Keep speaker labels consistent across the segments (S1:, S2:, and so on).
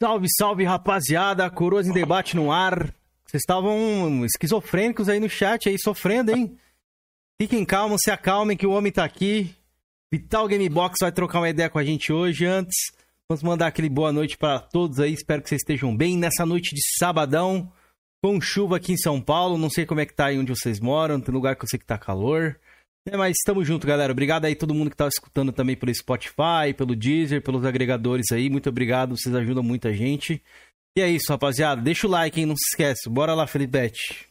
S1: Salve, salve, rapaziada. Coroas em debate no ar. Vocês estavam esquizofrênicos aí no chat, aí, sofrendo, hein? Fiquem calmos, se acalmem que o homem tá aqui. Vital Game Box vai trocar uma ideia com a gente hoje. Antes, vamos mandar aquele boa noite para todos aí. Espero que vocês estejam bem nessa noite de sabadão, com chuva aqui em São Paulo. Não sei como é que tá aí onde vocês moram. Tem lugar que eu sei que tá calor. É, mas estamos junto, galera. Obrigado aí todo mundo que tá escutando também pelo Spotify, pelo Deezer, pelos agregadores aí. Muito obrigado, vocês ajudam muita gente. E é isso, rapaziada. Deixa o like, hein? Não se esquece. Bora lá, Felipete.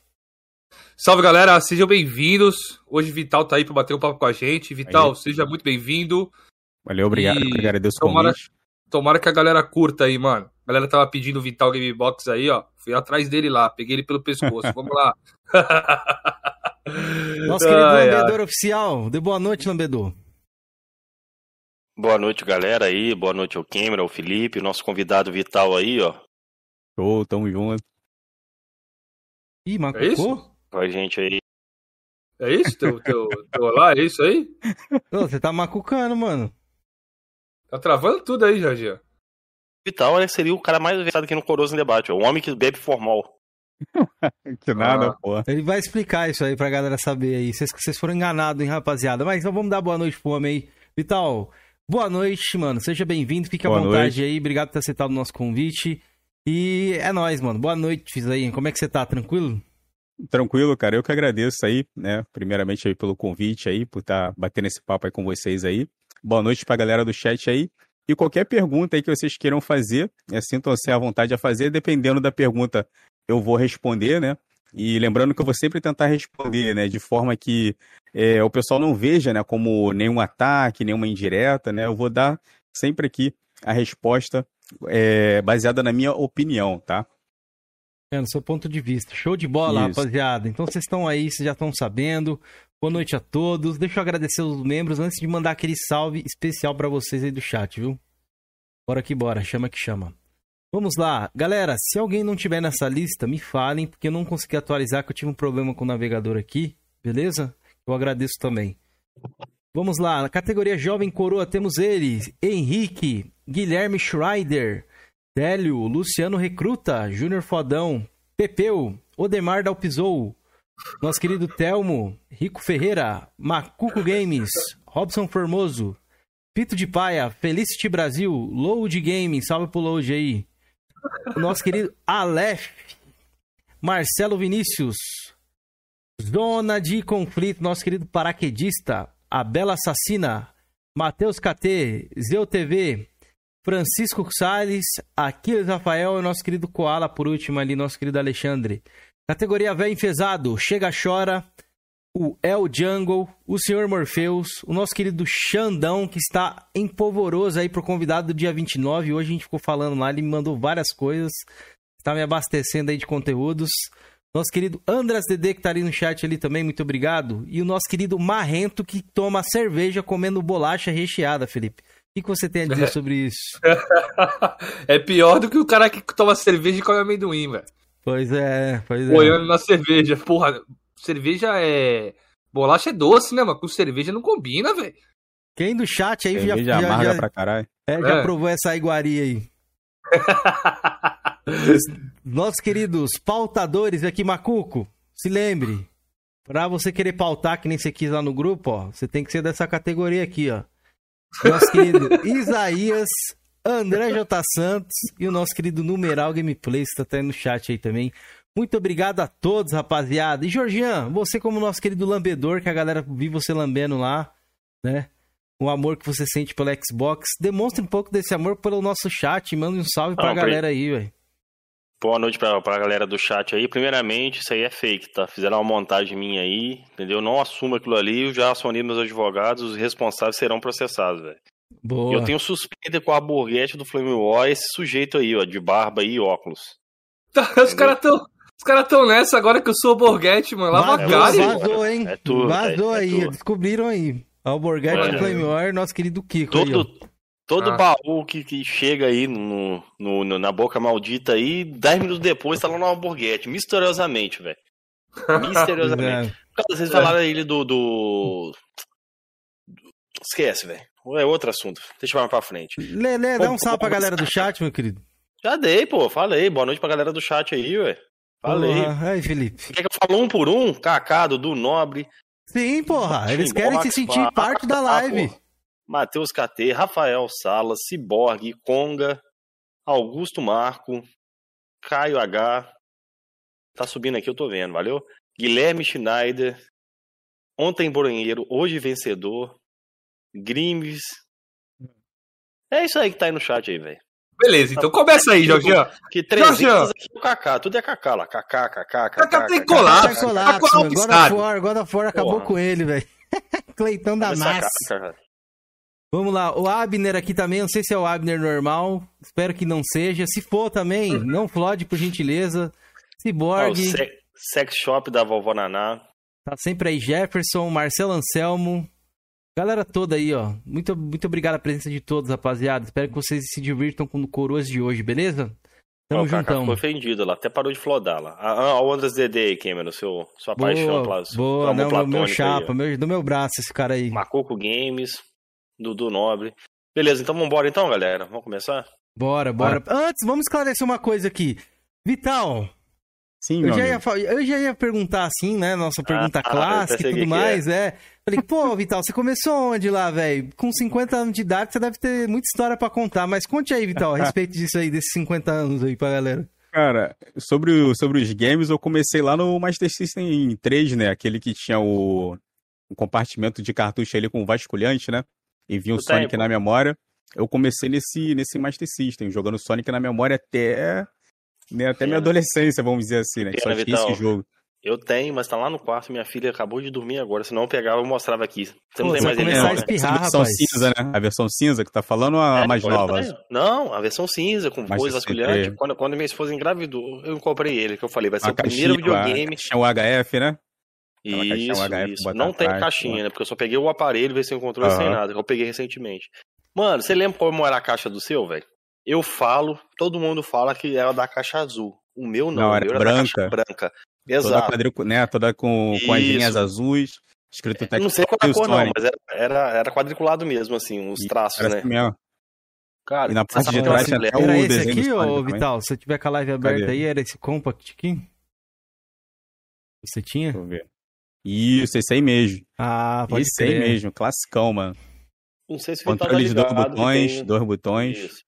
S2: Salve, galera. Sejam bem-vindos. Hoje Vital tá aí para bater um papo com a gente. Vital, aí. seja muito bem-vindo.
S3: Valeu, obrigado. E... Agradeço o
S2: tomara, tomara que a galera curta aí, mano. A galera tava pedindo Vital Game Box aí, ó. Fui atrás dele lá, peguei ele pelo pescoço. Vamos lá.
S1: Nosso querido ai, Lambedor ai. oficial. Dê boa noite, Lambedor.
S4: Boa noite, galera aí. Boa noite ao Cameron, ao Felipe, nosso convidado Vital aí, ó.
S3: Show, tamo junto.
S1: Ih, macucou? É isso?
S4: Com a gente aí.
S2: É isso? Teu, teu, teu olá, é isso aí?
S1: Ô, você tá macucando, mano.
S2: Tá travando tudo aí, Jorginho.
S4: Vital seria o cara mais versado aqui no Coroso em Debate, ó. O homem que bebe formal.
S3: que nada, ah. pô.
S1: Ele vai explicar isso aí pra galera saber aí. Vocês, vocês foram enganados, hein, rapaziada. Mas então vamos dar boa noite pro homem aí. Vital, boa noite, mano. Seja bem-vindo, fique à boa vontade noite. aí. Obrigado por ter aceitado o nosso convite. E é nóis, mano. Boa noite, aí. Como é que você tá? Tranquilo?
S3: Tranquilo, cara. Eu que agradeço aí, né? Primeiramente aí pelo convite aí, por estar tá batendo esse papo aí com vocês aí. Boa noite pra galera do chat aí. E qualquer pergunta aí que vocês queiram fazer, é, sintam-se à vontade a fazer, dependendo da pergunta eu vou responder, né? E lembrando que eu vou sempre tentar responder, né, de forma que é, o pessoal não veja, né, como nenhum ataque, nenhuma indireta, né? Eu vou dar sempre aqui a resposta é, baseada na minha opinião, tá?
S1: É, no seu ponto de vista. Show de bola, Isso. rapaziada. Então vocês estão aí, vocês já estão sabendo. Boa noite a todos. Deixa eu agradecer os membros antes de mandar aquele salve especial para vocês aí do chat, viu? Bora que bora, chama que chama. Vamos lá. Galera, se alguém não tiver nessa lista, me falem, porque eu não consegui atualizar, que eu tive um problema com o navegador aqui, beleza? Eu agradeço também. Vamos lá, na categoria Jovem Coroa temos eles: Henrique, Guilherme Schreider, Délio, Luciano Recruta, Júnior Fodão, Pepeu, Odemar Dalpizou, nosso querido Telmo, Rico Ferreira, Macuco Games, Robson Formoso, Pito de Paia, Felicity Brasil, Load Game, salve pro Load aí o nosso querido Aleph, Marcelo Vinícius, Zona de Conflito, nosso querido paraquedista, a Bela Assassina, Matheus KT, Zeu TV, Francisco Salles, Aquiles Rafael e nosso querido Koala, por último ali, nosso querido Alexandre. Categoria Véio Enfesado, Chega Chora, o El Jungle, o Senhor Morpheus, o nosso querido Xandão, que está em polvoroso aí pro convidado do dia 29. Hoje a gente ficou falando lá, ele me mandou várias coisas, está me abastecendo aí de conteúdos. Nosso querido Andras Dede, que tá ali no chat ali também, muito obrigado. E o nosso querido Marrento, que toma cerveja comendo bolacha recheada, Felipe. O que você tem a dizer sobre isso?
S2: é pior do que o cara que toma cerveja e come amendoim, velho.
S1: Pois é, pois
S2: é. Boiando na cerveja. Porra, cerveja é. Bolacha é doce, né, mano? Com cerveja não combina, velho.
S1: Quem do chat aí
S3: cerveja já, já, já, pra caralho.
S1: É, já é. provou essa iguaria aí. Nossos queridos pautadores aqui, Macuco, se lembre. Pra você querer pautar, que nem você quis lá no grupo, ó, você tem que ser dessa categoria aqui, ó. Nosso querido Isaías, André J. Santos e o nosso querido Numeral Gameplay, que tá até no chat aí também. Muito obrigado a todos, rapaziada. E Georgian, você como nosso querido lambedor, que a galera viu você lambendo lá, né? O amor que você sente pelo Xbox. Demonstre um pouco desse amor pelo nosso chat. Manda um salve pra Não, galera aí, velho.
S4: Boa noite pra, pra galera do chat aí. Primeiramente, isso aí é fake, tá? Fizeram uma montagem minha aí, entendeu? Não assumo aquilo ali, eu já acionei meus advogados, os responsáveis serão processados, velho. Boa. Eu tenho suspeita com a burguete do Flame War, esse sujeito aí, ó, de barba e óculos.
S2: Tá, os caras tão. Os caras estão nessa agora que eu sou o Borghetti, mano. Lava a cara.
S1: Vazou, hein? É tu, vazou é, é aí. Descobriram aí. o Borghetti é. Flame War, nosso querido Kiko.
S4: Todo, aí, todo ah. baú que, que chega aí no, no, no, na boca maldita aí, 10 minutos depois tá lá no Borghetti. Misteriosamente, velho. Misteriosamente. é. Vocês falaram aí do, do. Esquece, velho. É outro assunto. Deixa eu mais pra frente.
S1: Lê, lê, dá um salve pra galera do chat, meu querido.
S4: Já dei, pô, falei. Boa noite pra galera do chat aí, ué. Falei.
S1: Porra. Aí, Felipe.
S4: Quer que eu fale um por um? Cacado, do Nobre.
S1: Sim, porra. Eles querem se sentir parte da live.
S4: Matheus KT, Rafael Salas, Ciborgue, Conga, Augusto Marco, Caio H. Tá subindo aqui, eu tô vendo, valeu? Guilherme Schneider, Ontem Boranheiro, hoje vencedor, Grimes. É isso aí que tá aí no chat aí, velho.
S2: Beleza, então começa aí, Jorginho.
S4: Que 300 aqui é o Kaká, tudo é Kaká lá. Kaká, Kaká, Kaká.
S2: Kaká tem colapso.
S1: Kaká colapso. God of War, God of War acabou com ele, velho. Cleitão da massa. Vamos lá, o Abner aqui também, não sei se é o Abner normal, espero que não seja. Se for também, não flode, por gentileza. Cyborg.
S4: Ah, se sex Shop da Vovó Naná.
S1: Tá sempre aí Jefferson, Marcelo Anselmo, Galera toda aí, ó. Muito, muito obrigado a presença de todos, rapaziada. Espero que vocês se divirtam com o Coroas de hoje, beleza?
S4: Tamo oh, juntão. Ficou ofendido lá, até parou de flodar lá. Ah, o Andras Dede aí, Cameron, seu, sua boa, paixão. Plas,
S1: boa, não, meu, meu chapa, meu, do meu braço esse cara aí.
S4: Macoco Games, Dudu Nobre. Beleza, então vambora então, galera. Vamos começar?
S1: Bora, bora. bora. Antes, vamos esclarecer uma coisa aqui. Vital,
S3: Sim,
S1: eu já, ia, eu já ia perguntar assim, né? Nossa pergunta ah, clássica e tudo mais, é. é. Falei, pô, Vital, você começou onde lá, velho? Com 50 anos de idade, você deve ter muita história para contar. Mas conte aí, Vital, a respeito disso aí, desses 50 anos aí pra galera.
S3: Cara, sobre, o, sobre os games, eu comecei lá no Master System 3, né? Aquele que tinha o um compartimento de cartucho ali com vasculhante, né? E vinha o, o Sonic tempo. na memória. Eu comecei nesse, nesse Master System, jogando Sonic na memória até né, até minha adolescência, vamos dizer assim, né? Que só tinha esse jogo.
S4: Eu tenho, mas tá lá no quarto. Minha filha acabou de dormir agora. Se não eu pegava, eu mostrava aqui. Você
S1: não Pô, tem mais ele não,
S3: a espirrar, a versão rapaz. cinza, né? A versão cinza que tá falando ou a é, mais nova?
S4: Não, a versão cinza, com coisa vasculhante. Quando, quando minha esposa engravidou, eu comprei ele, que eu falei, vai ser a o primeiro videogame.
S3: Tinha o HF, né?
S4: Isso, HF, isso. Não tem atrás, caixinha, né? Porque eu só peguei o aparelho, ver se eu controle uhum. sem nada, que eu peguei recentemente. Mano, você lembra como era a caixa do seu, velho? Eu falo, todo mundo fala que era da caixa azul. O meu não, não
S3: era,
S4: era
S3: branca.
S4: branca.
S3: Exato. Toda, quadricu... né, toda com, com as linhas azuis, escrito
S4: Tectoy. Não sei qual é a cor, não, mas era, era, era, quadriculado mesmo, assim, os traços, né?
S3: Assim mesmo. Cara, e na parte de trás tinha
S1: até o era esse aqui, ô Vital? Se você tiver com a live aberta Cadê? aí, era esse compact aqui? Você tinha? Deixa eu ver.
S3: Isso, esse aí mesmo.
S1: Ah, pode
S3: Esse crer. aí mesmo, classicão, mano.
S4: Não sei se
S3: o Controle tá de dois botões, tem... dois botões. Isso.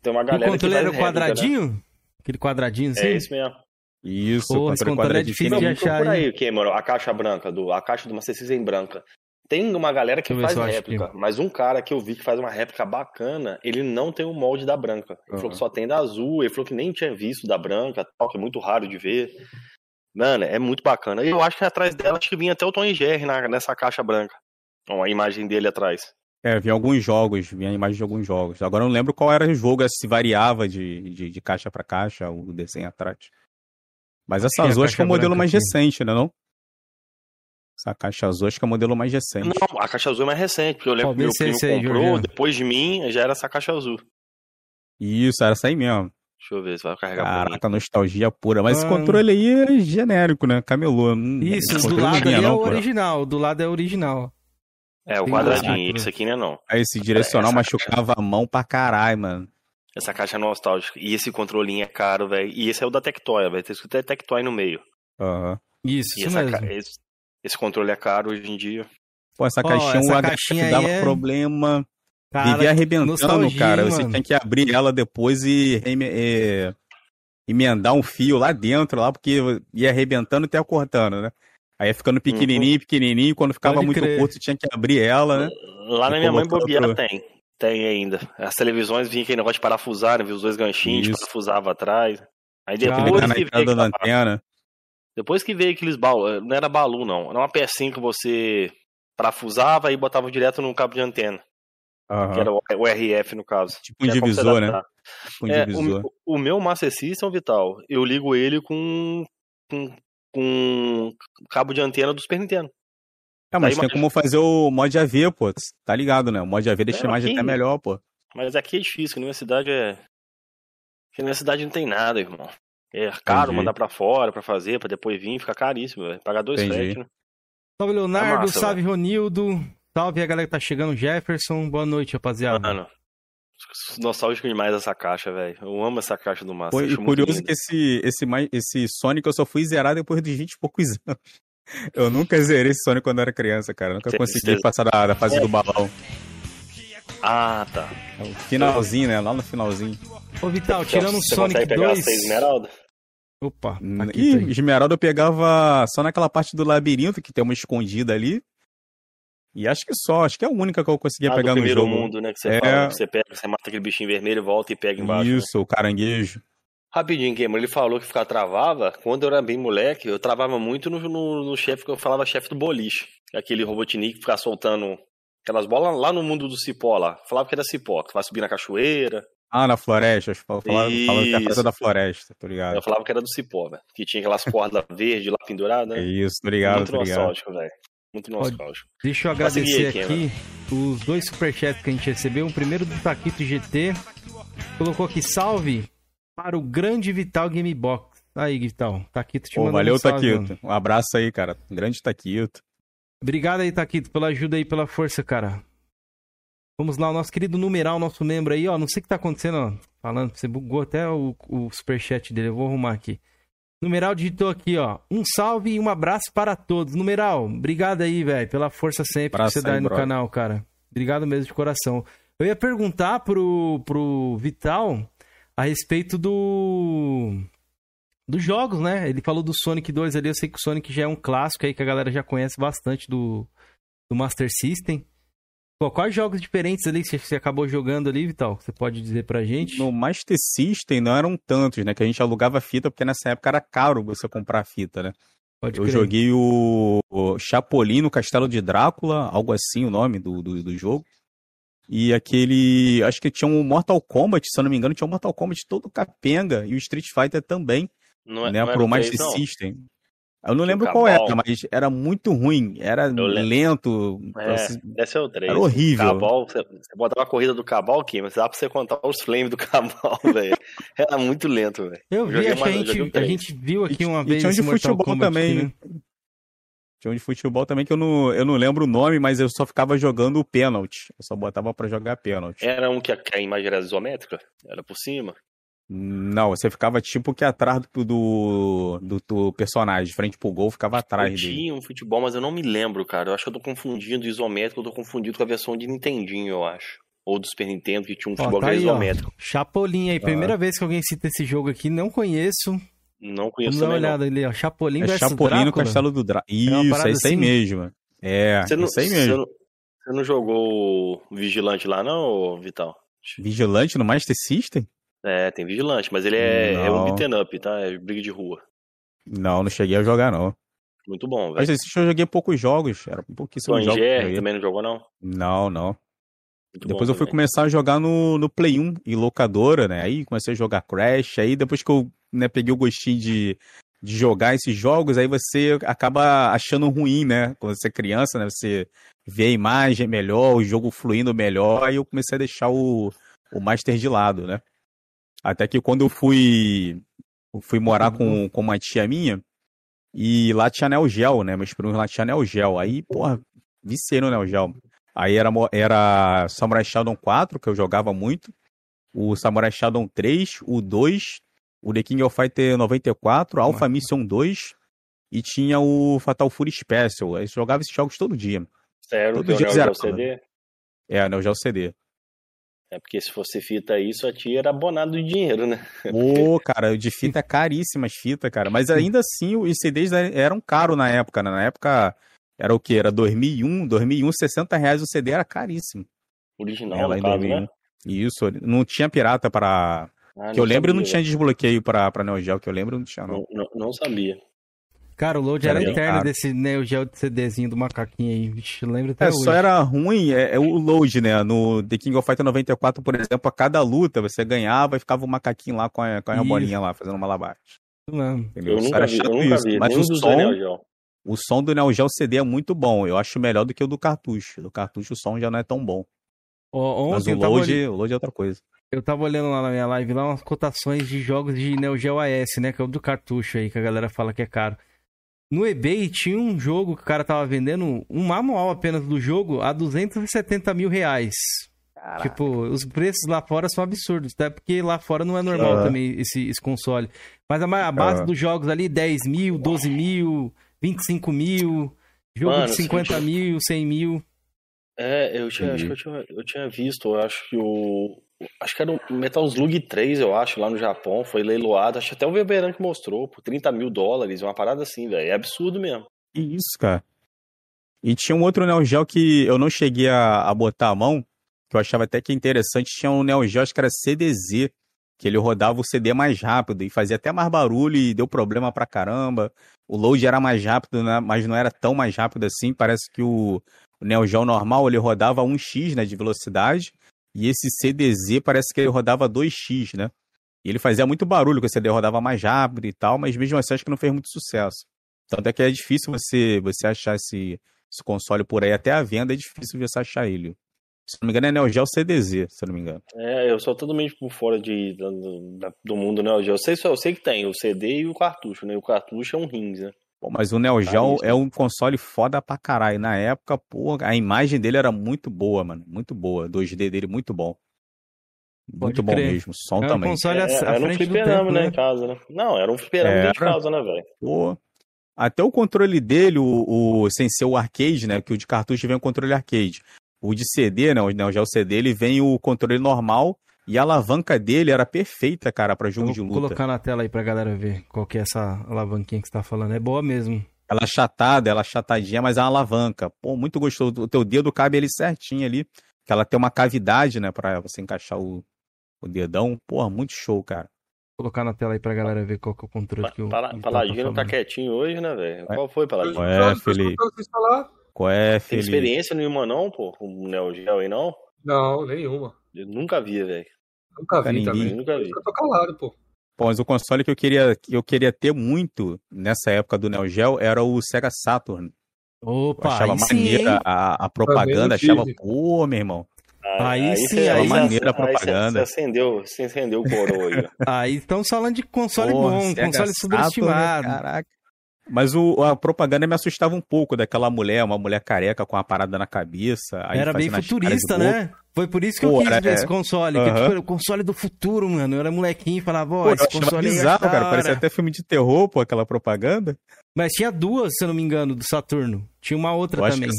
S4: Tem uma galera
S1: o controle era o quadradinho? Né? Aquele quadradinho assim?
S4: É isso mesmo.
S3: Isso,
S1: Pô, esse controle é difícil de achar.
S4: Por aí, Cameron, a caixa branca, do, a caixa do Master System branca. Tem uma galera que faz réplica, que... mas um cara que eu vi que faz uma réplica bacana, ele não tem o molde da branca. Ele uhum. falou que só tem da azul, ele falou que nem tinha visto da branca, tal, que é muito raro de ver. Mano, é muito bacana. E eu acho que atrás dela acho que vinha até o Tony Jerry na, nessa caixa branca. Uma imagem dele atrás.
S3: É, vi alguns jogos, vi a imagem de alguns jogos. Agora eu não lembro qual era o jogo, se variava de, de, de caixa para caixa, o desenho atrás. Mas essa azul acho que é o modelo mais aqui. recente, né não? Essa caixa azul acho que é o modelo mais recente.
S4: Não, a caixa azul é mais recente, porque eu lembro que meu primo aí, comprou, Juliano. depois de mim, já era essa caixa azul.
S3: Isso, era essa aí mesmo.
S4: Deixa eu ver se vai carregar
S3: Caraca, nostalgia pura. Mas ah. esse controle aí é genérico, né? Camelô.
S1: Isso, do lado é o original. Do lado é o original.
S4: É, o quadradinho, isso aqui não é não.
S3: Aí esse direcional machucava caixa... a mão pra caralho, mano.
S4: Essa caixa é nostálgica. E esse controlinho é caro, velho. E esse é o da Tectoy, vai ter escrito Tectoy no meio.
S3: Aham. Uhum.
S1: Isso, e isso mesmo. Ca...
S4: Esse, esse, controle é caro hoje em dia.
S3: Pô, essa caixinha, essa caixinha dava é... problema. Cara, Vivia arrebentando, cara. Você tinha que abrir ela depois e, e, emendar um fio lá dentro, lá, porque ia arrebentando e até cortando, né? Aí ia ficando pequenininho, uhum. pequenininho, quando ficava Pode muito crer. curto, você tinha que abrir ela, né?
S4: Lá na minha mãe bobeira pro... tem. Tem ainda. As televisões vinham aquele negócio de parafusar, né? Viu os dois ganchinhos, Isso. parafusava atrás. Aí depois que, veio.
S3: Da antena.
S4: Depois que veio aqueles baú, não era balu, não. Era uma pecinha que você parafusava e botava direto no cabo de antena. Uhum. Que era o RF, no caso.
S3: Tipo um divisor, né?
S4: Tipo um é, divisor. O, o, meu Master System, Vital, eu ligo ele com, com com cabo de antena do Super Nintendo.
S3: É, mas Daí, tem como fazer o mod AV, pô. Tá ligado, né? O mod AV deixa a imagem até melhor, pô.
S4: Mas aqui é difícil, que na minha cidade é. Que na minha cidade não tem nada, irmão. É caro Entendi. mandar pra fora pra fazer, pra depois vir, fica caríssimo, velho. Pagar dois frete, né?
S1: Salve, Leonardo. É massa, salve, véio. Ronildo. Salve a galera que tá chegando, Jefferson. Boa noite, rapaziada. Mano,
S4: Nostálgico demais essa caixa, velho. Eu amo essa caixa do Master.
S3: Foi curioso que esse, esse, esse Sonic eu só fui zerar depois de 20 e poucos anos. Eu nunca zerei esse Sonic quando era criança, cara. Eu nunca cê, consegui cê... passar da, da fase é. do balão.
S4: Ah, tá.
S3: É o finalzinho, né? Lá no finalzinho.
S1: Ô, Vital, tirando o Sonic 2...
S4: Esmeralda?
S1: Opa,
S3: tá aqui, Ih, Esmeralda eu pegava só naquela parte do labirinto, que tem uma escondida ali. E acho que só, acho que é a única que eu conseguia ah, pegar no jogo.
S4: mundo, né? Que você, é... fala, que você pega, você mata aquele bichinho vermelho, volta e pega embaixo.
S3: Isso,
S4: né?
S3: o caranguejo.
S4: Rapidinho, Gamer, ele falou que ficar travava. Quando eu era bem moleque, eu travava muito no, no, no chefe que eu falava chefe do boliche. Aquele Robotnik que ficava soltando aquelas bolas lá no mundo do cipó lá. Falava que era cipó, que vai subir na cachoeira.
S3: Ah, na floresta. Falava, falava que era coisa da floresta, tô ligado.
S4: Eu falava que era do cipó, velho. Que tinha aquelas cordas verdes lá penduradas, né?
S3: Isso, tô ligado,
S4: Muito
S3: tô ligado.
S4: nostálgico, velho. Muito nostálgico.
S1: Deixa eu agradecer aqui, aqui os dois superchats que a gente recebeu. O primeiro do Taquito GT. Colocou aqui, salve para o grande Vital Gamebox. Aí, Vital. Taquito te Pô,
S3: Valeu, um Taquito. Um abraço aí, cara. Grande Taquito.
S1: Obrigado aí, Taquito, pela ajuda aí, pela força, cara. Vamos lá, o nosso querido numeral, nosso membro aí, ó. Não sei o que tá acontecendo, ó. Falando, você bugou até o, o superchat dele. Eu vou arrumar aqui. Numeral digitou aqui, ó. Um salve e um abraço para todos. Numeral, obrigado aí, velho, pela força sempre Abraço que você dá aí no canal, cara. Obrigado mesmo de coração. Eu ia perguntar pro, pro Vital a respeito do. Dos jogos, né? Ele falou do Sonic 2 ali. Eu sei que o Sonic já é um clássico aí que a galera já conhece bastante do, do Master System. Pô, quais jogos diferentes ali que você acabou jogando ali, Vital? Você pode dizer pra gente?
S3: No Master System não eram tantos, né? Que a gente alugava fita, porque nessa época era caro você comprar fita, né? Pode Eu crer. joguei o, o Chapolin no Castelo de Drácula, algo assim o nome do, do, do, jogo. E aquele. Acho que tinha um Mortal Kombat, se eu não me engano, tinha um Mortal Kombat todo capenga e o Street Fighter também. Não é, né, não pro Master System. Eu não lembro qual era, mas era muito ruim. Era lento.
S4: É, assim, esse é o 3.
S3: Era horrível.
S4: Cabal, você, você botava a corrida do Cabal aqui, mas dá pra você contar os flames do Cabal, velho. Era muito lento, velho.
S1: Eu vi, a gente, a gente viu aqui uma e, vez.
S3: E tinha um de futebol Kombat também. Aqui, né? Tinha um de futebol também que eu não, eu não lembro o nome, mas eu só ficava jogando o pênalti. Eu só botava pra jogar pênalti.
S4: Era um que a, que a imagem era isométrica? Era por cima?
S3: Não, você ficava tipo que atrás do, do, do, do personagem, frente pro gol, ficava atrás
S4: eu
S3: dele.
S4: Tinha um futebol, mas eu não me lembro, cara. Eu acho que eu tô confundindo isométrico, eu tô confundindo com a versão de Nintendinho, eu acho. Ou do Super Nintendo, que tinha um futebol ó, tá aí, isométrico.
S1: Ó, Chapolin aí, primeira ah. vez que alguém cita esse jogo aqui, não conheço.
S4: Não conheço
S1: Vamos dar uma olhada ali, ó. Chapolin
S3: é Chapolin Drácula. no Castelo do Drácula. Isso, é, é isso aí assim. mesmo. É, você não, isso aí mesmo. Você
S4: não, você não jogou o Vigilante lá, não, Vital?
S3: Vigilante no Master System?
S4: É, tem vigilante, mas ele é, é um beaten up, tá? É briga de rua.
S3: Não, não cheguei a jogar, não.
S4: Muito bom, velho.
S3: Mas eu joguei poucos jogos, era um pouquíssimo
S4: jogos. Também não jogou, não?
S3: Não, não. Muito depois eu fui começar a jogar no, no Play 1 e locadora, né? Aí comecei a jogar Crash, aí depois que eu né, peguei o gostinho de, de jogar esses jogos, aí você acaba achando ruim, né? Quando você é criança, né? Você vê a imagem melhor, o jogo fluindo melhor, aí eu comecei a deixar o, o Master de lado, né? Até que quando eu fui, fui morar com, com uma tia minha, e lá tinha Neo Geo, né? Meus primos lá tinha Neo Geo. Aí, porra, viciei no Neo Geo. Aí era, era Samurai Shodown 4, que eu jogava muito. O Samurai Shodown 3, o 2, o The King of Fighter 94, Alpha Nossa. Mission 2 e tinha o Fatal Fury Special. Eu jogava esses jogos todo dia.
S4: Sério? Todo dia Neo Geo CD?
S3: É, Neo Geo CD.
S4: É porque se fosse fita isso, a tia era abonado de dinheiro, né?
S3: Ô, cara, de fita é caríssima as fitas, cara. Mas ainda assim, os CDs eram caros na época, né? Na época era o que? Era 2001, 2001, 60 reais o CD era caríssimo.
S4: Original, Ela, em 2001. Né?
S3: Isso, não tinha pirata para... Ah, que eu lembro sabia. não tinha desbloqueio para Neo Geo, que eu lembro não tinha não.
S4: Não, não, não sabia.
S1: Cara, o load era, era eterno desse Neo Geo de CDzinho do macaquinho aí. Vixe, lembro até é, hoje.
S3: só era ruim é, é, o load, né? No The King of Fighter 94, por exemplo, a cada luta você ganhava e ficava o macaquinho lá com a, com a bolinha lá, fazendo uma lavagem.
S4: Não. Entendeu? Eu nunca vi, eu nunca vi,
S3: mas o som, o som do Neo Geo CD é muito bom. Eu acho melhor do que o do cartucho. Do cartucho o som já não é tão bom.
S1: Oh,
S3: mas o load, o load é outra coisa.
S1: Eu tava olhando lá na minha live lá umas cotações de jogos de Neo Geo AS, né? Que é o do cartucho aí, que a galera fala que é caro. No eBay tinha um jogo que o cara tava vendendo, um manual apenas do jogo, a 270 mil reais. Caraca. Tipo, os preços lá fora são absurdos, até porque lá fora não é normal uhum. também esse, esse console. Mas a, a base uhum. dos jogos ali, 10 mil, 12 mil, 25 mil, jogo Mano, de 50 mil, 100 mil.
S4: É, eu tinha, acho que eu tinha, eu tinha visto, eu acho que o. Acho que era o Metal Slug 3, eu acho, lá no Japão, foi leiloado. Acho que até o Weberan que mostrou, por 30 mil dólares, uma parada assim, velho. É absurdo mesmo.
S3: Que isso, cara. E tinha um outro Neo Geo que eu não cheguei a, a botar a mão, que eu achava até que interessante. Tinha um Neo Geo, acho que era CDZ, que ele rodava o CD mais rápido e fazia até mais barulho e deu problema pra caramba. O load era mais rápido, né? mas não era tão mais rápido assim. Parece que o, o Neo Geo normal ele rodava 1x né, de velocidade e esse CDZ parece que ele rodava 2x, né? E ele fazia muito barulho, que o CD rodava mais rápido e tal, mas mesmo assim acho que não fez muito sucesso. Tanto é que é difícil você, você achar esse, esse console por aí, até a venda é difícil você achar ele. Se não me engano, é Neo Geo CDZ, se não me engano.
S4: É, eu sou totalmente por fora de, do, do mundo Neo Geo. Eu sei, eu sei que tem o CD e o cartucho, né? O cartucho é um rings, né?
S3: Pô, mas o Neo Geo é um console foda pra caralho. Na época, pô, a imagem dele era muito boa, mano. Muito boa. 2D dele muito bom. Muito bom mesmo. Som era também. Um
S4: console é, era um fliperama, né, né, em casa, né? Não, era um fliperama era... dentro de casa, né, velho?
S3: Pô. Até o controle dele, o, o, sem ser o arcade, né? Que o de cartucho vem o controle arcade. O de CD, né? O Neo Geo CD, ele vem o controle normal e a alavanca dele era perfeita, cara, para jogo de luta.
S1: Vou colocar na tela aí pra galera ver qual que é essa alavanquinha que você tá falando. É boa mesmo.
S3: Ela é chatada, ela é chatadinha, mas é uma alavanca. Pô, muito gostoso. O teu dedo cabe ali certinho ali. Que ela tem uma cavidade, né, pra você encaixar o, o dedão. Pô, muito show, cara.
S1: Vou colocar na tela aí pra galera ver qual que é o controle que o.
S4: Paladino tá, tá quietinho hoje, né, velho? Qual foi, Paladino?
S3: Qual é, Felipe? Qual é,
S4: Felipe? Tem experiência nenhuma, não, pô? Com o Neo Geo aí, não?
S2: Não, nenhuma.
S4: Eu nunca vi, velho.
S2: Nunca vi também. Nunca vi. Eu tô calado, pô.
S3: Bom, mas o console que eu queria, que eu queria ter muito nessa época do Neo Geo era o Sega Saturn.
S1: Opa,
S3: eu achava maneira a, a, propaganda, achava, pô, meu irmão.
S1: Ah, aí, aí sim, aí
S3: maneira a propaganda.
S4: Você acendeu, você acendeu o coroa aí.
S1: aí estamos falando de console Porra, bom, Sega console subestimado.
S3: Caraca. Mas o, a propaganda me assustava um pouco daquela mulher, uma mulher careca com uma parada na cabeça.
S1: Era bem futurista, né? Foi por isso que Pô, eu quis ver é... esse console. Que, tipo, o console do futuro, mano. Eu era molequinho e falava, ó, esse console é
S3: bizarro, cara. Parecia até filme de terror, pô, aquela propaganda.
S1: Mas tinha duas, se eu não me engano, do Saturno. Tinha uma outra eu também.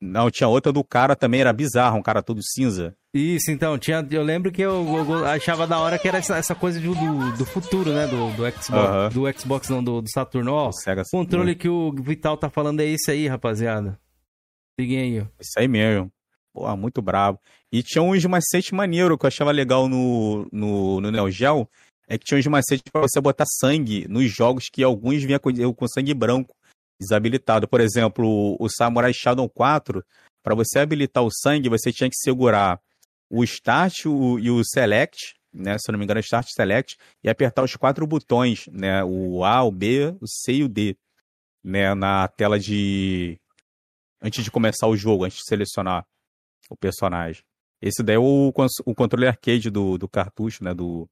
S3: Não, tinha outra do cara também, era bizarro, um cara todo cinza.
S1: Isso, então, tinha, eu lembro que eu, eu achava da hora que era essa, essa coisa do, do futuro, né, do, do Xbox, uh -huh. do Xbox não, do, do Saturno, ó, o controle que o Vital tá falando é esse aí, rapaziada. Liguem aí, ó.
S3: Isso aí mesmo. Pô, muito brabo. E tinha uns macetes maneiro que eu achava legal no, no, no Neo Geo, é que tinha uns macetes pra você botar sangue nos jogos que alguns vinham com, com sangue branco desabilitado. Por exemplo, o Samurai Shadow 4, para você habilitar o sangue, você tinha que segurar o Start o, e o Select, né? Se eu não me engano, é Start Select, e apertar os quatro botões, né? O A, o B, o C e o D, né? Na tela de. Antes de começar o jogo, antes de selecionar o personagem. Esse daí é o, o controle arcade do, do cartucho, né? Do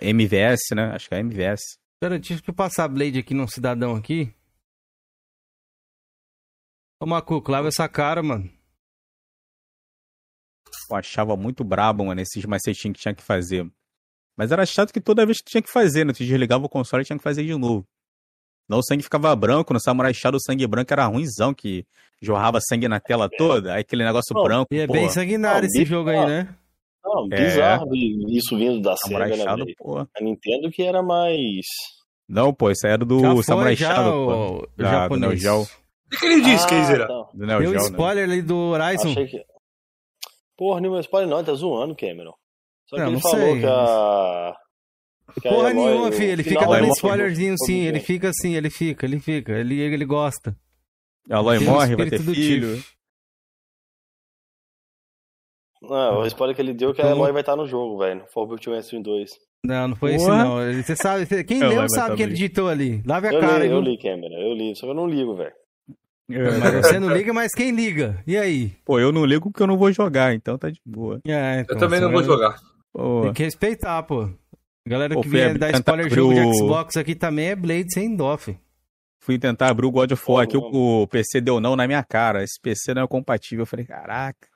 S3: MVS, né? Acho que é MVS.
S1: Pera, deixa eu passar a Blade aqui num cidadão aqui. Ô, Macu, clava essa cara, mano.
S3: Eu achava muito brabo, mano, esses macetinhos que tinha que fazer. Mas era chato que toda vez que tinha que fazer, né? Tu desligava o console e tinha que fazer de novo. Não, o sangue ficava branco, no Samurai Shadow o sangue branco era ruimzão, que jorrava sangue na tela toda, aí aquele negócio branco.
S1: E é bem sanguinário esse jogo aí, né?
S4: Não, é. bizarro é. isso vindo da Samurai Sega, né, Shadow, né, pô. A Nintendo que era mais...
S3: Não, pô, isso aí era do já Samurai
S1: já
S3: Shadow,
S1: o... pô. Já, japonês.
S2: Do o que ele disse, ah, Keizera?
S1: Tá. Deu um spoiler né? ali do Horizon. Achei que...
S4: Porra, nenhum spoiler não, ele tá zoando, Cameron. Só que não, ele não falou sei. que a...
S1: Que Porra a nenhuma, filho, ele fica dando spoilerzinho sim, ele fica assim, ele fica, ele fica, ele, ele gosta.
S3: A Aloy morre, vai ter filho.
S4: Não, o spoiler que ele deu é que a Eloy vai estar no jogo, velho. No Forbidden West 2.
S1: Não, não foi isso não. Você sabe, quem leu sabe que ele digitou ali. Lave a
S4: eu
S1: cara.
S4: Li, eu li, Cameron, eu li, só que eu não ligo, velho.
S1: É. Mas você não liga, mas quem liga? E aí?
S3: Pô, eu não ligo porque eu não vou jogar, então tá de boa.
S2: É, então, eu também não vou jogar.
S1: Pô. Tem que respeitar, pô. Galera que vier dar spoiler jogo o... de Xbox aqui também é Blade sem dó,
S3: Fui tentar abrir o God of War aqui, o PC deu não na minha cara. Esse PC não é compatível. Eu falei, caraca.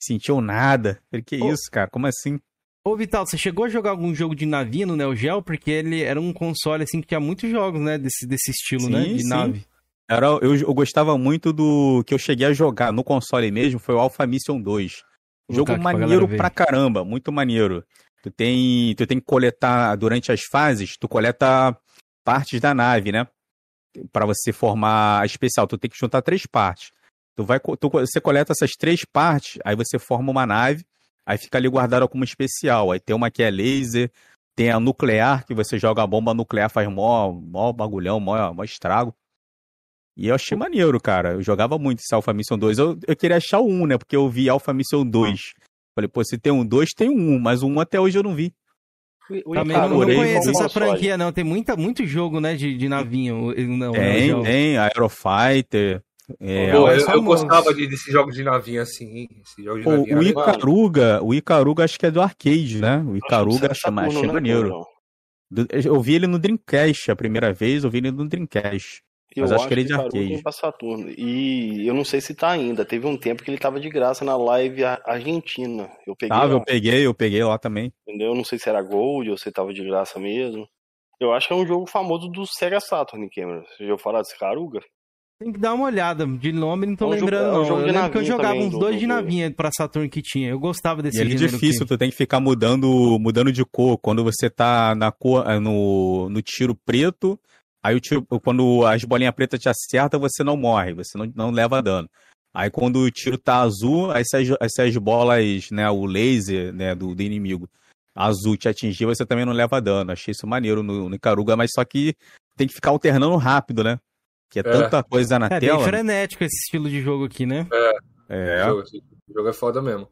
S3: sentiu nada. Falei, que isso, cara? Como assim?
S1: Ô, Vital, você chegou a jogar algum jogo de navinha no Neo Geo? Porque ele era um console, assim, que tinha muitos jogos, né? Desse, desse estilo,
S3: sim,
S1: né? De
S3: sim.
S1: nave.
S3: Era, eu, eu gostava muito do que eu cheguei a jogar no console mesmo, foi o Alpha Mission 2. Jogo maneiro pra, pra caramba, muito maneiro. Tu tem, tu tem que coletar, durante as fases, tu coleta partes da nave, né? Para você formar a especial, tu tem que juntar três partes. Tu vai, tu, você coleta essas três partes, aí você forma uma nave, aí fica ali guardada como especial. Aí tem uma que é laser, tem a nuclear, que você joga a bomba nuclear, faz mó, mó bagulhão, mó, mó estrago. E eu achei maneiro, cara. Eu jogava muito esse Alpha Mission 2. Eu, eu queria achar o 1, né? Porque eu vi Alpha Mission 2. Falei, pô, se tem um 2, tem um 1, mas o 1 até hoje eu não vi.
S1: O Também não, não conheço essa franquia, não. Tem muita, muito jogo, né, de, de navinho. Não,
S3: tem, não tem. Aerofighter.
S2: É, Pô, eu, eu, gostava de, desses jogos de navinha assim. Esse jogo de Pô,
S3: navinha o Icaruga, o Icaruga acho que é do arcade, né? O Icaruga chama, achei maneiro. Eu vi ele no Dreamcast a primeira vez, eu vi ele no Dreamcast.
S4: Eu Mas acho, acho que ele é de arcade. Pra Saturno. E eu não sei se tá ainda. Teve um tempo que ele tava de graça na live argentina. Eu peguei.
S3: Tava, eu peguei, eu peguei lá também.
S4: Entendeu? Eu não sei se era Gold ou se tava de graça mesmo. Eu acho que é um jogo famoso do Sega Saturn, Cameron. Você já ouviu falar desse Caruga?
S1: Tem que dar uma olhada. De nome não tô é um lembrando, jogo, é um não. eu lembro que eu jogava uns dois do, de navinha pra Saturn que tinha. Eu gostava desse
S3: e ele é difícil, tu tem que ficar mudando, mudando de cor. Quando você tá na cor, eh, no, no tiro preto, Aí o tiro, quando as bolinhas pretas te acertam, você não morre, você não, não leva dano. Aí quando o tiro tá azul, aí se as, se as bolas, né, o laser, né, do, do, inimigo azul te atingir, você também não leva dano. Achei isso maneiro no, no Icaruga, mas só que tem que ficar alternando rápido, né? Que é, é. tanta coisa na
S1: é,
S3: tela. É bem
S1: frenético esse estilo de jogo aqui, né?
S2: É. É. O jogo, o jogo é foda mesmo.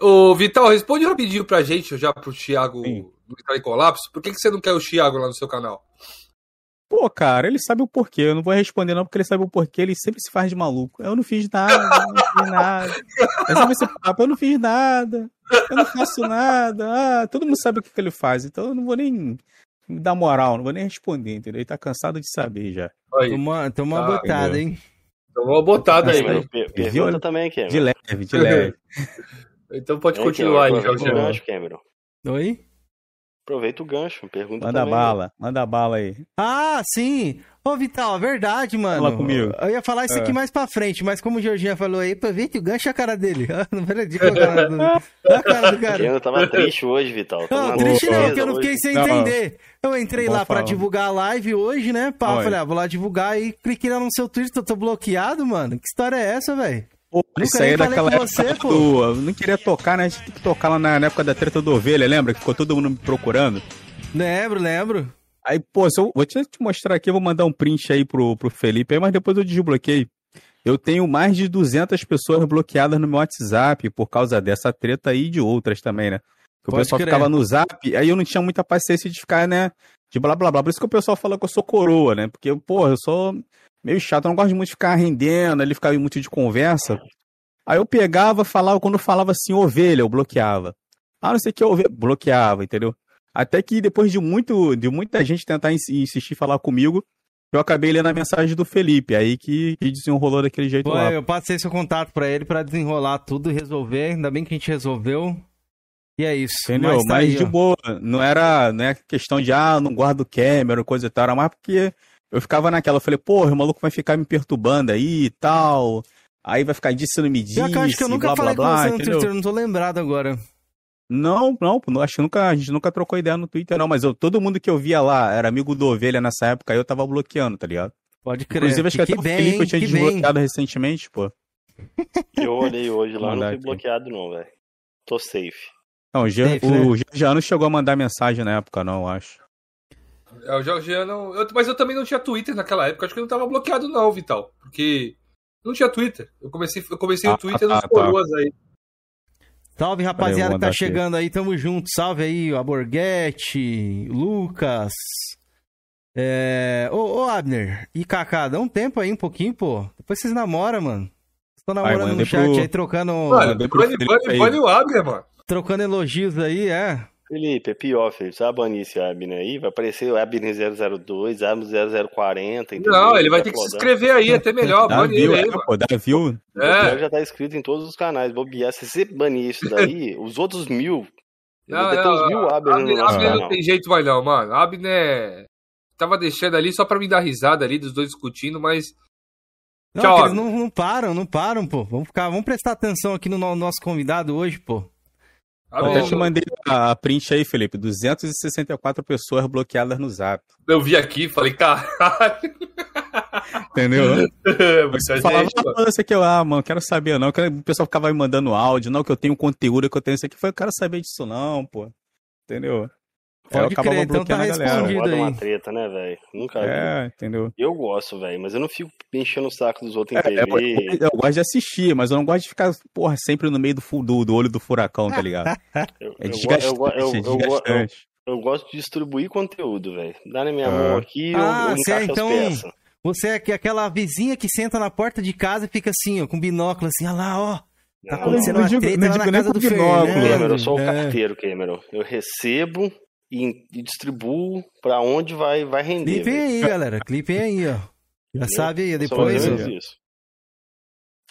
S2: Ô, Vital, responde rapidinho pra gente, já pro Thiago Sim. do Vital Colapso. Por que, que você não quer o Thiago lá no seu canal?
S3: Pô, cara, ele sabe o porquê. Eu não vou responder, não, porque ele sabe o porquê. Ele sempre se faz de maluco. Eu não fiz nada, eu não fiz nada. É sempre esse papo, eu não fiz nada. Eu não faço nada. Ah, todo mundo sabe o que, que ele faz. Então eu não vou nem dar moral, não vou nem responder, entendeu? Ele tá cansado de saber já.
S1: Aí. Toma, toma uma tá, botada, hein?
S2: Toma uma botada aí,
S4: mano. Pergunta também, Cameron.
S3: De leve, de leve.
S2: então pode continuar aí, Jorge.
S1: Oi?
S4: Aproveita o gancho, pergunta
S3: Manda
S4: também,
S3: bala, né? manda bala aí.
S1: Ah, sim. Ô, Vital, verdade, mano.
S3: Fala comigo.
S1: Eu ia falar isso é. aqui mais pra frente, mas como o Jorginho falou aí, aproveita o gancho a cara dele. Não perdi a cara do, a cara do cara.
S4: Eu tava triste hoje, Vital.
S1: Não, triste não, porque eu não fiquei sem não. entender. Eu entrei lá pra divulgar a live hoje, né? Pá, falei, ah, vou lá divulgar e cliquei lá no seu Twitter, tô, tô bloqueado, mano. Que história é essa, velho?
S3: Pô, isso aí é daquela época você, do... Não queria tocar, né? A gente tem que tocar lá na época da treta do ovelha, lembra? Que ficou todo mundo me procurando.
S1: Lembro, lembro.
S3: Aí, pô, eu vou te, mostrar aqui, eu vou mandar um print aí pro, pro Felipe, aí, mas depois eu desbloqueei. Eu tenho mais de 200 pessoas bloqueadas no meu WhatsApp por causa dessa treta aí e de outras também, né? Que o pessoal crer. ficava no zap, aí eu não tinha muita paciência de ficar, né? De blá blá blá. Por isso que o pessoal fala que eu sou coroa, né? Porque, pô, eu sou meio chato, eu não gosto muito de ficar rendendo, ali ficar muito de conversa. Aí eu pegava, falava, quando falava assim, ovelha, eu bloqueava. Ah, não sei o que, ovelha, bloqueava, entendeu? Até que depois de muito, de muita gente tentar insistir falar comigo, eu acabei lendo a mensagem do Felipe, aí que, que desenrolou daquele jeito Pô, lá.
S1: Eu passei seu contato para ele para desenrolar tudo e resolver. Ainda bem que a gente resolveu. E é isso.
S3: Entendeu? Mas, tá Mas aí, de ó. boa. Não era, não é questão de, ah, não guardo câmera, coisa e tal. Era mais porque eu ficava naquela. Eu falei, porra, o maluco vai ficar me perturbando aí e tal. Aí vai ficar disse, não me disse. Eu
S1: acho que eu nunca blá, falei blá, com blá, você no Twitter, não tô lembrado agora.
S3: Não, não, acho que nunca, a gente nunca trocou ideia no Twitter, não, mas eu, todo mundo que eu via lá era amigo do Ovelha nessa época, aí eu tava bloqueando, tá ligado?
S1: Pode crer.
S3: Inclusive, acho que, que até bem, o Felipe eu tinha desbloqueado bem. recentemente, pô.
S4: Eu olhei hoje lá, não fui bloqueado não, velho. Tô safe.
S3: Não, o, safe, o né? Georgiano chegou a mandar mensagem na época, não, eu acho.
S2: É, o Georgiano. Eu, mas eu também não tinha Twitter naquela época, acho que eu não tava bloqueado, não, Vital. Porque não tinha Twitter. Eu comecei, eu comecei ah, o Twitter ah, nos tá. coroas aí.
S1: Salve, rapaziada que tá chegando aqui. aí, tamo junto. Salve aí, a Borghetti, Lucas. É... Ô, ô, Abner e Kaká, dá um tempo aí, um pouquinho, pô. Depois vocês namoram, mano. Estão namorando Ai, no chat pro... aí, trocando.
S2: Mano, bane o Abner, mano.
S1: Trocando elogios aí, é.
S4: Felipe, é pior, Felipe. Você vai banir esse Abner aí, vai aparecer o Abner 002, Abner 0040.
S2: Entendeu? Não, ele vai ter que se inscrever aí, até melhor.
S3: Dá view, aí, é, pô, dá view.
S4: É. já tá inscrito em todos os canais. Bobear, se você banir isso daí, os outros mil.
S2: Não, não, uns mil Abner, Abner, Abner não tem jeito mais não, mano. Abner tava deixando ali só pra me dar risada ali dos dois discutindo, mas
S1: não, Tchau, eles não, não, param, não param, pô. Vamos ficar, vamos prestar atenção aqui no, no nosso convidado hoje, pô.
S3: Eu até te mandei a print aí, Felipe. 264 pessoas bloqueadas no zap.
S2: Eu vi aqui falei, caralho.
S3: Entendeu? Você falava, ah, isso aqui, ah, mano, quero saber não. O pessoal ficava me mandando áudio, não, que eu tenho conteúdo, que eu tenho isso aqui. Eu falei, eu quero saber disso não, pô. Entendeu?
S1: Pode eu crer, então tá respondido aí.
S4: uma treta, né, velho? Nunca
S3: É, vi. entendeu?
S4: Eu gosto, velho, mas eu não fico enchendo o saco dos outros em é, TV.
S3: Eu, eu, gosto de assistir, mas eu não gosto de ficar, porra, sempre no meio do, do, do olho do furacão, tá ligado? é desgastante,
S4: eu,
S3: é desgastante.
S4: Eu, gosto de distribuir conteúdo, velho. Dá na minha ah. mão aqui, ah, eu, eu é, então...
S1: Você é aquela vizinha que senta na porta de casa e fica assim, ó, com binóculo assim, olha lá, ó. Tá acontecendo uma treta não lá na casa do binóculo.
S4: Cameron, eu sou o é. carteiro, Cameron. Eu recebo, e, e distribuo para onde vai, vai render.
S1: Clipem aí, galera. Clipem aí, ó. Já sabe aí, depois. Eu, isso.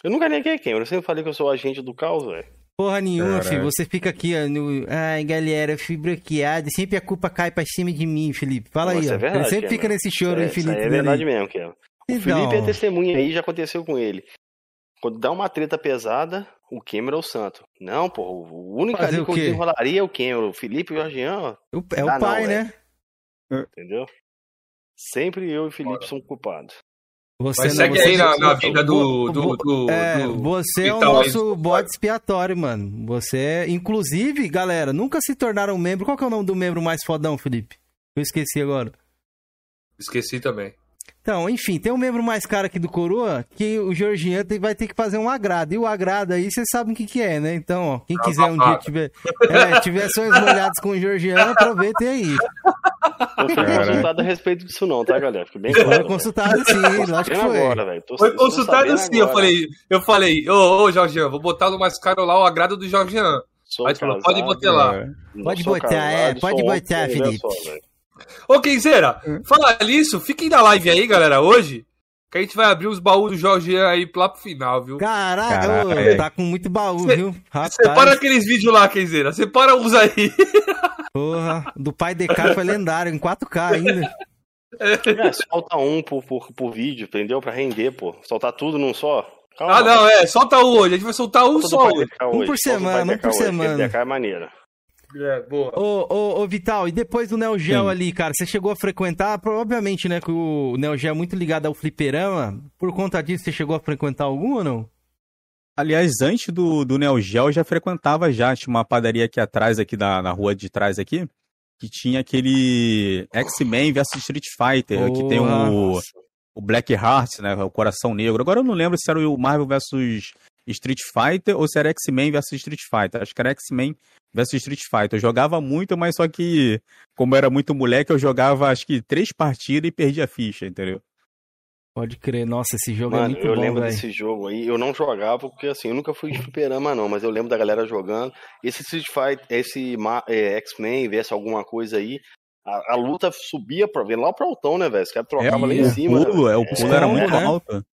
S4: eu nunca neguei quem, eu sempre falei que eu sou agente do caos, velho.
S1: Porra nenhuma, filho. Você fica aqui, ó, no... Ai, galera, fui bloqueado. Sempre a culpa cai pra cima de mim, Felipe. Fala Nossa, aí, ó. É verdade, ele sempre fica nesse choro, é, hein, Felipe.
S4: é verdade mesmo, que O então... Felipe é testemunha aí, já aconteceu com ele. Quando dá uma treta pesada, o Cameron é o santo. Não, pô, o único ali que eu desenrolaria é o Cameron. O Felipe e o Jorgian.
S1: É o pai, não, né?
S4: Entendeu? Sempre eu e o Felipe somos culpados.
S2: Você Mas não, segue você, aí na, na vida do, do, do,
S1: é, do Você é o nosso bode expiatório, mano. Você é. Inclusive, galera, nunca se tornaram membro. Qual que é o nome do membro mais fodão, Felipe? Eu esqueci agora.
S2: Esqueci também.
S1: Então, enfim, tem um membro mais caro aqui do Coroa que o Georgian vai ter que fazer um agrado. E o agrado aí, vocês sabem o que, que é, né? Então, ó, quem quiser um dia tiver, é, tiver sonhos molhados com o Georgian, aproveitem aí.
S4: Não foi consultado a respeito disso, não, tá, galera? Fique bem claro.
S1: Foi consultado sim, lógico que foi.
S2: Agora, tô, foi consultado sim, agora. eu falei, eu falei, ô, ô, Georgian, vou botar no mais caro lá o agrado do Georgian. Aí pode botar lá.
S1: Pode botar, é, pode botar, Felipe. Só,
S2: Ô, Kenzeira, hum. fala nisso, fiquem na live aí, galera, hoje. Que a gente vai abrir os baús do Jorge aí lá pro final, viu?
S1: Caraca, Caraca tá com muito baú, Cê, viu?
S2: Rapaz. Separa aqueles vídeos lá, Kenzeira. Separa uns aí.
S1: Porra, do pai DK foi lendário, em 4K ainda.
S4: É, solta um por, por, por vídeo, entendeu? Pra render, pô. Soltar tudo num só.
S2: Calma, ah, não, é. Solta um hoje. A gente vai soltar um só hoje.
S1: Um por semana, um por semana.
S4: DK é maneiro.
S1: É, boa. Ô, ô, ô, Vital, e depois do Neo Geo Sim. ali, cara, você chegou a frequentar, obviamente, né, que o Neo Geo é muito ligado ao fliperama, por conta disso você chegou a frequentar algum ou não?
S3: Aliás, antes do, do Neo Geo eu já frequentava já, tinha uma padaria aqui atrás, aqui da, na rua de trás aqui, que tinha aquele X-Men vs Street Fighter, oh, que tem o, o Black Heart, né, o Coração Negro. Agora eu não lembro se era o Marvel vs Street Fighter ou se era X-Men vs Street Fighter. Acho que era X-Men versus Street Fighter. Eu jogava muito, mas só que, como era muito moleque, eu jogava acho que três partidas e perdi a ficha, entendeu?
S1: Pode crer, nossa, esse jogo é Mano, é muito
S4: eu
S1: bom,
S4: Eu lembro véio. desse jogo aí, eu não jogava porque assim, eu nunca fui de fliperama não, mas eu lembro da galera jogando. Esse Street Fighter, esse é, X-Men, vs alguma coisa aí, a, a, luta subia pra ver lá pro altão, né, velho? Os caras trocavam é, lá em cima.
S3: Pulo, né? É, o pulo é, era muito né? alto.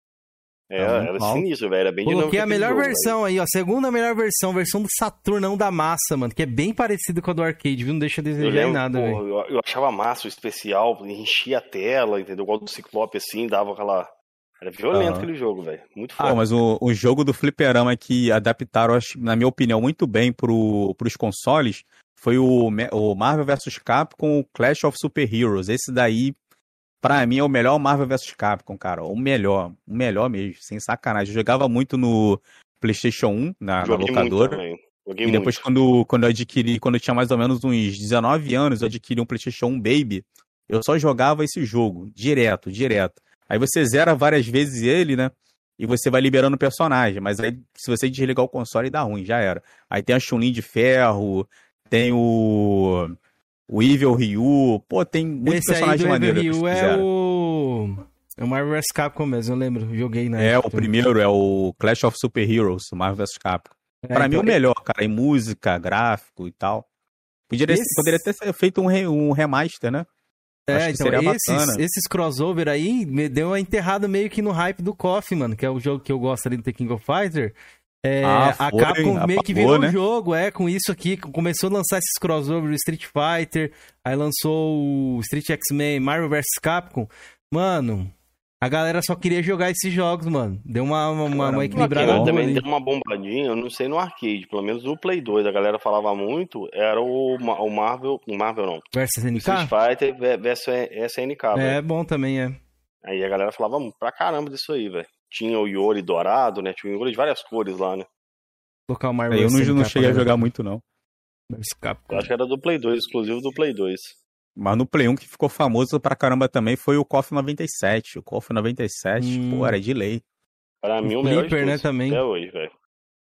S4: É, era, era sinistro, velho. Era bem
S1: Coloquei a melhor jogo, versão aí, ó. A segunda melhor versão, versão do Saturnão da massa, mano. Que é bem parecido com a do arcade, viu? Não deixa de desejar lembro, em nada, velho.
S4: Eu, eu, achava massa o especial, enchia a tela, entendeu? Igual do Ciclope, assim, dava aquela. Era violento aquele jogo, velho. Muito forte.
S3: Ah, mas o, o jogo do Fliperama que adaptaram, na minha opinião, muito bem pro, pros consoles foi o, o Marvel vs Capcom Clash of Super Heroes. Esse daí Pra mim é o melhor Marvel vs Capcom, cara. O melhor. O melhor mesmo, sem sacanagem. Eu jogava muito no PlayStation 1, na, na locadora. e depois, quando, quando eu adquiri, quando eu tinha mais ou menos uns 19 anos, eu adquiri um PlayStation 1 Baby. Eu só jogava esse jogo, direto, direto. Aí você zera várias vezes ele, né? E você vai liberando o personagem. Mas aí, se você desligar o console, dá ruim, já era. Aí tem a Chun-Li de ferro, tem o o Evil Ryu. Pô, tem muito Esse personagem maneiro. Evil Ryu
S1: é o. É o Marvel vs Capcom mesmo, eu lembro. Joguei na.
S3: É, época. o primeiro é o Clash of Super Heroes, o Marvel vs Capcom. É, pra então... mim, o melhor, cara, em música, gráfico e tal. Poderia, esse... poderia ter feito um, re, um remaster, né?
S1: É, então, esses, esses crossover aí me deu uma enterrada meio que no hype do Coffee, mano, que é o jogo que eu gosto ali do The King of Fighter. É, ah, foi, a Capcom meio que virou né? um jogo, é, com isso aqui. Começou a lançar esses crossover do Street Fighter, aí lançou o Street X-Men, Mario vs Capcom. Mano, a galera só queria jogar esses jogos, mano. Deu uma, uma, uma equilibrada boa.
S4: Também deu uma bombadinha, eu não sei no arcade, pelo menos no Play 2, a galera falava muito, era o, o Marvel, o Marvel não.
S1: Versus NK?
S4: Street Fighter versus SNK,
S1: É, véio. bom também, é.
S4: Aí a galera falava pra caramba disso aí, velho. Tinha o Yori dourado, né? Tinha o Yori de várias cores lá, né?
S1: Colocar o Marvel
S3: Eu não, não cheguei a jogar muito, não.
S4: Eu acho que era do Play 2, exclusivo do Play 2.
S3: Mas no Play 1 que ficou famoso pra caramba também foi o KOF 97. O KOF 97, hum. pô, era de lei.
S4: Pra mim, o, o melhor Flipper, de
S1: né, todos. né, também.
S4: Até hoje, velho.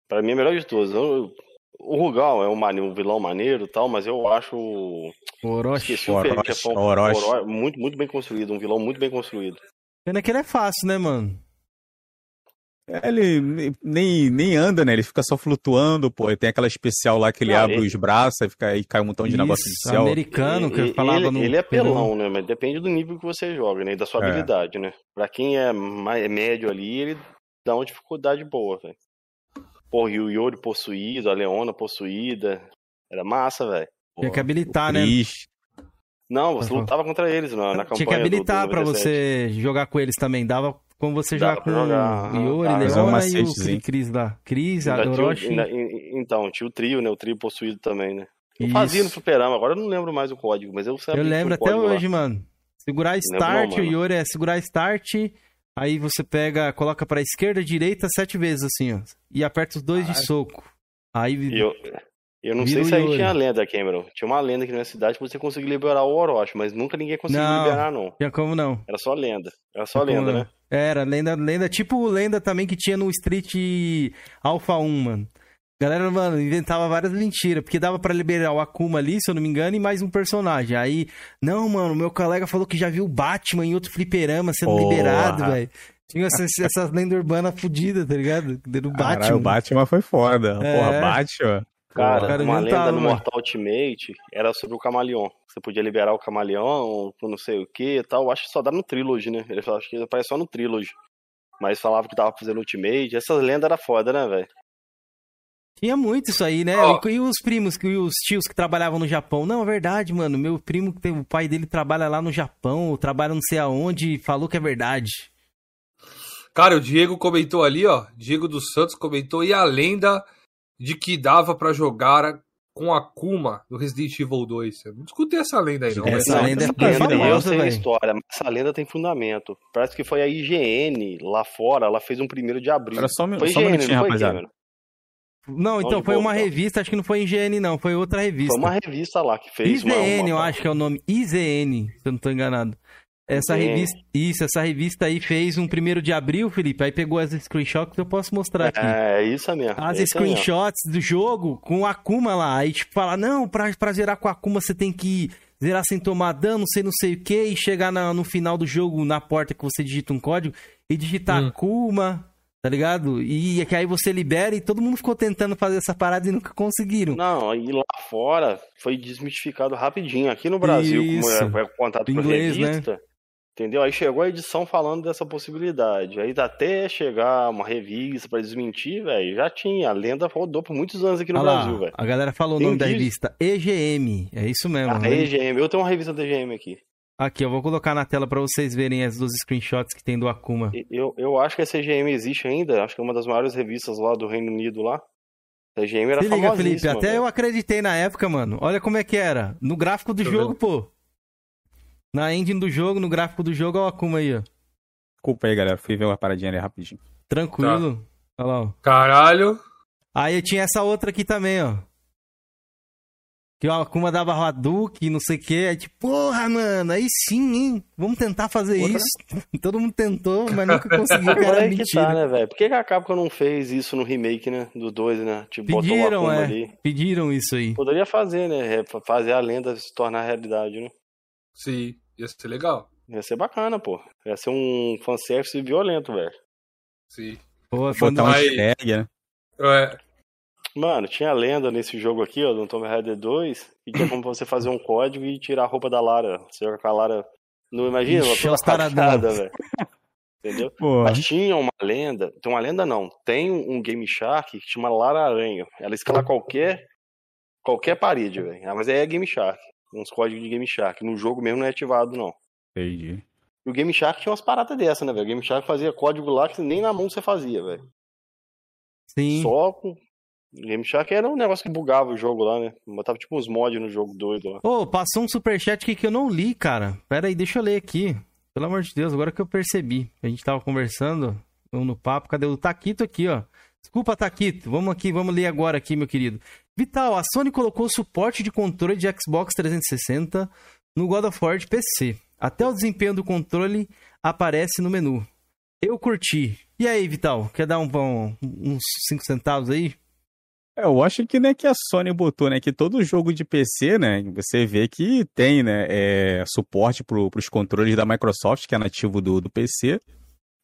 S4: Pra mim, é o melhor de todos. Eu, o Rugal é um, um vilão maneiro e tal, mas eu acho. O
S1: Orochi.
S4: Esqueci, Orochi, o Orochi. Orochi. Muito, muito bem construído. Um vilão muito bem construído.
S1: Pena que ele é fácil, né, mano?
S3: Ele nem, nem anda, né? Ele fica só flutuando, pô. Tem aquela especial lá que ele não, abre ele... os braços e, fica, e cai um montão de Isso, negócio de céu.
S1: americano que
S4: ele,
S1: falava
S4: ele,
S1: no...
S4: Ele é pelão, né? Mas depende do nível que você joga, né? E da sua é. habilidade, né? Pra quem é, mais, é médio ali, ele dá uma dificuldade boa, velho. Porra, e o Yori possuído, a Leona possuída. Era massa, velho.
S1: Tinha que habilitar, né?
S4: Não, você lutava contra eles na, na campanha.
S1: Tinha que habilitar do, do pra você jogar com eles também. Dava como você joga com jogar, o Yuri, ah, Leona e o Cris lá. Cris, a Orochi.
S4: Então, tinha o trio, né? O trio possuído também, né? Eu Isso. fazia no fliperama, agora eu não lembro mais o código, mas eu sabia
S1: Eu lembro até hoje, lá. mano. Segurar Start, não, o Yuri é segurar Start, aí você pega, coloca pra esquerda, direita, sete vezes assim, ó. E aperta os dois de soco. Aí...
S4: Eu, eu não sei se aí tinha lenda, Cameron. Tinha uma lenda aqui na cidade que você conseguia liberar o Orochi, mas nunca ninguém conseguiu não, liberar, não.
S1: Tinha como não.
S4: Era só lenda. Era só tinha lenda, né?
S1: Era, lenda, lenda, tipo lenda também que tinha no Street Alpha 1, mano. Galera, mano, inventava várias mentiras, porque dava para liberar o Akuma ali, se eu não me engano, e mais um personagem. Aí, não, mano, meu colega falou que já viu o Batman em outro fliperama sendo Porra. liberado, velho. Tinha essas, essas lendas urbanas fodidas, tá ligado? Do Batman. Caralho,
S3: o Batman foi foda. É. Porra, Batman.
S4: Cara, cara uma lenda no Mortal Ultimate era sobre o Camaleão. Você podia liberar o Camaleão, não sei o que e tal. Acho que só dá no Trilogy, né? Ele acho que aparece só no Trilogy. Mas falava que tava fazendo Ultimate. Essas lendas era foda, né, velho?
S1: Tinha muito isso aí, né? Oh. E os primos, e os tios que trabalhavam no Japão? Não, é verdade, mano. Meu primo, o pai dele trabalha lá no Japão, trabalha não sei aonde, falou que é verdade.
S2: Cara, o Diego comentou ali, ó. Diego dos Santos comentou, e a lenda de que dava para jogar com a Kuma do Resident Evil 2. Eu não escutei essa lenda aí, não.
S1: Essa lenda é
S4: famosa, Eu história, mas essa lenda tem fundamento. Parece que foi a IGN lá fora, ela fez um primeiro de abril.
S3: Era só, foi só IGN, um minutinho, rapaziada.
S1: Não, então foi uma revista, acho que não foi IGN, não, foi outra revista. Foi
S4: uma revista lá que fez.
S1: IZN, uma, uma... eu acho que é o nome. IZN, se eu não tô enganado. Essa revista, isso, essa revista aí fez um primeiro de abril, Felipe. Aí pegou as screenshots que eu posso mostrar aqui.
S4: É, isso mesmo.
S1: As screenshots mesmo. do jogo com o Akuma lá. Aí, tipo, fala, não, pra, pra zerar com o Akuma você tem que zerar sem tomar dano, sei não sei o que, e chegar na, no final do jogo, na porta que você digita um código, e digitar hum. Akuma, tá ligado? E é que aí você libera e todo mundo ficou tentando fazer essa parada e nunca conseguiram.
S4: Não, e lá fora foi desmistificado rapidinho. Aqui no Brasil, Isso. como é, é contato com
S1: Inglês, revista, né?
S4: Entendeu? Aí chegou a edição falando dessa possibilidade. Aí até chegar uma revista para desmentir, velho, já tinha. A lenda rodou por muitos anos aqui no Brasil, velho.
S1: A galera falou o nome da revista EGM. É isso mesmo. Ah,
S4: né? EGM. Eu tenho uma revista da EGM aqui.
S1: Aqui, eu vou colocar na tela para vocês verem as duas screenshots que tem do Akuma.
S4: Eu, eu acho que essa EGM existe ainda. Acho que é uma das maiores revistas lá do Reino Unido lá. A EGM era Se liga, Felipe,
S1: até véio. eu acreditei na época, mano. Olha como é que era. No gráfico do jogo, pô. Na engine do jogo, no gráfico do jogo, olha o Akuma aí, ó.
S3: Desculpa aí, galera. Fui ver uma paradinha ali rapidinho.
S1: Tranquilo. Tá. Olha lá, ó.
S2: Caralho.
S1: Aí tinha essa outra aqui também, ó. Que o Akuma dava Hadouken, não sei o que. Aí tipo, porra, mano, aí sim, hein? Vamos tentar fazer outra? isso. Todo mundo tentou, mas nunca conseguiu, cara, é mentira. Que tá,
S4: né, velho? Por que a Capcom não fez isso no remake, né? Do 2, né?
S1: Tipo, Pediram, é. Ali. Pediram isso aí.
S4: Poderia fazer, né? Fazer a lenda se tornar realidade, né?
S2: Sim, ia ser legal.
S4: Ia ser bacana, pô. Ia ser um fanservice violento, velho.
S2: Sim.
S3: Pô, botar um hashtag, né?
S2: É.
S4: Mano, tinha lenda nesse jogo aqui, ó, do Tomb Raider 2, que tinha como você fazer um código e tirar a roupa da Lara. Você joga com a Lara. Não imagina,
S1: Ixi, uma parada, velho.
S4: Entendeu? Porra. Mas tinha uma lenda. Tem uma lenda não. Tem um Game Shark que chama Lara Aranha. Ela escala qualquer. qualquer parede, velho. Ah, mas aí é Game Shark. Uns códigos de Game Shark. No jogo mesmo não é ativado, não.
S3: Entendi.
S4: E o Game Shark tinha umas paradas dessa, né, velho? O Game Shark fazia código lá que nem na mão você fazia, velho.
S1: Sim.
S4: Só com. O Game Shark era um negócio que bugava o jogo lá, né? Botava tipo uns mods no jogo doido lá.
S1: Ô, oh, passou um superchat aqui que eu não li, cara. Pera aí, deixa eu ler aqui. Pelo amor de Deus, agora que eu percebi. A gente tava conversando no papo. Cadê o Taquito aqui, ó? Desculpa, Taquito. Vamos aqui, vamos ler agora aqui, meu querido. Vital, a Sony colocou suporte de controle de Xbox 360 no God of War de PC. Até o desempenho do controle aparece no menu. Eu curti. E aí, Vital, quer dar um, um, uns 5 centavos aí?
S3: É, eu acho que né, que a Sony botou, né, que todo jogo de PC, né, você vê que tem, né, é, suporte para os controles da Microsoft, que é nativo do, do PC.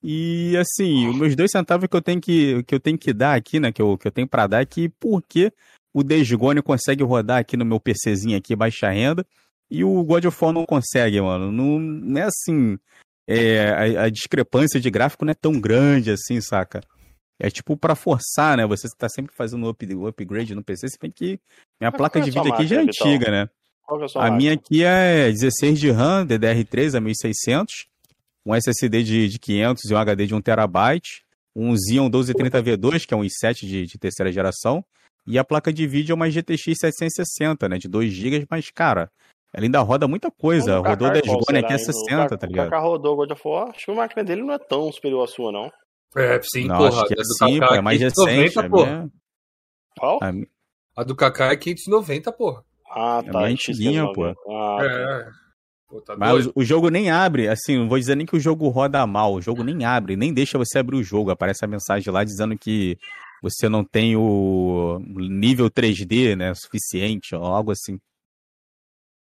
S3: E assim, os meus dois centavos que eu tenho que, que eu tenho que dar aqui, né, que eu, que eu tenho para dar é que por que o Days Gone consegue rodar aqui no meu PCzinho aqui, baixa renda, e o God of War não consegue, mano. Não, não é assim. É, a, a, discrepância de gráfico não é tão grande assim, saca? É tipo para forçar, né? Você está sempre fazendo o up, upgrade no PC, você tem que. Minha Mas placa de vídeo aqui já é antiga, né? É a, a minha aqui é 16 de RAM, DDR3 a 1600, um SSD de, de 500 e um HD de 1TB, um Xeon 1230V2, que é um i7 de, de terceira geração, e a placa de vídeo é uma GTX 760, né? De 2 GB, mas, cara, ela ainda roda muita coisa. Rodou 10 Gone aqui é 60, tá ligado? O
S4: Kaká rodou God of War, acho que a máquina dele não é tão superior à sua, não.
S2: É, sim,
S3: não, porra. Acho que é, sim, é mais recente. 590,
S2: porra. Qual? A, a do Kaká é 590, porra.
S4: Ah, tá. É
S3: mais antiguinha, pô.
S2: Ah, tá. é.
S3: Pô, tá Mas o, o, jogo nem abre, assim, não vou dizer nem que o jogo roda mal, o jogo nem abre, nem deixa você abrir o jogo. Aparece a mensagem lá dizendo que você não tem o nível 3D, né, suficiente, ou algo assim.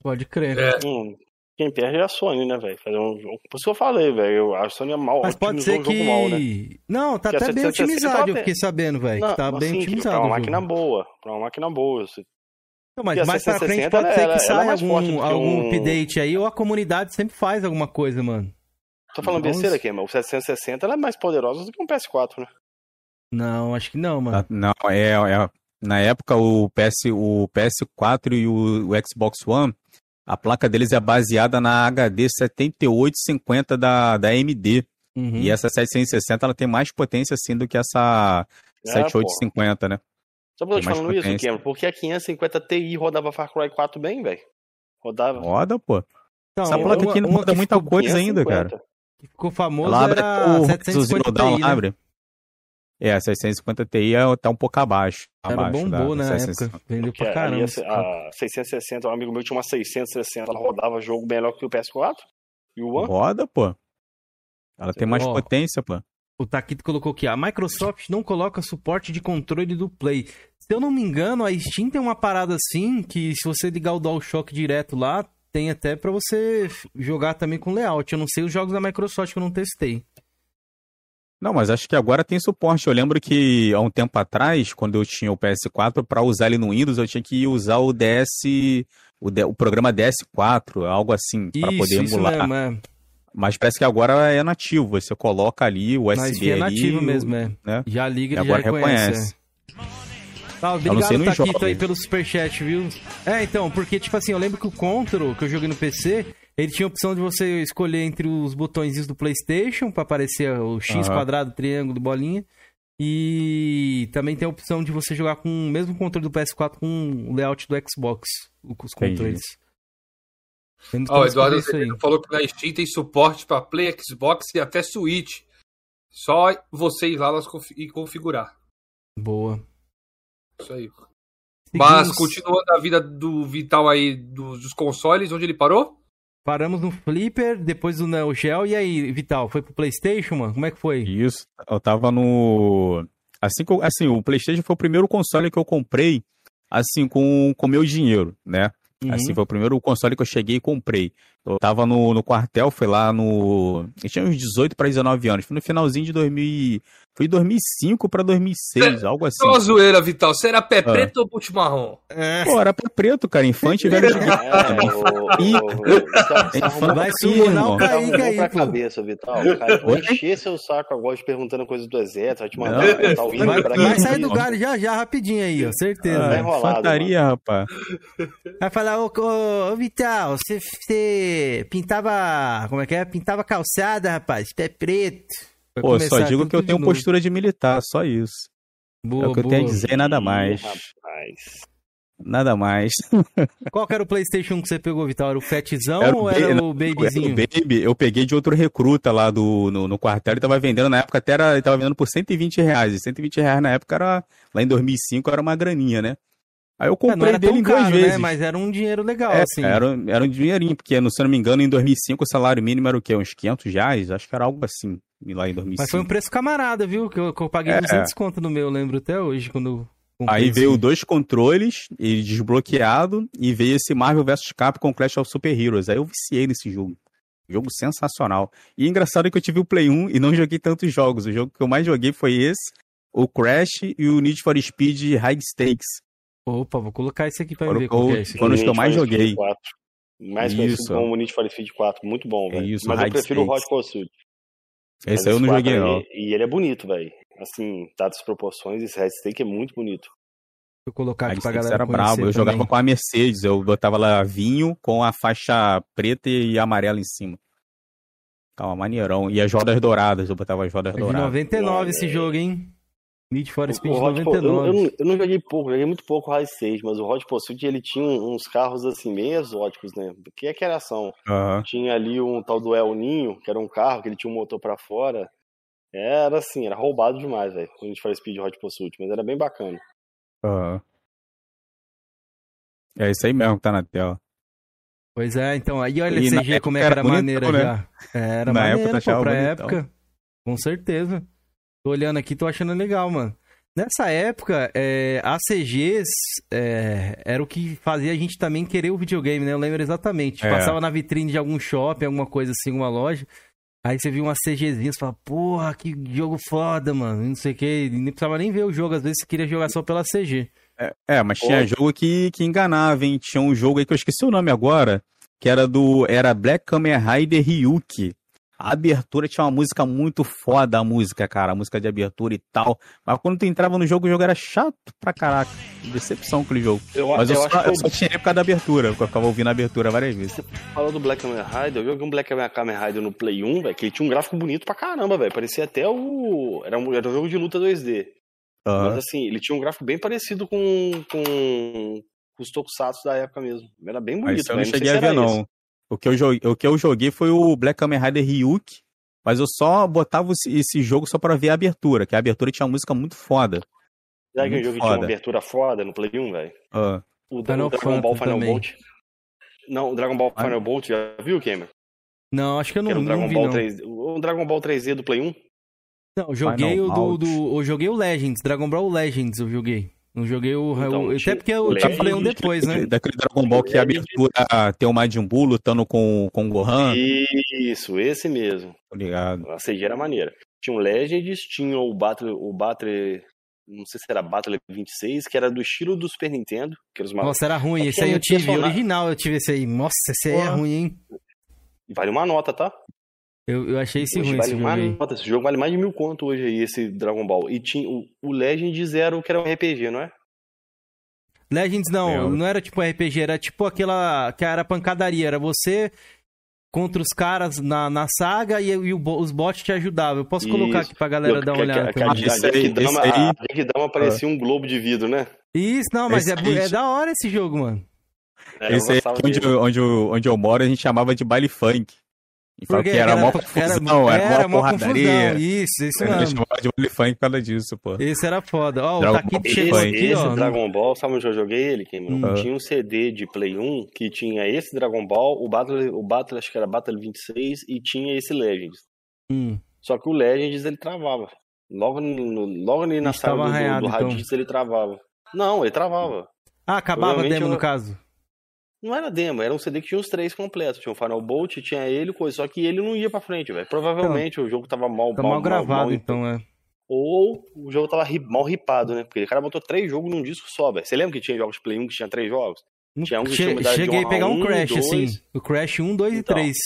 S1: Pode crer. É. Hum,
S4: quem perde é a Sony, né, velho? Fazer um jogo. Por isso que eu falei, velho. A Sony é mal.
S1: Mas pode ser que. Um mal, né? Não, tá que até bem otimizado, eu fiquei sabendo, velho. Que tá bem assim, otimizado.
S4: Pra uma máquina boa. Pra uma máquina boa. Você...
S1: Não, mas mais pra frente pode ser que saia algum, algum um... update aí, ou a comunidade sempre faz alguma coisa, mano.
S4: Tô falando Vamos... besteira aqui, mas o 760 ela é mais poderosa do que um PS4, né?
S1: Não, acho que não, mano. Ah,
S3: não, é, é na época o PS, o PS4 e o, o Xbox One a placa deles é baseada na HD 7850 da, da AMD. Uhum. E essa 760 ela tem mais potência assim do que essa é, 7850, né?
S4: Só pra eu te falando potência. isso, Cameron, porque a 550 Ti rodava Far Cry 4 bem, velho. Rodava.
S3: Roda, pô. Então, Essa placa aqui não roda muita coisa 550. ainda, cara.
S1: ficou famoso ela abre era o 750 Ti, né? abre.
S3: É, a 650 Ti é, tá um pouco abaixo.
S1: Era
S3: abaixo
S1: bombou da, na época. Vendeu pra caramba.
S4: A, a 660, um amigo meu tinha uma 660, ela rodava jogo melhor que o PS4 e o One.
S3: Roda, pô. Ela tem mais potência, pô.
S1: O Taquito colocou aqui, a Microsoft não coloca suporte de controle do Play. Se eu não me engano, a Steam tem uma parada assim, que se você ligar o DualShock direto lá, tem até para você jogar também com layout. Eu não sei os jogos da Microsoft que eu não testei.
S3: Não, mas acho que agora tem suporte. Eu lembro que há um tempo atrás, quando eu tinha o PS4, para usar ele no Windows, eu tinha que usar o DS, o, D, o programa DS4, algo assim, para poder emular. Isso mesmo, é. Mas parece que agora é nativo. Você coloca ali o USB é
S1: nativo
S3: ali,
S1: mesmo, é. Né? Já liga e agora já reconhece. reconhece. É. Tá, obrigado, Taquito, aí pelo superchat, viu? É, então, porque, tipo assim, eu lembro que o Control, que eu joguei no PC, ele tinha a opção de você escolher entre os botões do PlayStation para aparecer o X uhum. quadrado, triângulo, bolinha. E também tem a opção de você jogar com o mesmo controle do PS4 com o layout do Xbox, os controles.
S2: Ó, oh, Eduardo falou que na Steam tem suporte para Play, Xbox e até Switch. Só você ir lá e configurar.
S1: Boa.
S2: Isso aí. Mas continuando a vida do Vital aí dos, dos consoles, onde ele parou?
S1: Paramos no Flipper, depois do Neo Geo. E aí, Vital, foi pro PlayStation, mano? Como é que foi?
S3: Isso, eu tava no. Assim, assim o PlayStation foi o primeiro console que eu comprei, assim, com o meu dinheiro, né? Uhum. Assim, foi o primeiro console que eu cheguei e comprei. Eu tava no, no quartel, foi lá no. Eu tinha uns 18 para 19 anos. Foi no finalzinho de 2000. Foi 2005 para 2006, é, algo assim. É
S2: uma zoeira, Vital. Você era pé ah. preto ou boot marrom?
S3: É. Pô, era pé preto, cara. Infante velho de
S4: é, Vai summonar o Kaique aí, pra cabeça, Vital. Vai encher seu saco agora perguntando coisas do exército, vai te mandar
S1: não, vai, vai, vai sair do galho já já rapidinho aí, ó. Certeza. Ah,
S3: vai enrolado, mano. rapaz.
S1: Vai falar, ô, ô, ô Vital, você, você pintava. Como é que é? Pintava calçada, rapaz, pé preto.
S3: Pô, só digo que eu tenho postura de militar, só isso. Boa, é o que boa. eu tenho a dizer e nada mais. Rapaz. Nada mais.
S1: Qual era o PlayStation que você pegou, Vital? Era o Fatzão era ou era o Babyzinho?
S3: Era o Baby, eu peguei de outro recruta lá do, no, no quartel. Ele tava vendendo, na época até era, ele tava vendendo por 120 reais. E 120 reais na época era, lá em 2005, era uma graninha, né? Aí eu comprei é, dele em duas caro, né? vezes. Né?
S1: Mas era um dinheiro legal,
S3: é,
S1: assim.
S3: Era, era um dinheirinho, porque, se eu não me engano, em 2005 o salário mínimo era o quê? Uns 500 reais? Acho que era algo assim, lá em 2005.
S1: Mas foi um preço camarada, viu? Que eu, que eu paguei é. 200 conto no meu, lembro até hoje, quando...
S3: Aí veio dois controles, e desbloqueado, e veio esse Marvel vs Capcom Clash of Super Heroes. Aí eu viciei nesse jogo. Jogo sensacional. E engraçado é que eu tive o Play 1 e não joguei tantos jogos. O jogo que eu mais joguei foi esse, o Crash e o Need for Speed High Stakes.
S1: Opa, vou colocar esse aqui pra foram, ver qual é esse.
S3: Foram os que eu mais joguei.
S4: Mais conhecido como Need for Speed 4, muito bom, velho. Mas eu prefiro o Hot Pursuit.
S3: Esse aí eu não joguei,
S4: não. E ele é bonito, velho. Assim, dadas as proporções, esse Red Stake é muito bonito.
S1: Vou colocar aqui pra galera
S3: era brabo. Eu também. jogava com a Mercedes, eu botava lá vinho com a faixa preta e amarela em cima. Calma, maneirão. E as rodas douradas, eu botava as rodas é douradas.
S1: 99 esse jogo, hein? Need for Speed o, o 99. Eu,
S4: eu, eu, não joguei pouco, joguei muito pouco High Stage, mas o Hot Pursuit ele tinha uns carros assim meio exóticos, né? Que é que era ação? Uhum. Tinha ali um tal do El Ninho, que era um carro que ele tinha um motor para fora. Era assim, era roubado demais, velho, o Need for Speed Hot Pursuit, mas era bem bacana.
S3: Uhum. É isso aí mesmo que tá na tela.
S1: Pois é, então aí olha e CG como é que era, era maneira né? já. É, era na maneira, época, pô, pra época. Com certeza. Tô olhando aqui, tô achando legal, mano. Nessa época, é, ACGs é, era o que fazia a gente também querer o videogame, né? Eu lembro exatamente. É. Passava na vitrine de algum shopping, alguma coisa assim, uma loja. Aí você viu uma CGzinha, você fala, porra, que jogo foda, mano. Não sei o que. Nem precisava nem ver o jogo, às vezes você queria jogar só pela CG.
S3: É, é mas tinha jogo que, que enganava, hein? Tinha um jogo aí que eu esqueci o nome agora, que era do. Era Black Kamen Rider Ryuki. A abertura tinha uma música muito foda, a música, cara, a música de abertura e tal. Mas quando tu entrava no jogo, o jogo era chato pra caraca. Decepção aquele jogo. Eu, Mas eu, eu só, eu só tinha época da abertura, eu ficava ouvindo a abertura várias vezes. Você
S4: falou do Black Kamen Rider, eu joguei um Black Kamen Rider no Play 1, velho, que ele tinha um gráfico bonito pra caramba, velho. Parecia até o. Era um, era um jogo de luta 2D. Uhum. Mas assim, ele tinha um gráfico bem parecido com, com, com os Tokusatsu da época mesmo. Era bem bonito. Mas
S3: eu não cheguei a ver, não. O que, eu joguei, o que eu joguei foi o Black Kamen Rider Ryuk, mas eu só botava esse jogo só pra ver a abertura, que a abertura tinha uma música muito foda.
S4: Já que o jogo foda. tinha uma abertura foda no Play 1, velho?
S3: Uh.
S4: O, Final Dragon Ball Final também. Bolt. Não, o Dragon Ball ah. Final Bolt, já viu, Gamer?
S1: Não, acho que eu não, que
S4: um Dragon
S1: não vi,
S4: Ball
S1: não.
S4: 3, o Dragon Ball 3D do Play 1?
S1: Não, eu joguei o do, do, Eu joguei o Legends, Dragon Ball Legends eu joguei. Não joguei o. então, o até porque eu tive Play 1 depois, né?
S3: Daquele Dragon Ball que a abertura tem o Majin Buu lutando com, com o Gohan.
S4: Isso, esse mesmo.
S3: Obrigado.
S4: A CG era maneira. Tinha o Legends, tinha o Battle. O Battle não sei se era Battle 26, que era do estilo do Super Nintendo. Que era os
S1: Nossa, era ruim. Esse aí eu tive, original eu tive esse aí. Nossa, esse aí é ruim, hein?
S4: Vale uma nota, tá?
S1: Eu, eu achei esse hoje ruim.
S4: Vale esse, jogo nota, esse jogo vale mais de mil conto hoje aí, esse Dragon Ball. E tinha o, o Legends era o que era um RPG, não é?
S1: Legends não, Meu. não era tipo RPG, era tipo aquela que era pancadaria, era você contra os caras na, na saga e, e o, os bots te ajudavam. Eu posso colocar Isso. aqui pra galera dar uma olhada.
S4: A, a, a, a Genkidama parecia um globo de vidro, né?
S1: Isso, não, mas é, é, da hora esse jogo, mano.
S3: É, esse aí, onde, onde, onde eu moro, a gente chamava de baile funk. E falou que era, era mó confusão, era, era, era mó porradaria.
S1: Isso, isso
S3: mesmo. Deixa eu de Olifante por causa disso, pô.
S1: Esse era foda. Ó,
S4: oh, o Taquito chegou esse, aqui, esse ó. Dragon Ball, sabe onde eu joguei ele, Kim? Hum. Tinha um CD de Play 1 que tinha esse Dragon Ball, o Battle, o Battle acho que era Battle 26, e tinha esse Legends.
S1: Hum.
S4: Só que o Legends ele travava. Logo, no, logo ali na sala do, do, do então. Ele travava. Não, ele travava.
S1: Ah, acabava demo eu... no caso.
S5: Não era demo, era um CD que tinha os três completos. Tinha o Final Bolt, tinha ele, coisa. Só que ele não ia pra frente, velho. Provavelmente então, o jogo tava mal,
S1: tá mal, mal gravado, mal, então, é.
S5: Ou o jogo tava mal ripado, né? Porque o cara botou três jogos num disco só, velho. Você lembra que tinha jogos de Play 1 que tinha três jogos?
S1: Tinha um que che tinha Cheguei a pegar um Crash, 1, assim. O Crash 1, 2 então, e 3.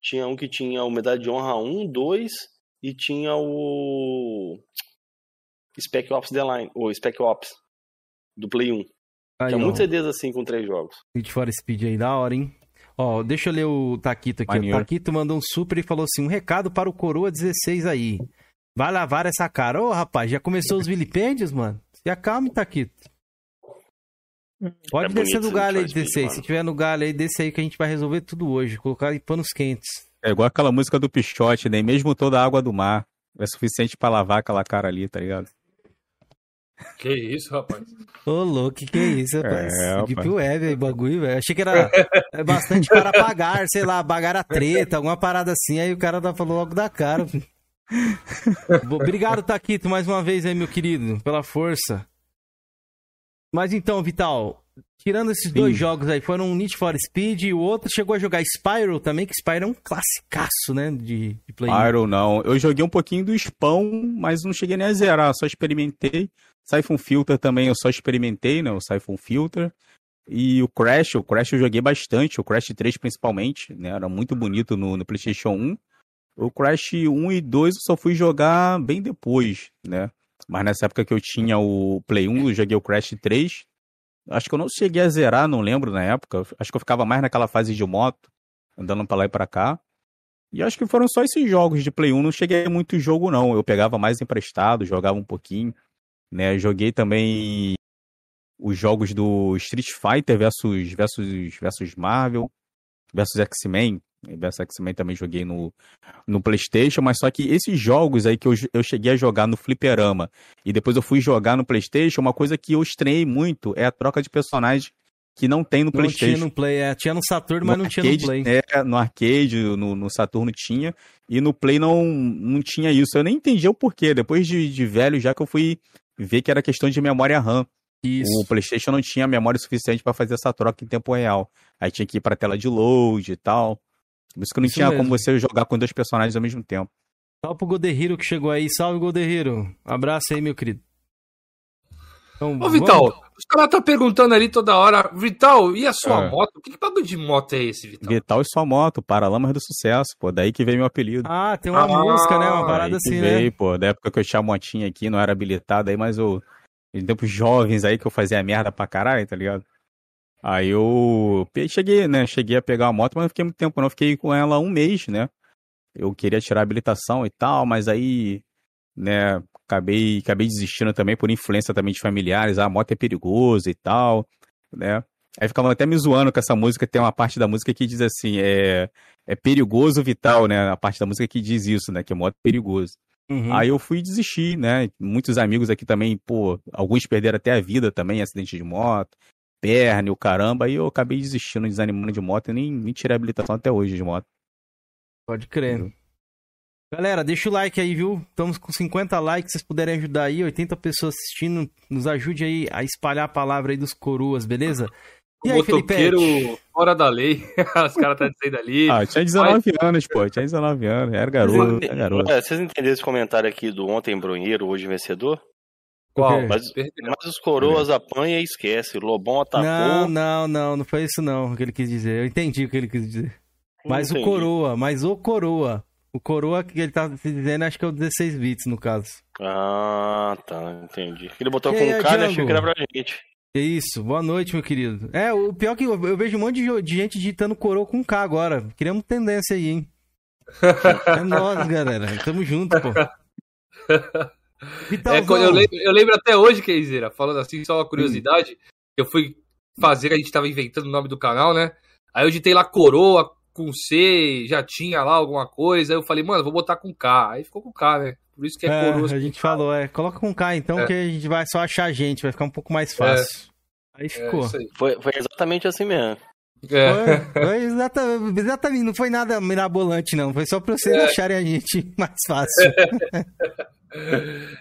S5: Tinha um que tinha o Medalha de Honra 1, 2 e tinha o Spec Ops The Line, ou Spec Ops do Play 1. Aí, tinha ó. muitos CDs assim com três jogos.
S1: Need for Speed aí, da hora, hein? Ó, deixa eu ler o Taquito aqui. Maneiro. O Taquito mandou um super e falou assim: um recado para o Coroa 16 aí. Vai lavar essa cara. Ô, rapaz, já começou os vilipêndios, mano? Se acalme, Taquito. Pode é descer do galho aí, 16. Se tiver no galho aí, desce aí que a gente vai resolver tudo hoje. Colocar em panos quentes.
S3: É igual aquela música do Pichote, nem né? mesmo toda a água do mar é suficiente para lavar aquela cara ali, tá ligado?
S2: Que isso, rapaz?
S1: Ô, louco, que que é isso, rapaz? É, Deep Web aí, bagulho, velho. Achei que era é bastante para pagar, sei lá, pagar a treta, alguma parada assim. Aí o cara falou logo da cara. Obrigado, Taquito, mais uma vez aí, meu querido, pela força. Mas então, Vital, tirando esses Sim. dois jogos aí, foram um Need for Speed e o outro chegou a jogar Spyro também, que Spyro é um classicaço, né, de, de
S3: play. Spyro não, eu joguei um pouquinho do Spawn, mas não cheguei nem a zerar, só experimentei. Siphon Filter também eu só experimentei, né, o Siphon Filter. E o Crash, o Crash eu joguei bastante, o Crash 3 principalmente, né, era muito bonito no, no PlayStation 1. O Crash 1 e 2 eu só fui jogar bem depois, né? Mas nessa época que eu tinha o Play 1, eu joguei o Crash 3. Acho que eu não cheguei a zerar, não lembro na época. Acho que eu ficava mais naquela fase de moto, andando pra lá e pra cá. E acho que foram só esses jogos de Play 1. Não cheguei a muito jogo, não. Eu pegava mais emprestado, jogava um pouquinho. Né? Joguei também os jogos do Street Fighter versus, versus, versus Marvel, versus X-Men. Versus X-Men também joguei no, no PlayStation, mas só que esses jogos aí que eu, eu cheguei a jogar no Fliperama e depois eu fui jogar no PlayStation, uma coisa que eu estranhei muito é a troca de personagens que não tem no não PlayStation.
S1: Tinha no Play, é, tinha no Saturno, mas no não arcade, tinha no Play.
S3: É, no arcade, no, no Saturno tinha, e no Play não, não tinha isso. Eu nem entendi o porquê. Depois de, de velho, já que eu fui ver que era questão de memória RAM. Isso. O PlayStation não tinha memória suficiente para fazer essa troca em tempo real. Aí tinha que ir para tela de load e tal. Por isso que não isso tinha mesmo. como você jogar com dois personagens ao mesmo tempo.
S1: Salve pro Godehiro que chegou aí. Salve, Godehiro. Abraço aí, meu querido.
S2: Então, Ô, Vital, vamos... os caras estão perguntando ali toda hora, Vital, e a sua é. moto? Que, que bagulho de moto é esse, Vital?
S3: Vital e sua moto, Paralamas do Sucesso, pô, daí que veio meu apelido.
S1: Ah, tem uma ah, música, né, uma parada assim,
S3: né? veio, pô, da época que eu tinha a motinha aqui, não era habilitada aí, mas eu, em tempos jovens aí que eu fazia merda pra caralho, tá ligado? Aí eu cheguei, né? Cheguei a pegar a moto, mas não fiquei muito tempo, não. Fiquei com ela um mês, né? Eu queria tirar a habilitação e tal, mas aí, né, acabei, acabei desistindo também por influência também de familiares. Ah, a moto é perigosa e tal, né? Aí ficavam até me zoando com essa música. Tem uma parte da música que diz assim: é, é perigoso vital, né? A parte da música que diz isso, né? Que moto é perigoso. Uhum. Aí eu fui desistir, né? Muitos amigos aqui também, pô, alguns perderam até a vida também acidente de moto perna e o caramba, aí eu acabei desistindo, desanimando de moto e nem, nem tirei a habilitação até hoje de moto.
S1: Pode crer. Entendeu? Galera, deixa o like aí, viu? Estamos com 50 likes, se vocês puderem ajudar aí, 80 pessoas assistindo, nos ajude aí a espalhar a palavra aí dos coroas, beleza?
S2: E aí, motoqueiro Felipe? fora da lei, os caras tá dizendo ali.
S3: Ah, tinha 19 Mas... anos, pô, tinha 19 anos, era garoto, era garoto.
S5: É, vocês entenderam esse comentário aqui do ontem Brunheiro, hoje vencedor? Qual? Mas, mas os coroas apanha e esquece. O Lobão atacou.
S1: Não, não, não, não foi isso não que ele quis dizer. Eu entendi o que ele quis dizer. Mas o coroa, mas o coroa. O coroa que ele tá dizendo, acho que é o 16 bits no caso.
S5: Ah, tá, entendi. Ele botou com um cara e achei que era pra gente.
S1: É isso, boa noite, meu querido. É, o pior é que eu, eu vejo um monte de, de, gente digitando coroa com K agora. Criamos tendência aí, hein? é nós, galera. Tamo junto, pô.
S2: É, eu, lembro, eu, lembro, até hoje, Keizera, falando assim, só uma curiosidade, hum. eu fui fazer, a gente tava inventando o nome do canal, né? Aí eu digitei lá coroa com C, já tinha lá alguma coisa, aí eu falei, mano, vou botar com K. Aí ficou com K, né? Por isso que é, é coroa.
S1: A gente falou, é, coloca com K então, é. que a gente vai só achar a gente, vai ficar um pouco mais fácil. É. Aí ficou.
S5: Aí. Foi, foi exatamente assim mesmo.
S1: É. Foi, foi exatamente, exatamente, não foi nada mirabolante, não. Foi só pra vocês é. acharem a gente mais fácil.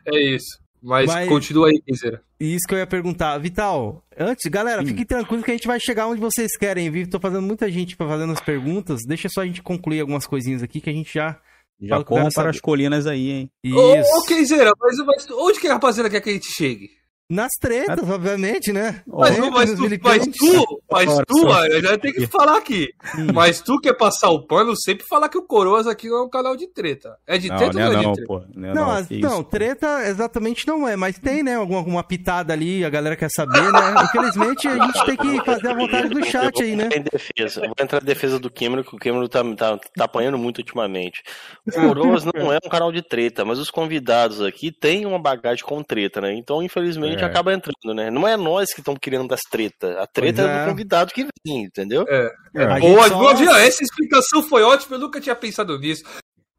S2: É isso. Mas, Mas, continua aí, Kenzeira.
S1: Isso que eu ia perguntar. Vital, antes, galera, Sim. fiquem tranquilos que a gente vai chegar onde vocês querem, viu? Tô fazendo muita gente fazendo as perguntas. Deixa só a gente concluir algumas coisinhas aqui que a gente já.
S3: Já corram para as colinas aí, hein?
S2: Isso. Ô, ô Kenzeira, mas, mas onde que a rapaziada quer que a gente chegue?
S1: Nas tretas, obviamente, né?
S2: Mas, mas, mas, tu, mas tu, mas tu, olha, já tem que falar aqui. Hum. Mas tu quer passar o pano, sempre falar que o Coroas aqui não é um canal de treta. É de treta
S3: não,
S2: ou
S3: não
S2: é,
S3: é
S2: de treta?
S3: Pô,
S1: não, é não, não, não treta exatamente não é, mas tem, né? Alguma, alguma pitada ali, a galera quer saber, né? Infelizmente a gente tem que fazer a vontade do chat aí, né?
S4: Em defesa. vou entrar em defesa do Cameron, que o Cameron tá, tá, tá apanhando muito ultimamente. O Coroas não é um canal de treta, mas os convidados aqui têm uma bagagem com treta, né? Então, infelizmente, é. acaba entrando, né? Não é nós que estamos criando as tretas. A treta é. é do convidado que vem, entendeu?
S2: É. é. Boa, só... essa explicação foi ótima, eu nunca tinha pensado nisso.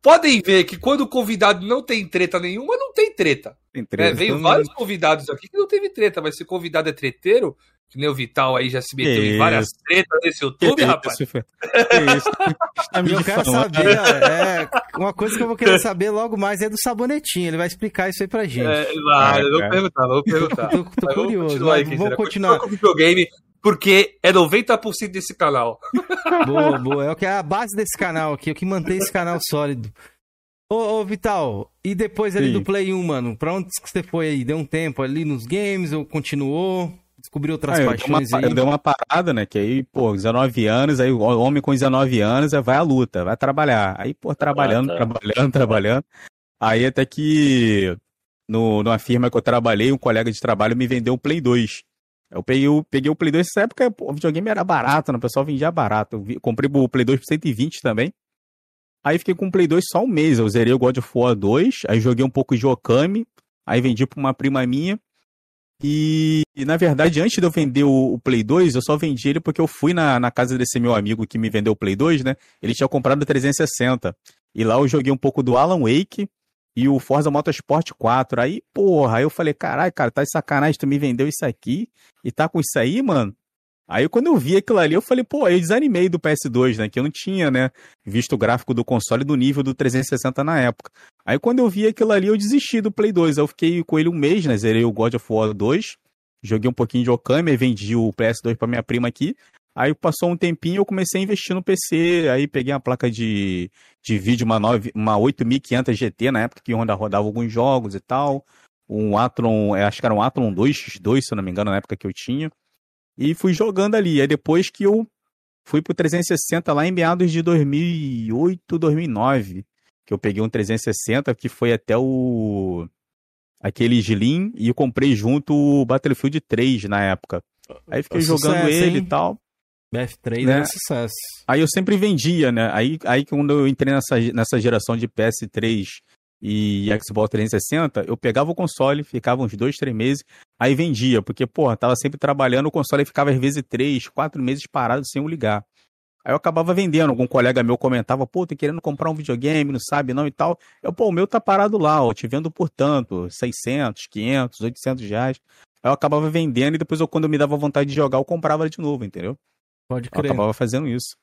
S2: Podem ver que quando o convidado não tem treta nenhuma, não tem treta. Tem treta. É, veio vários convidados aqui que não teve treta, mas se o convidado é treteiro, que nem o Vital aí já se meteu que em várias isso? tretas nesse YouTube, que rapaz. Isso, que
S1: isso? Tá eu quero saber, é, uma coisa que eu vou querer saber logo mais é do sabonetinho. Ele vai explicar isso aí pra gente. É,
S2: vai, eu vou perguntar, vou perguntar.
S1: tô, tô curioso. Vou continuar, vou continuar.
S2: com o videogame, porque é 90% desse canal.
S1: Boa, boa. É o que é a base desse canal aqui, é o que mantém esse canal sólido. Ô, ô Vital, e depois ali Sim. do Play 1, mano, pra onde você foi aí? Deu um tempo ali nos games ou continuou? Descobrir outras ah, paixões
S3: eu
S1: aí.
S3: Eu dei uma parada, né? Que aí, pô, 19 anos, aí o homem com 19 anos vai à luta, vai trabalhar. Aí, pô, trabalhando, ah, tá. trabalhando, trabalhando. Aí até que no, numa firma que eu trabalhei, um colega de trabalho me vendeu um Play 2. Eu peguei, eu peguei o Play 2 nessa época, pô, o videogame era barato, né? O pessoal vendia barato. Eu vi, comprei o Play 2 por 120 também. Aí fiquei com o Play 2 só um mês. Eu zerei o God of War 2, aí joguei um pouco de Okami, aí vendi pra uma prima minha. E, e, na verdade, antes de eu vender o, o, Play 2, eu só vendi ele porque eu fui na, na casa desse meu amigo que me vendeu o Play 2, né? Ele tinha comprado o 360. E lá eu joguei um pouco do Alan Wake e o Forza Motorsport 4. Aí, porra, aí eu falei, caralho, cara, tá de sacanagem, tu me vendeu isso aqui e tá com isso aí, mano? Aí quando eu vi aquilo ali, eu falei, pô, eu desanimei do PS2, né? Que eu não tinha, né, visto o gráfico do console do nível do 360 na época. Aí quando eu vi aquilo ali, eu desisti do Play 2. Eu fiquei com ele um mês, né? Zerei o God of War 2. Joguei um pouquinho de Okami, vendi o PS2 pra minha prima aqui. Aí passou um tempinho, eu comecei a investir no PC. Aí peguei uma placa de, de vídeo, uma, 9, uma 8500 GT na época, que ainda rodava alguns jogos e tal. Um Atron, acho que era um Atron 2X2, se eu não me engano, na época que eu tinha. E fui jogando ali. Aí depois que eu fui pro 360 lá em meados de 2008, 2009, que eu peguei um 360 que foi até o aquele Slim e eu comprei junto o Battlefield 3 na época. Aí fiquei jogando sucesso, ele hein? e tal.
S1: BF3 né? é sucesso.
S3: Aí eu sempre vendia, né? Aí, aí quando eu entrei nessa, nessa geração de PS3 e Xbox 360, eu pegava o console, ficava uns dois, três meses, aí vendia, porque, porra, tava sempre trabalhando, o console ficava às vezes três, quatro meses parado sem eu ligar. Aí eu acabava vendendo, algum colega meu comentava, pô, tô querendo comprar um videogame, não sabe não e tal. Eu, pô, o meu tá parado lá, ó, te vendo por tanto, 600, 500, 800 reais. Aí eu acabava vendendo e depois eu, quando eu me dava vontade de jogar, eu comprava de novo, entendeu?
S1: Pode crer.
S3: Eu acabava fazendo isso.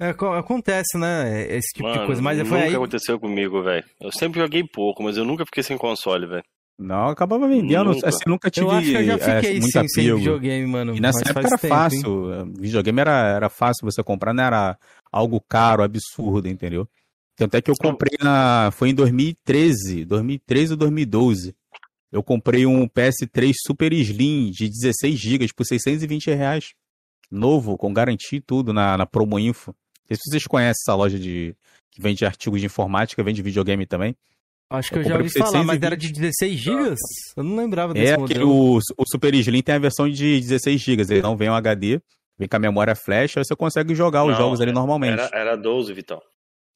S1: É, acontece, né? Esse tipo
S4: Mano,
S1: de coisa. Mas
S4: nunca
S1: foi aí...
S4: aconteceu comigo, velho. Eu sempre joguei pouco, mas eu nunca fiquei sem console, velho.
S3: Não, eu acabava vendendo. Nunca. Assim, nunca tive.
S1: Eu acho que eu já é, fiquei é, sem, sem videogame, mano.
S3: E nessa época era tempo, fácil. Hein? Videogame era, era fácil você comprar, não era algo caro, absurdo, entendeu? Tanto é que eu comprei na. Foi em 2013, 2013 ou 2012. Eu comprei um PS3 Super Slim de 16 GB por 620 reais. Novo, com garantia e tudo na, na Promo Info sei se vocês conhecem essa loja de que vende artigos de informática, vende videogame também.
S1: Acho que eu, eu já ouvi falar, mas era de 16 GB? Eu não lembrava desse
S3: é
S1: modelo.
S3: É que o, o Super Slim tem a versão de 16 GB, ele não vem um HD, vem com a memória flash, aí você consegue jogar não, os jogos ali normalmente.
S4: Era, era 12, Vitão.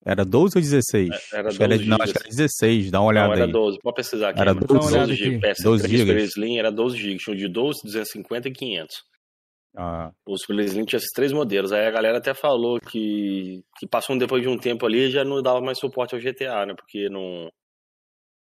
S3: Era 12 ou 16?
S4: É, era 12 acho
S3: não, acho que era 16, dá uma olhada não,
S4: era
S3: aí.
S4: 12, pode pesquisar aqui.
S3: Era 12,
S4: 12 GB, PS3 12 GB. Slim era 12 GB, tinha de 12, 250 e 500. Ah. O Super Slim tinha esses três modelos. Aí a galera até falou que, que passou depois de um tempo ali já não dava mais suporte ao GTA, né? Porque não.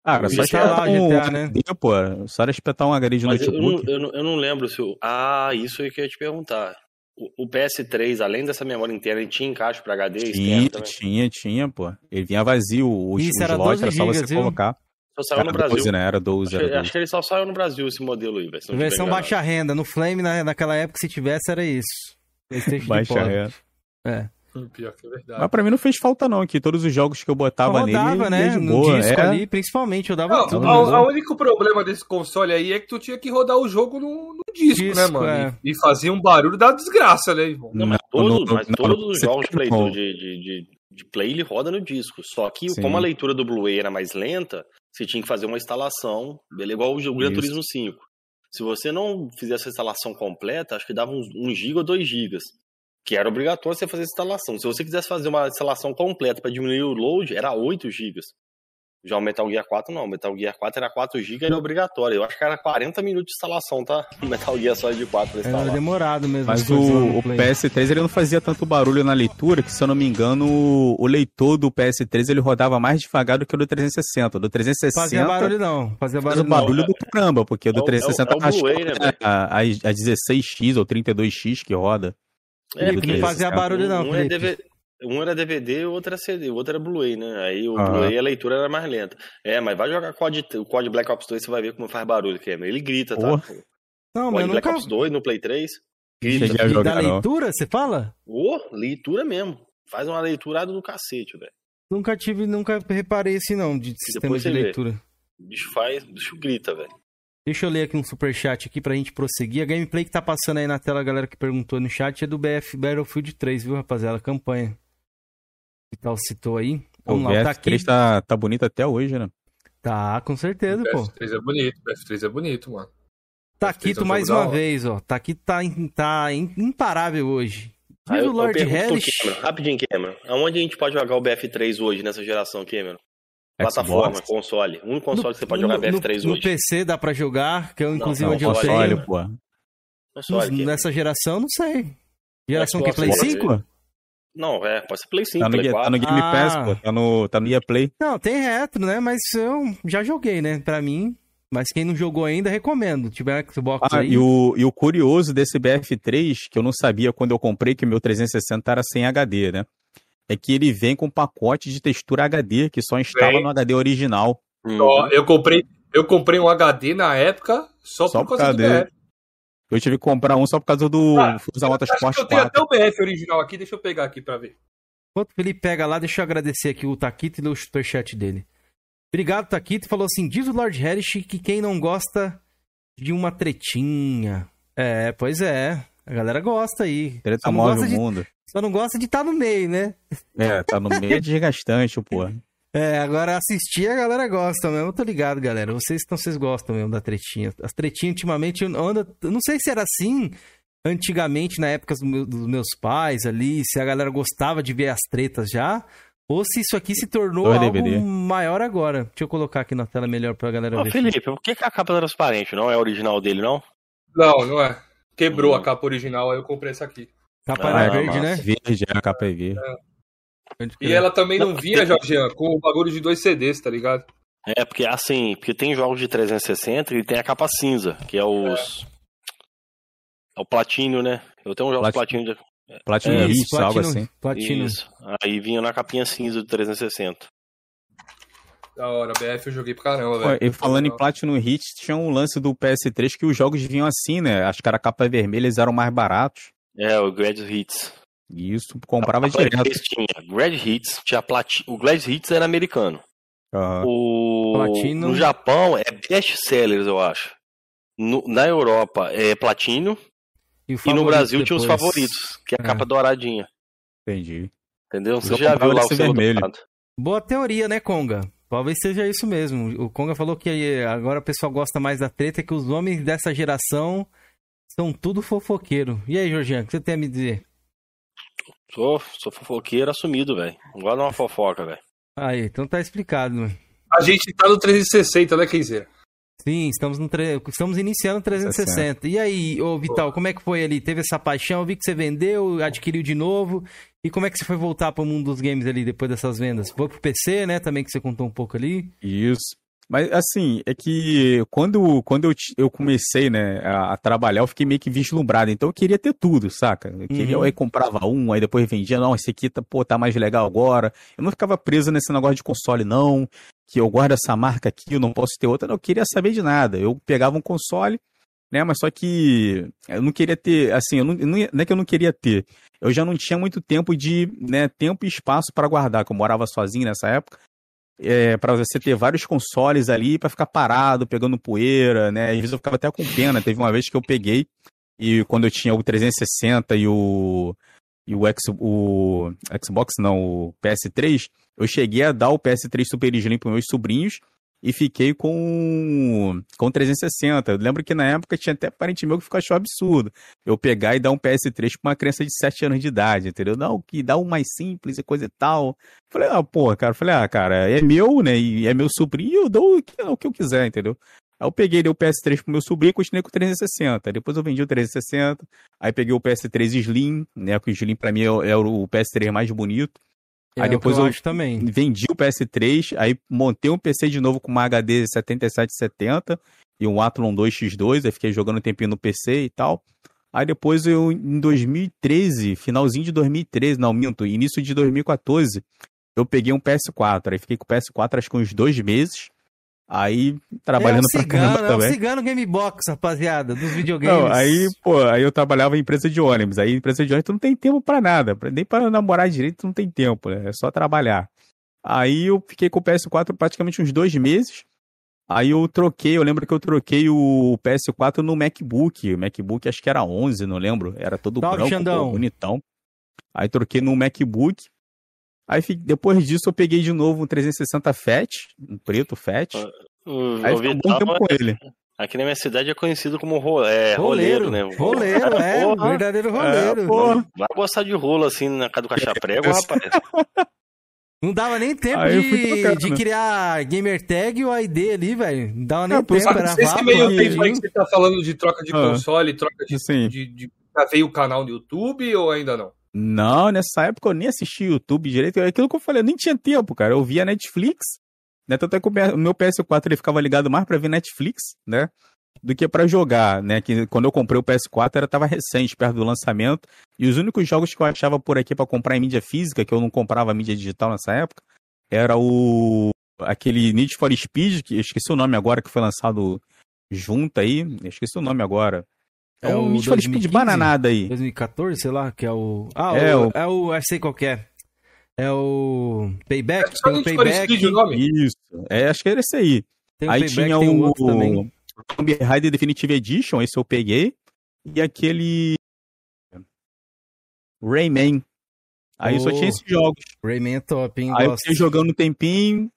S3: Ah, era só espetar um GTA, né? Pô. Só era espetar um HD de Mas
S4: notebook. Eu não, eu, não, eu não lembro se o. Ah, isso aí que eu ia te perguntar. O, o PS3, além dessa memória interna, ele tinha encaixe para HD
S3: tinha, Tinha, tinha, pô. Ele vinha vazio, o, Isso, os era slots era só você viu? colocar.
S4: Só saiu no Brasil.
S3: 12, né? Era 12.
S4: Acho,
S3: era 12.
S4: acho que ele só saiu no Brasil esse modelo aí, velho.
S1: Versão baixa renda. No Flame, na, naquela época, se tivesse, era isso.
S3: Baixa renda.
S1: É.
S2: Pior que é verdade.
S3: Mas pra mim não fez falta, não, que todos os jogos que eu botava
S1: Eu rodava,
S3: nele.
S1: né? No
S3: boa,
S1: disco
S3: é.
S1: ali, principalmente, eu dava
S2: Não,
S1: tudo.
S2: o único problema desse console aí é que tu tinha que rodar o jogo no, no disco,
S1: Disco,
S2: né, mano?
S1: é.
S2: E, e fazia um barulho da desgraça, né, irmão?
S4: Não, mas,
S3: no-
S4: mas
S3: não,
S4: todos os jogos Play, de, de, de, de Play ele roda no disco. Só que,
S3: Sim.
S4: como a leitura do Blu-ray era mais lenta, você tinha que fazer uma instalação, beleza? igual o Gran. Turismo 5. Se você não fizesse a instalação completa, acho que dava uns 1 GB ou 2 GB. Que era obrigatório você fazer a instalação. Se você quisesse fazer uma instalação completa para diminuir o load, era 8 GB. Já o Metal Gear 4 não. O Metal Gear 4 era 4 GB era obrigatório. Eu acho que era 40 minutos de instalação, tá? O Metal Gear Solid 4 pra
S1: Era
S4: instalar.
S1: demorado mesmo.
S3: Mas o, o
S1: Play.
S3: PS3 ele não fazia tanto barulho na leitura, que se eu não me engano, o, leitor do PS3 ele rodava mais devagar do que o do 360. O do 360
S1: Fazia barulho não. Fazia
S3: faz o
S1: barulho não.
S3: barulho do caramba, porque o do
S4: É o-
S3: 360
S4: é o- é o Blu-ray, né, velho?
S3: a, a, a 16x ou 32x que roda.
S4: É, porque
S1: não fazia barulho não,
S4: um, é um era DVD, o outro era CD, o outro era Blu-ray, né? Aí o. Blu-ray a leitura era mais lenta. É, mas vai jogar COD, o COD Black Ops 2, você vai ver como faz barulho, Cameron. Ele grita, tá?
S1: Não, mas
S4: Black
S1: nunca...
S4: Ops 2 no Play 3.
S3: Cheguei a
S1: E da
S3: jogar, não.
S1: leitura, você fala?
S4: Ô, leitura mesmo. Faz uma leiturada do cacete, velho.
S1: Nunca tive, nunca reparei assim não, de sistema
S4: Depois
S1: de
S4: vê.
S1: leitura.
S4: O bicho faz, o bicho grita, velho.
S1: Deixa eu ler aqui um superchat aqui pra gente prosseguir. A gameplay que tá passando aí na tela, a galera que perguntou no chat, é do BF Battlefield 3, viu, rapaziada? Campanha. Que tal citou aí?
S3: O
S1: Vamos lá, o Taquito.
S3: BF3 tá, tá bonito até hoje, né?
S1: Tá, com certeza, pô.
S2: BF3 é bonito, BF3 é bonito, mano.
S1: Taquito
S2: é um
S1: mais uma vez, ó. Taquito tá, tá im- imparável hoje. Diz
S4: eu,
S1: o
S4: eu
S1: Lord Hellish.
S4: Rapidinho, Cameron. Aonde a gente pode jogar o BF3 hoje, nessa geração, Cameron? Plataforma,
S3: Xbox.
S4: console. O único console
S1: No-
S4: que você pode jogar
S1: no-
S4: BF3
S1: no,
S4: hoje.
S1: No PC dá pra jogar, que eu, inclusive,
S4: não,
S1: onde eu
S4: console,
S1: tenho.
S3: Olha, pô.
S4: Console.
S1: Nessa geração, não sei. Geração que
S4: Xbox,
S1: Play
S4: Xbox.
S1: 5?
S4: Não, é, pode ser Play 5,
S3: Tá no,
S4: Play
S3: Ga-
S4: 4.
S3: tá no Game
S1: Ah.
S3: Pass, pô. Tá no, tá no EA Play.
S1: Não, tem retro, né? Mas eu já joguei, né? Pra mim. Mas quem não jogou ainda, recomendo. Tiver Xbox
S3: Ah,
S1: aí.
S3: e o, e o curioso desse BF3, que eu não sabia quando eu comprei, que o meu 360 era sem HD, né? É que ele vem com um pacote de textura HD, que só instala
S2: Vem.
S3: no HD original.
S2: Ó, eu comprei, eu comprei um HD na época só,
S3: Só
S2: por
S3: por
S2: causa do BF.
S3: Eu tive que comprar um só por causa do
S2: Ah,
S3: Forza
S2: Acho
S3: Motorsport
S2: que eu tenho
S3: 4.
S2: até o BF original aqui, deixa eu pegar aqui pra ver.
S1: Enquanto o Felipe pega lá, deixa eu agradecer aqui o Taquito e ler o superchat dele. Obrigado, Taquito. Falou assim: diz o Lord Hellish que quem não gosta de uma tretinha. É, pois é. A galera gosta aí.
S3: Treta
S1: Só não
S3: move
S1: gosta
S3: o
S1: de-
S3: mundo.
S1: Só não gosta de estar no meio, né?
S3: É, tá no meio é desgastante, pô.
S1: É, agora assistir a galera gosta mesmo. Eu tô ligado, galera. Vocês, então, vocês gostam mesmo da tretinha. As tretinhas ultimamente anda. eu Não sei se era assim antigamente, na época dos meus, dos meus pais ali, se a galera gostava de ver as tretas já. Ou se isso aqui se tornou algo maior agora. Deixa eu colocar aqui na tela melhor pra galera
S4: Ô,
S1: ver.
S4: Felipe, por que, que a capa é transparente? Não é original dele, não?
S2: Não, não é. Quebrou
S4: Hum.
S2: a capa original, aí eu comprei essa aqui.
S1: Capa
S4: Ah,
S1: verde,
S4: massa.
S1: né?
S3: Verde, é, a capa é verde.
S1: Pode
S2: E ela também não vinha, Jorgian, com o bagulho de dois CDs, tá ligado?
S4: É, porque assim, porque tem jogos de 360 e tem a capa cinza, que é os. É, o platínio, né? Eu tenho um jogo de
S3: Platínio.
S4: platínio. De...
S3: Platinum
S4: É,
S3: Hits, algo assim.
S1: Platino.
S4: Isso. Aí vinha na capinha cinza do 360.
S2: Da hora, BF eu joguei pra caramba, velho.
S3: E falando em Platinum Hits, tinha um lance do PS3 que os jogos vinham assim, né? Acho que era capa vermelha, eles eram mais baratos.
S4: É, o Grad Hits.
S3: E isso comprava
S4: A
S3: direto.
S4: 3 tinha Grad Hits, tinha plati... O Grad Hits era americano.
S3: Aham.
S4: O...
S1: Platino.
S4: No Japão é best sellers, eu acho. No- Na Europa é platino.
S1: o
S4: E no Brasil tinha os
S1: depois.
S4: favoritos, que é a
S1: É.
S4: capa douradinha.
S3: Entendi.
S4: Entendeu? Você já viu lá o
S3: vermelho.
S4: dourado.
S1: Boa teoria, né, Conga? Talvez seja isso mesmo. O Conga falou que agora o pessoal gosta mais da treta, que os homens dessa geração são tudo fofoqueiro. E aí, Jorginho, o que você tem a me dizer?
S4: Sou, sou fofoqueiro assumido, velho. Não gosto de uma fofoca, velho.
S1: Aí, então tá explicado. mano.
S2: A gente tá no 360, né, Kenzeira?
S1: Sim, estamos, no tre- estamos iniciando o 360. E aí, ô Vital, como é que foi ali? Teve essa paixão? Eu vi que você vendeu, adquiriu de novo. E como é que você foi voltar pro mundo dos games ali depois dessas vendas? Foi pro PC, né? Também que você contou um pouco ali.
S3: Isso. Mas assim, é que quando, quando eu, eu comecei, né, a, a, trabalhar, eu fiquei meio que vislumbrado. Então eu queria ter tudo, saca? Eu queria, uhum. aí comprava um, aí depois vendia, não, esse aqui tá, pô, tá mais legal agora. Eu não ficava preso nesse negócio de console, não, que eu guardo essa marca aqui, eu não posso ter outra. Não, eu queria saber de nada. Eu pegava um console, né, mas só que eu não queria ter, assim, eu não, não é que eu não queria ter. Eu já não tinha muito tempo de, né, tempo e espaço para guardar, que eu morava sozinho nessa época é, para você ter vários consoles ali para ficar parado, pegando poeira, né? Às vezes eu ficava até com pena. Teve uma vez que eu peguei e quando eu tinha o 360 e o e o, X, o Xbox não, o PS3, eu cheguei a dar o PS3 Super Slim para meus sobrinhos e fiquei com com 360. Eu lembro que na época tinha até parente meu que ficou achou absurdo. Eu pegar e dar um PS3 pra uma criança de 7 anos de idade, entendeu? Não, que dá um mais simples e coisa e tal. Falei, ah, pô, cara, falei, ah, cara, é meu, né? E é meu sobrinho, eu dou o que, o que eu quiser, entendeu? Aí eu peguei dei o PS3 pro meu sobrinho e continuei com o 360. Depois eu vendi o 360. Aí peguei o PS3 Slim, né? Que o Slim pra mim é, é o PS3 mais bonito. É, aí depois eu, eu também. vendi o PS3, aí montei um PC de novo com uma HD 7770 e um Athlon 2X2, aí fiquei jogando um tempinho no PC e tal. Aí depois eu, em 2013, finalzinho de 2013, não, minto, início de 2014, eu peguei um PS4. Aí fiquei com o PS4 acho que uns dois meses. Aí, trabalhando é um cigano, pra caramba. É
S1: um cigano Game Box, rapaziada, dos videogames. Não,
S3: aí, pô, aí eu trabalhava em empresa de ônibus. Aí, empresa de ônibus, tu não tem tempo pra nada. Nem pra namorar direito, tu não tem tempo, né? É só trabalhar. Aí eu fiquei com o PS4 praticamente uns dois meses. Aí eu troquei, eu lembro que eu troquei o PS4 no MacBook. O MacBook acho que era 11, não lembro. Era todo Salve, branco, pô, bonitão. Aí troquei no MacBook. Aí depois disso eu peguei de novo um 360 FAT, um preto FAT. Uh, aí
S4: fiquei um bom tempo com ele. Aqui na minha cidade é conhecido como ro é, roleiro, roleiro, né?
S1: Roleiro, é, porra, verdadeiro é, roleiro.
S4: É, Vai gostar de rolo assim na casa do caixa prego, rapaz.
S1: Não dava nem tempo de, de criar gamer tag ou ID ali, velho. Não dava nem é, tempo.
S2: Era esse meio tempo aí que você tá falando de troca de ah, console, troca de, sim. de, de... Já veio o canal no YouTube ou ainda não?
S3: Não, nessa época eu nem assisti YouTube direito. É aquilo que eu falei, eu nem tinha tempo, cara. Eu via Netflix, né? Tanto é que o meu PS4 ele ficava ligado mais para ver Netflix, né? Do que para jogar, né? Que quando eu comprei o PS4 era tava recente, perto do lançamento. E os únicos jogos que eu achava por aqui para comprar em mídia física, que eu não comprava mídia digital nessa época, era o aquele Need for Speed, que eu esqueci o nome agora, que foi lançado junto aí. Eu esqueci o nome agora. É, é o Need for Speed bananada aí.
S1: 2014, sei lá, que é o. Ah, é o. É o. Eu sei qual é. É o Payback. É, tem o Payback. Speed, o nome.
S3: Isso. É, acho que era esse aí. Tem aí payback, tinha o. o Tomb Raider Definitive Edition, esse eu peguei. E aquele. Rayman. Aí oh, só tinha esses jogos.
S1: Rayman é top, hein?
S3: Aí gosto. eu fiquei jogando um tempinho.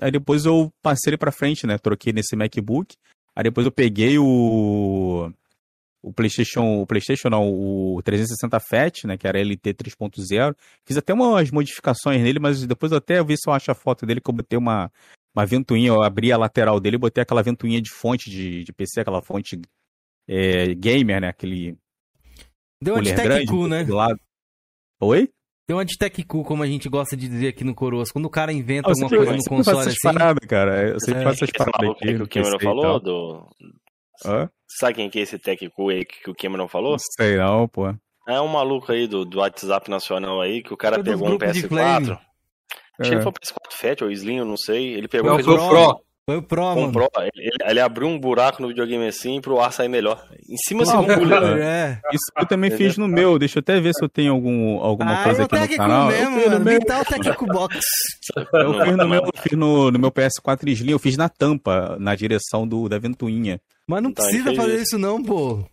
S3: Aí depois eu passei ele pra frente, né? Troquei nesse MacBook. Aí depois eu peguei o o PlayStation, o PlayStation não, o 360 Fat, né, que era LT 3.0. Fiz até umas modificações nele, mas depois eu até vi se eu acho a foto dele que eu botei uma uma ventoinha, eu abri a lateral dele e botei aquela ventoinha de fonte de, de PC, aquela fonte é, gamer, né, aquele
S1: Deu uma de tech cool, né?
S3: Lado. Oi?
S1: Deu uma de tech cool, como a gente gosta de dizer aqui no Coroas. Quando o cara inventa ah, alguma coisa no console assim...
S3: Parada, cara. Eu sempre é. faço essas paradas aqui.
S4: que o Cameron falou do... Hã? Sabe quem que é esse técnico aí que o Cameron falou? Não
S3: sei não, pô.
S4: É um maluco aí do, do WhatsApp nacional aí, que o cara pegou um PS4. Acho que é. foi o PS4 Fat ou Slim, eu não sei. Ele pegou
S1: foi o Pro. Foi o Pro,
S4: mano. Pro. Ele, ele, abriu um buraco no videogame assim pro ar sair melhor. Em cima assim, um
S3: né? é. Isso eu também fiz no meu. Deixa eu até ver se eu tenho algum, alguma ah, coisa aqui no canal.
S1: Mesmo, eu fiz no meu... Tá o Técnico Box.
S3: Eu fiz no meu, eu fiz no, no meu PS4 Slim, eu fiz na tampa, na direção do, da ventoinha.
S1: Mas não então, precisa fazer isso não, pô.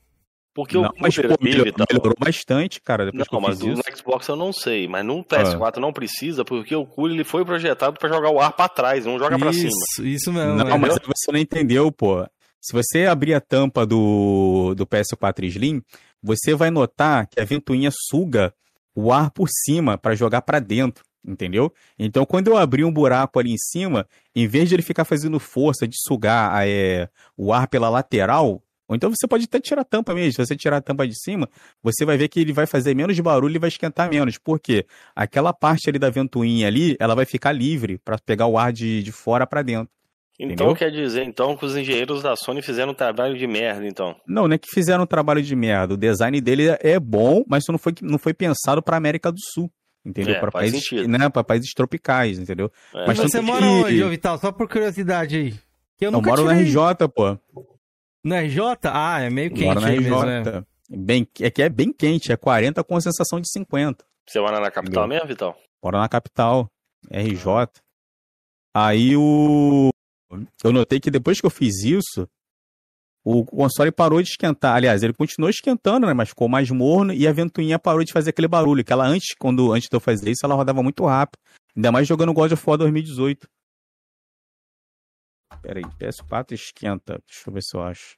S4: Porque não, o mas, pô,
S3: melhorou, melhorou bastante, cara. Depois
S4: não, mas no Xbox eu não sei. Mas no PS4 ah. não precisa, porque o cooler ele foi projetado para jogar o ar para trás, não joga para cima.
S1: Isso mesmo.
S3: Não, mas você não entendeu, pô. Se você abrir a tampa do, do PS4 Slim, você vai notar que a ventoinha suga o ar por cima para jogar para dentro entendeu? Então, quando eu abri um buraco ali em cima, em vez de ele ficar fazendo força de sugar é, o ar pela lateral, ou então você pode até tirar a tampa mesmo. Se você tirar a tampa de cima, você vai ver que ele vai fazer menos barulho e vai esquentar menos. Por quê? Aquela parte ali da ventoinha ali, ela vai ficar livre para pegar o ar de, de fora para dentro.
S4: Então Entendeu? quer dizer então que os engenheiros da Sony fizeram um trabalho de merda, então?
S3: Não, não é que fizeram um trabalho de merda. O design dele é bom, mas isso não foi, não foi pensado para América do Sul. Entendeu? É, para países, né, para países tropicais, entendeu?
S1: É. Mas você mora que... onde, Vital? Só por curiosidade aí.
S3: Que eu não moro na RJ, pô.
S1: Na RJ? Ah, é meio quente. Moro na RJ. Mesmo, né?
S3: bem, é que é bem quente, é 40 com sensação de 50.
S4: Você mora na capital entendeu? mesmo, Vital?
S3: Moro na capital, RJ. Aí o eu notei que depois que eu fiz isso, o console parou de esquentar. Aliás, ele continuou esquentando, né? Mas ficou mais morno e a ventoinha parou de fazer aquele barulho. Que ela antes, quando antes de eu fazer isso, ela rodava muito rápido. Ainda mais jogando God of War 2018. Pera aí, PS4 esquenta. Deixa eu ver se eu acho.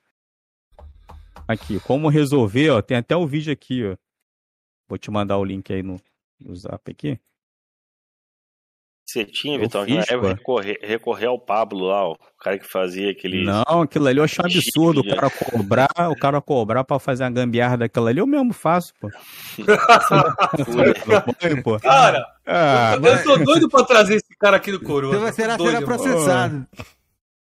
S3: Aqui, como resolver, ó. Tem até o vídeo aqui, ó. Vou te mandar o link aí no, no zap aqui.
S4: Você tinha, Vitor, fiz, recorrer, recorrer ao Pablo lá, o cara que fazia aquele.
S3: Não, aquilo ali eu acho um absurdo. O cara cobrar, o cara cobrar pra fazer uma gambiarra daquela ali, eu mesmo faço, pô.
S2: pô. Cara, ah, eu, mas... tô doido pra trazer esse cara aqui do Coroa.
S1: Você vai ser, será processado.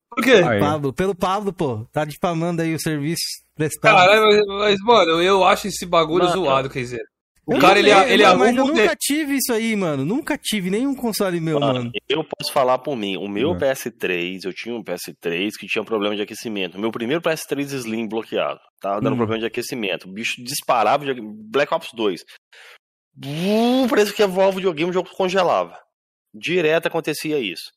S2: Por quê?
S1: Pablo, pelo Pablo, pô. Tá difamando aí o serviço prestado.
S2: Caralho, mas, mas, mano, eu acho esse bagulho mano, zoado, quer dizer. O cara, ele, ele
S1: arruma. eu nunca tive isso aí, mano. Nunca tive nenhum console meu, mano. mano.
S4: Eu posso falar por mim. O meu PS3, eu tinha um PS3 que tinha problema de aquecimento. O meu primeiro PS3 Slim bloqueado. Tava dando hum. problema de aquecimento. O bicho disparava de Black Ops 2. Uh, parece que voar o videogame, o jogo congelava. Direto acontecia isso.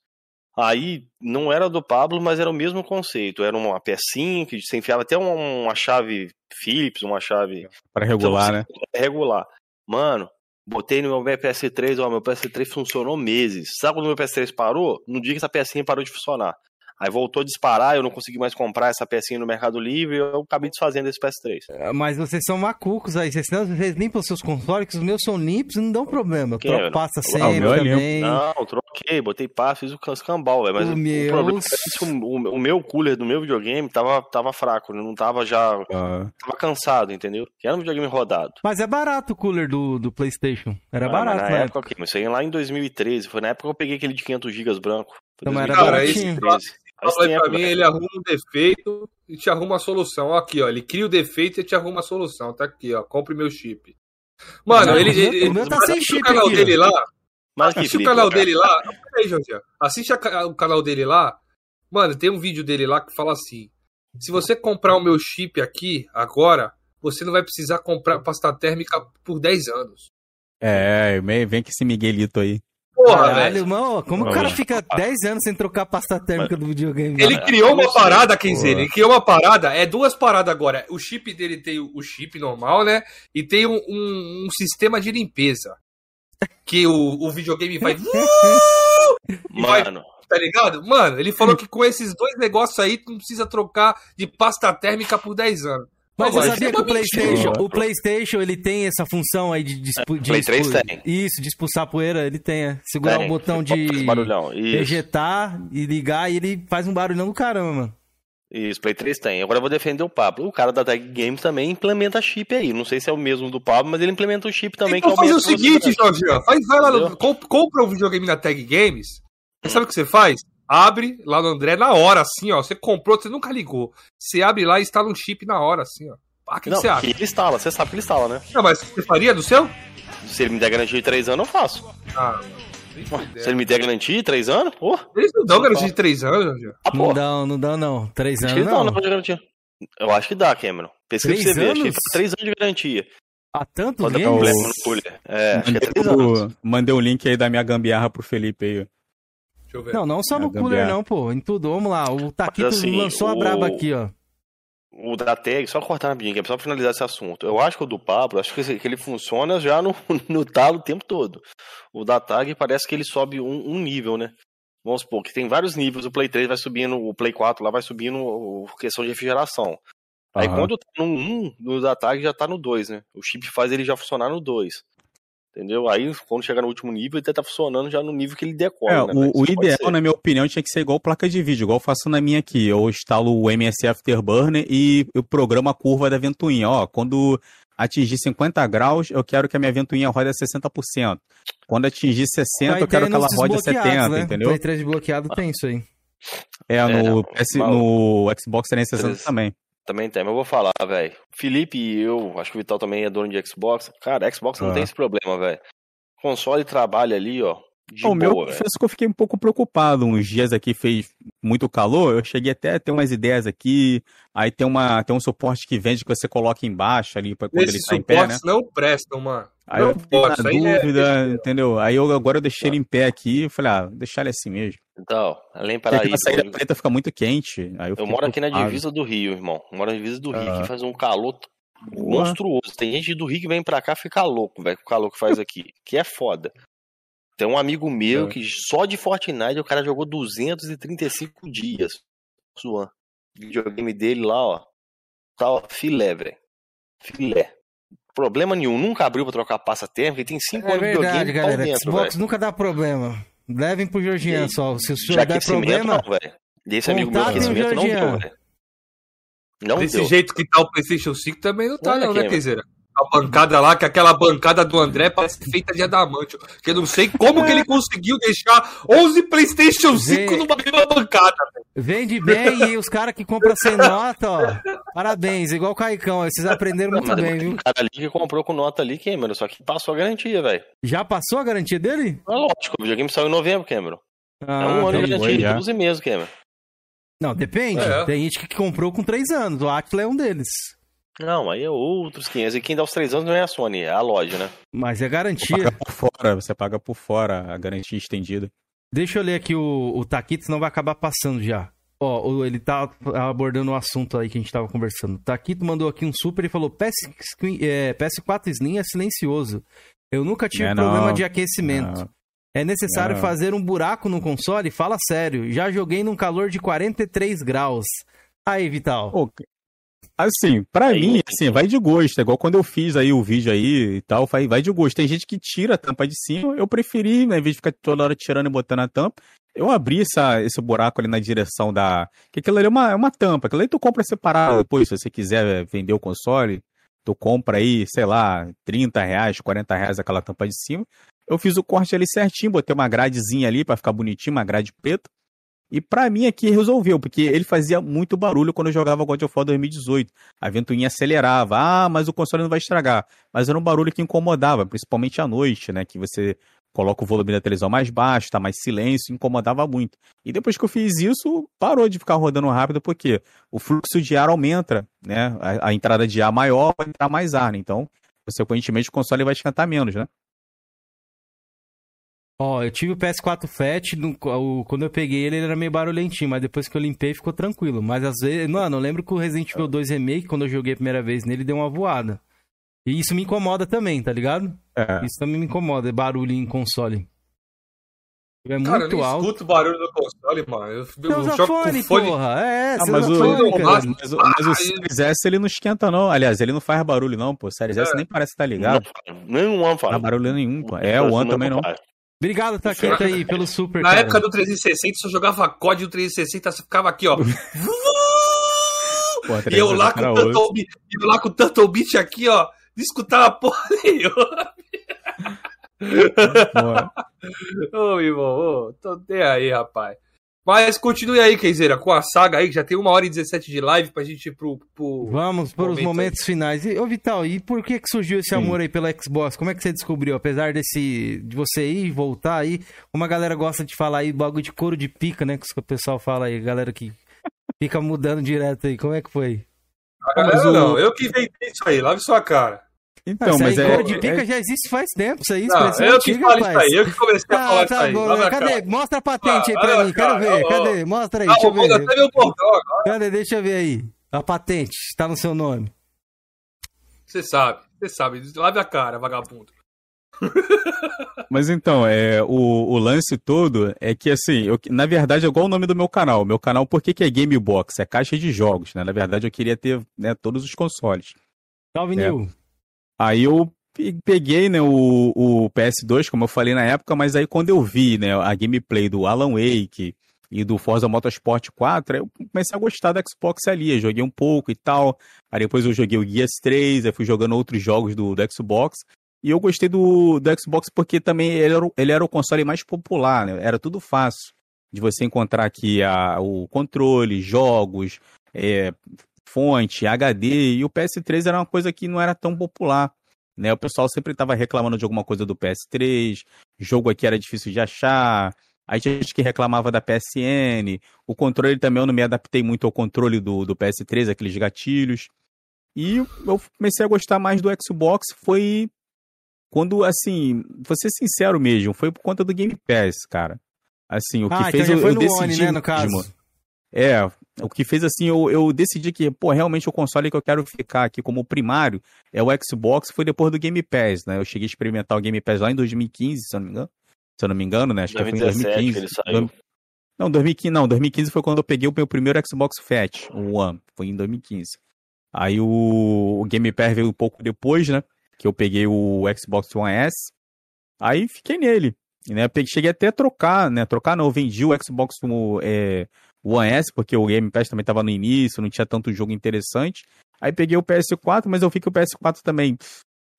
S4: Aí não era do Pablo, mas era o mesmo conceito. Era uma pecinha que você enfiava até uma, uma chave Philips, uma chave.
S3: Para regular, então,
S4: né? Regular. Mano, botei no meu PS3, ó, meu PS3 funcionou meses. Sabe quando meu PS3 parou? No dia que essa pecinha parou de funcionar. Aí voltou a disparar, eu não consegui mais comprar essa pecinha no Mercado Livre, eu acabei desfazendo esse PS3.
S1: É, mas vocês são macucos aí, vocês, vocês limpam seus consoles, que os meus são limpos e não dão problema. Que, Troco pasta sempre ah, também.
S4: Não, troquei, botei pasta, fiz o escambau, mas o, o, meu... problema é que o, o, meu cooler do meu videogame tava, tava fraco, não tava já... Ah. Tava cansado, entendeu? Que era um videogame rodado.
S1: Mas é barato o cooler do, do Playstation. Era ah, barato,
S4: na época. época. Mas isso aí lá em 2013, foi na época que eu peguei aquele de 500 GB branco.
S1: Não, era baratinho.
S2: Fala aí pra mim, ele arruma um defeito e te arruma a solução. Aqui, ó. Ele cria o defeito e te arruma a solução. Tá aqui, ó. Compre meu chip. Mano, ele. ele,
S1: o meu tá sem chip. O
S2: canal
S1: aqui,
S2: dele lá. Mas assiste o canal dele lá. Peraí, Jorge. Assiste a, o canal dele lá. Mano, tem um vídeo dele lá que fala assim: se você comprar o meu chip aqui, agora, você não vai precisar comprar pasta térmica por 10 anos.
S3: É, vem com esse Miguelito aí.
S1: Porra, Caralho, irmão, como o cara fica 10 anos sem trocar a pasta térmica do videogame?
S2: Ele criou uma parada, dizer, ele criou uma parada, é duas paradas agora. O chip dele tem o chip normal, né? E tem um, um, um sistema de limpeza. Que o, o videogame vai.
S4: Mano. Vai,
S2: tá ligado? Mano, ele falou que com esses dois negócios aí, tu não precisa trocar de pasta térmica por 10 anos.
S1: Mas você sabia que o PlayStation, o PlayStation ele tem essa função aí de,
S4: dispu, de Play 3 tem.
S1: Isso, de expulsar poeira, ele tem. É. Segurar tem. o botão de ejetar e ligar e ele faz um barulhão do caramba, mano.
S4: Isso, Play 3 tem. Agora eu vou defender o Pablo. O cara da Tag Games também implementa chip aí. Não sei se é o mesmo do Pablo, mas ele implementa o chip também.
S2: Então faz o seguinte, Jorge, faz, vai lá, no, compra um videogame na Tag Games. Sabe o que você faz? Abre lá no André na hora, assim, ó. Você comprou, você nunca ligou. Você abre lá e instala um chip na hora, assim, ó. Ah, que,
S4: não,
S2: que você acha?
S4: ele instala, você sabe que ele instala, né?
S2: Não, mas você faria do seu?
S4: Se ele me der garantia de 3 anos, eu faço. Ah, se ele me der garantia de 3 anos, pô.
S2: Eles não dão garantia de 3 anos,
S1: ah, não dão, não dão, não. 3 anos. Eles não, não, de
S4: garantia. Eu acho que dá, Cameron. Pesquisa pra você ver, achei 3 anos de garantia.
S1: Há tanto
S4: Pode tempo? É,
S3: mandei, acho que é 3 anos. Mandei o link aí da minha gambiarra pro Felipe aí.
S1: Deixa eu ver. Não, não só no cooler, não, pô. Em tudo. Vamos lá. O Taquito assim, lançou o... a braba aqui, ó.
S4: O da tag, só cortar que é só pra finalizar esse assunto. Eu acho que o do Pablo, acho que ele funciona já no, no talo o tempo todo. O da tag parece que ele sobe um, um, nível, né? Vamos supor que tem vários níveis, o Play 3 vai subindo, o Play 4 lá vai subindo a questão de refrigeração. Aí quando tá no 1, no da tag já tá no 2, né? O chip faz ele já funcionar no 2. Entendeu? Aí, quando chegar no último nível, ele tá funcionando já no nível que ele decola.
S3: É, né? o, o ideal, na minha opinião, tinha que ser igual placa de vídeo, igual eu faço na minha aqui. Eu instalo o MS Afterburner e eu programo a curva da ventoinha. Ó, quando atingir 50 graus, eu quero que a minha ventoinha rode a 60%. Quando atingir 60, eu quero que ela rode a 70, né? entendeu?
S1: Play 3 bloqueado tem isso aí.
S3: É, é no, é, PS, no Xbox 360 também.
S5: Também tem, mas eu vou falar, velho. Felipe e eu, acho que o Vital também é dono de Xbox. Cara, Xbox não ah. tem esse problema, velho. Console trabalha ali, ó.
S3: De o boa, meu, confesso que eu fiquei um pouco preocupado. Uns dias aqui fez muito calor, eu cheguei até a ter umas ideias aqui. Aí tem, uma, tem um suporte que vende que você coloca embaixo ali pra quando Esses ele tá em pé, né?
S2: não prestam, mano.
S3: Aí não eu fiquei na é dúvida, é... entendeu? Aí eu, agora eu deixei ele em pé aqui e falei, ah, deixar ele assim mesmo.
S5: Então, além para aí. A
S3: saída preta fica muito quente. Aí eu,
S5: eu moro aqui na divisa do Rio, irmão. Eu moro na divisa do Rio, que faz um calor monstruoso. Tem gente do Rio que vem pra cá ficar louco, velho, com o calor que faz aqui. que é foda. Tem um amigo meu é. que só de Fortnite o cara jogou 235 dias. Zoando. Videogame dele lá, ó. Tá, ó, filé, velho. Filé. Problema nenhum, nunca abriu pra trocar passa térmica e tem 5
S1: é anos verdade, de videogame galera. dentro, Xbox véio. nunca dá problema. Levem pro Georgian só. Se o senhor der problema.
S5: Não, velho. Desse amigo meu aquecimento não deu, velho.
S2: Não Desse deu. jeito que tá o PlayStation 5 também não tá, Olha não, né, Keizera? A bancada lá, que aquela bancada do André parece feita de adamante. Que eu não sei como que ele conseguiu deixar 11 PlayStation 5 Vem, numa mesma bancada.
S1: Vende bem e os caras que compram sem nota, ó. Parabéns, igual o Caicão, vocês aprenderam muito não, bem, viu? O
S5: cara ali que comprou com nota ali, Cameron, só que passou a garantia, velho.
S1: Já passou a garantia dele?
S5: É lógico, o videogame saiu em novembro, Cameron. Ah, é um ano de garantia, de 12 meses, Cameron.
S1: Não, depende. É. Tem gente que comprou com 3 anos, o Atlas é um deles.
S5: Não, aí é outros 500. E quem dá os 3 anos não é a Sony, é a loja, né?
S1: Mas é garantia.
S3: Você paga por fora, você paga por fora a garantia estendida.
S1: Deixa eu ler aqui o, o Taquito, senão vai acabar passando já. Ó, ele tá abordando o assunto aí que a gente tava conversando. O Taquito mandou aqui um super e falou: PS, é, PS4 Slim é silencioso. Eu nunca tive é problema não. de aquecimento. Não. É necessário não. fazer um buraco no console? Fala sério. Já joguei num calor de 43 graus. Aí, Vital.
S3: Assim, para mim, assim, vai de gosto. É igual quando eu fiz aí o vídeo aí e tal, vai, vai de gosto. Tem gente que tira a tampa de cima, eu preferi, né, em vez de ficar toda hora tirando e botando a tampa, eu abri essa, esse buraco ali na direção da. Que aquilo ali é uma, é uma tampa, aquilo ali tu compra separado depois, se você quiser vender o console, tu compra aí, sei lá, 30 reais, 40 reais aquela tampa de cima. Eu fiz o corte ali certinho, botei uma gradezinha ali para ficar bonitinho, uma grade preta. E para mim aqui resolveu, porque ele fazia muito barulho quando eu jogava God of War 2018. A ventoinha acelerava. Ah, mas o console não vai estragar. Mas era um barulho que incomodava, principalmente à noite, né? Que você coloca o volume da televisão mais baixo, tá mais silêncio, incomodava muito. E depois que eu fiz isso, parou de ficar rodando rápido, porque o fluxo de ar aumenta, né? A, a entrada de ar maior vai entrar mais ar, né? Então, consequentemente, o console vai esquentar menos, né?
S1: Ó, oh, eu tive o PS4 Fat, no, o, quando eu peguei ele, ele era meio barulhentinho, mas depois que eu limpei ficou tranquilo. Mas às vezes, mano, eu lembro que o Resident Evil 2 Remake, quando eu joguei a primeira vez nele, deu uma voada. E isso me incomoda também, tá ligado? É. Isso também me incomoda, é barulho em console.
S2: É muito Cara, eu nem alto. escuto barulho no console, mano. Eu,
S1: eu jogo fone, com fone. Porra. É, ah,
S3: mas, o, fone, mas, mas, o, mas o Series S ele não esquenta, não. Aliás, ele não faz barulho, não, pô. O Series é. S nem parece estar tá ligado.
S5: Nenhum One faz.
S3: Não barulho nenhum, pô. É, o One também não.
S1: Obrigado, Taqueta, aí, pelo super.
S2: Na cara. época do 360, se eu jogava COD do 360, você ficava aqui, ó. Pô, e eu lá, com o Turtle Beat, eu lá com o Turtle Beat aqui, ó. De escutar a porra nenhuma. Ô, irmão, ô, tô até aí, rapaz. Mas continue aí, Keizeira, com a saga aí, que já tem uma hora e 17 de live pra gente ir pro. pro
S1: Vamos para os momentos aí. finais. E, ô, Vital, e por que que surgiu esse Sim. amor aí pela Xbox? Como é que você descobriu? Apesar desse. de você ir e voltar aí, como a galera gosta de falar aí, bagulho de couro de pica, né? Que o pessoal fala aí, galera que fica mudando direto aí. Como é que foi?
S2: A galera, não, eu que inventei isso aí, lave sua cara.
S1: Então, mas é. de pica é... já existe faz tempo, isso aí.
S2: Não, eu que falo isso aí, eu que comecei a ah, falar tá isso
S1: bom. aí. Cadê? Mostra a patente ah, aí pra mim, quero ver. Cadê? Mostra aí, ah, deixa eu ver. Até meu portão agora. Cadê? Deixa eu ver aí. A patente, está no seu nome.
S2: Você sabe, você sabe. Lave a cara, vagabundo.
S3: Mas então, é, o, o, lance todo é que, assim, eu, na verdade é igual o nome do meu canal. Meu canal, por que, que é Game Box? É caixa de jogos, né? Na verdade, eu queria ter né, todos os consoles.
S1: Salve, é, Nil.
S3: Aí eu peguei né, o, o PS2, como eu falei na época, mas aí quando eu vi né, a gameplay do Alan Wake e do Forza Motorsport 4, eu comecei a gostar do Xbox ali, joguei um pouco e tal. Aí depois eu joguei o Gears 3, aí fui jogando outros jogos do, do Xbox. E eu gostei do, do Xbox porque também ele era, ele era o console mais popular, né? Era tudo fácil. de você encontrar aqui a, o controle, jogos, é, fonte, HD, e o PS3 era uma coisa que não era tão popular. Né? O pessoal sempre estava reclamando de alguma coisa do PS3, jogo aqui era difícil de achar, a gente que reclamava da PSN, o controle também eu não me adaptei muito ao controle do, do PS3, aqueles gatilhos. E eu comecei a gostar mais do Xbox, foi quando, assim, vou ser sincero mesmo, foi por conta do Game Pass, cara. Assim, o que ah, fez então eu, eu decidi One, né, no caso. É, o que fez assim, eu, eu decidi que, pô, realmente o console que eu quero ficar aqui como primário é o Xbox, foi depois do Game Pass, né? Eu cheguei a experimentar o Game Pass lá em 2015, se eu não me engano. Se eu não me engano, né? Acho 2017, que foi em 2015. ele saiu. Não, 2015, não, 2015 foi quando eu peguei o meu primeiro Xbox Fat, o One, foi em 2015. Aí o, o Game Pass veio um pouco depois, né? Que eu peguei o Xbox One S. Aí fiquei nele. Né? Cheguei até a trocar, né? Trocar não, eu vendi o Xbox é, One S, porque o Game Pass também estava no início, não tinha tanto jogo interessante. Aí peguei o PS4, mas eu vi que o PS4 também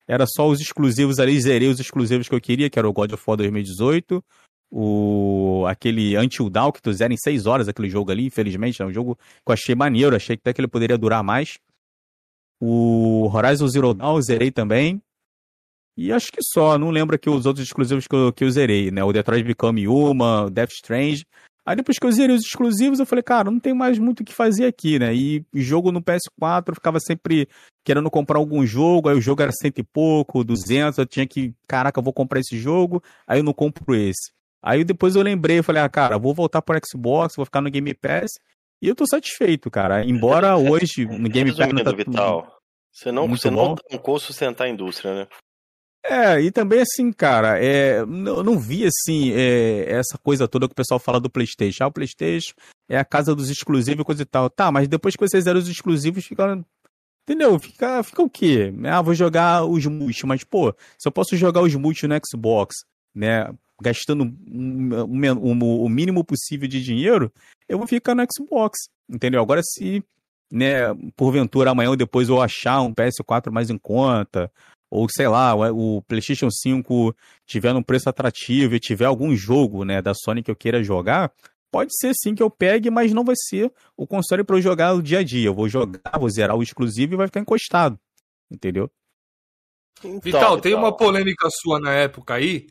S3: era só os exclusivos ali, zerei os exclusivos que eu queria, que era o God of War 2018, o aquele Until Dawn, que tu zera em 6 horas aquele jogo ali, infelizmente, é um jogo que eu achei maneiro, achei até que ele poderia durar mais. O Horizon Zero Dawn eu zerei também. E acho que só, não lembro aqui os outros exclusivos que eu, que eu zerei, né? O Detroit Become Human, Death Strange. Aí depois que eu zerei os exclusivos, eu falei, cara, não tem mais muito o que fazer aqui, né? E jogo no PS4, eu ficava sempre querendo comprar algum jogo, aí o jogo era cento e pouco, duzentos, eu tinha que, caraca, eu vou comprar esse jogo, aí eu não compro esse. Aí depois eu lembrei, eu falei, ah, cara, vou voltar pro Xbox, vou ficar no Game Pass, e eu tô satisfeito, cara. Embora hoje no Game Pass não tá
S5: Vital, você não, você não tancou sustentar a indústria, né?
S3: É, e também assim, cara, é, eu não vi assim é, essa coisa toda que o pessoal fala do PlayStation. Ah, o PlayStation é a casa dos exclusivos e coisa e tal. Tá, mas depois que vocês zeram os exclusivos, fica. Entendeu? Fica, fica o quê? Ah, vou jogar os multi, mas pô, se eu posso jogar os multi no Xbox, né? Gastando um, um, um, o mínimo possível de dinheiro, eu vou ficar no Xbox. Entendeu? Agora, se né, porventura amanhã ou depois eu achar um PS4 mais em conta, ou sei lá, o PlayStation 5 tiver num preço atrativo e tiver algum jogo, né, da Sony que eu queira jogar, pode ser sim que eu pegue, mas não vai ser o console para eu jogar no dia a dia. Eu vou jogar, vou zerar o exclusivo e vai ficar encostado. Entendeu?
S2: Então, Vital, tem uma polêmica sua na época aí,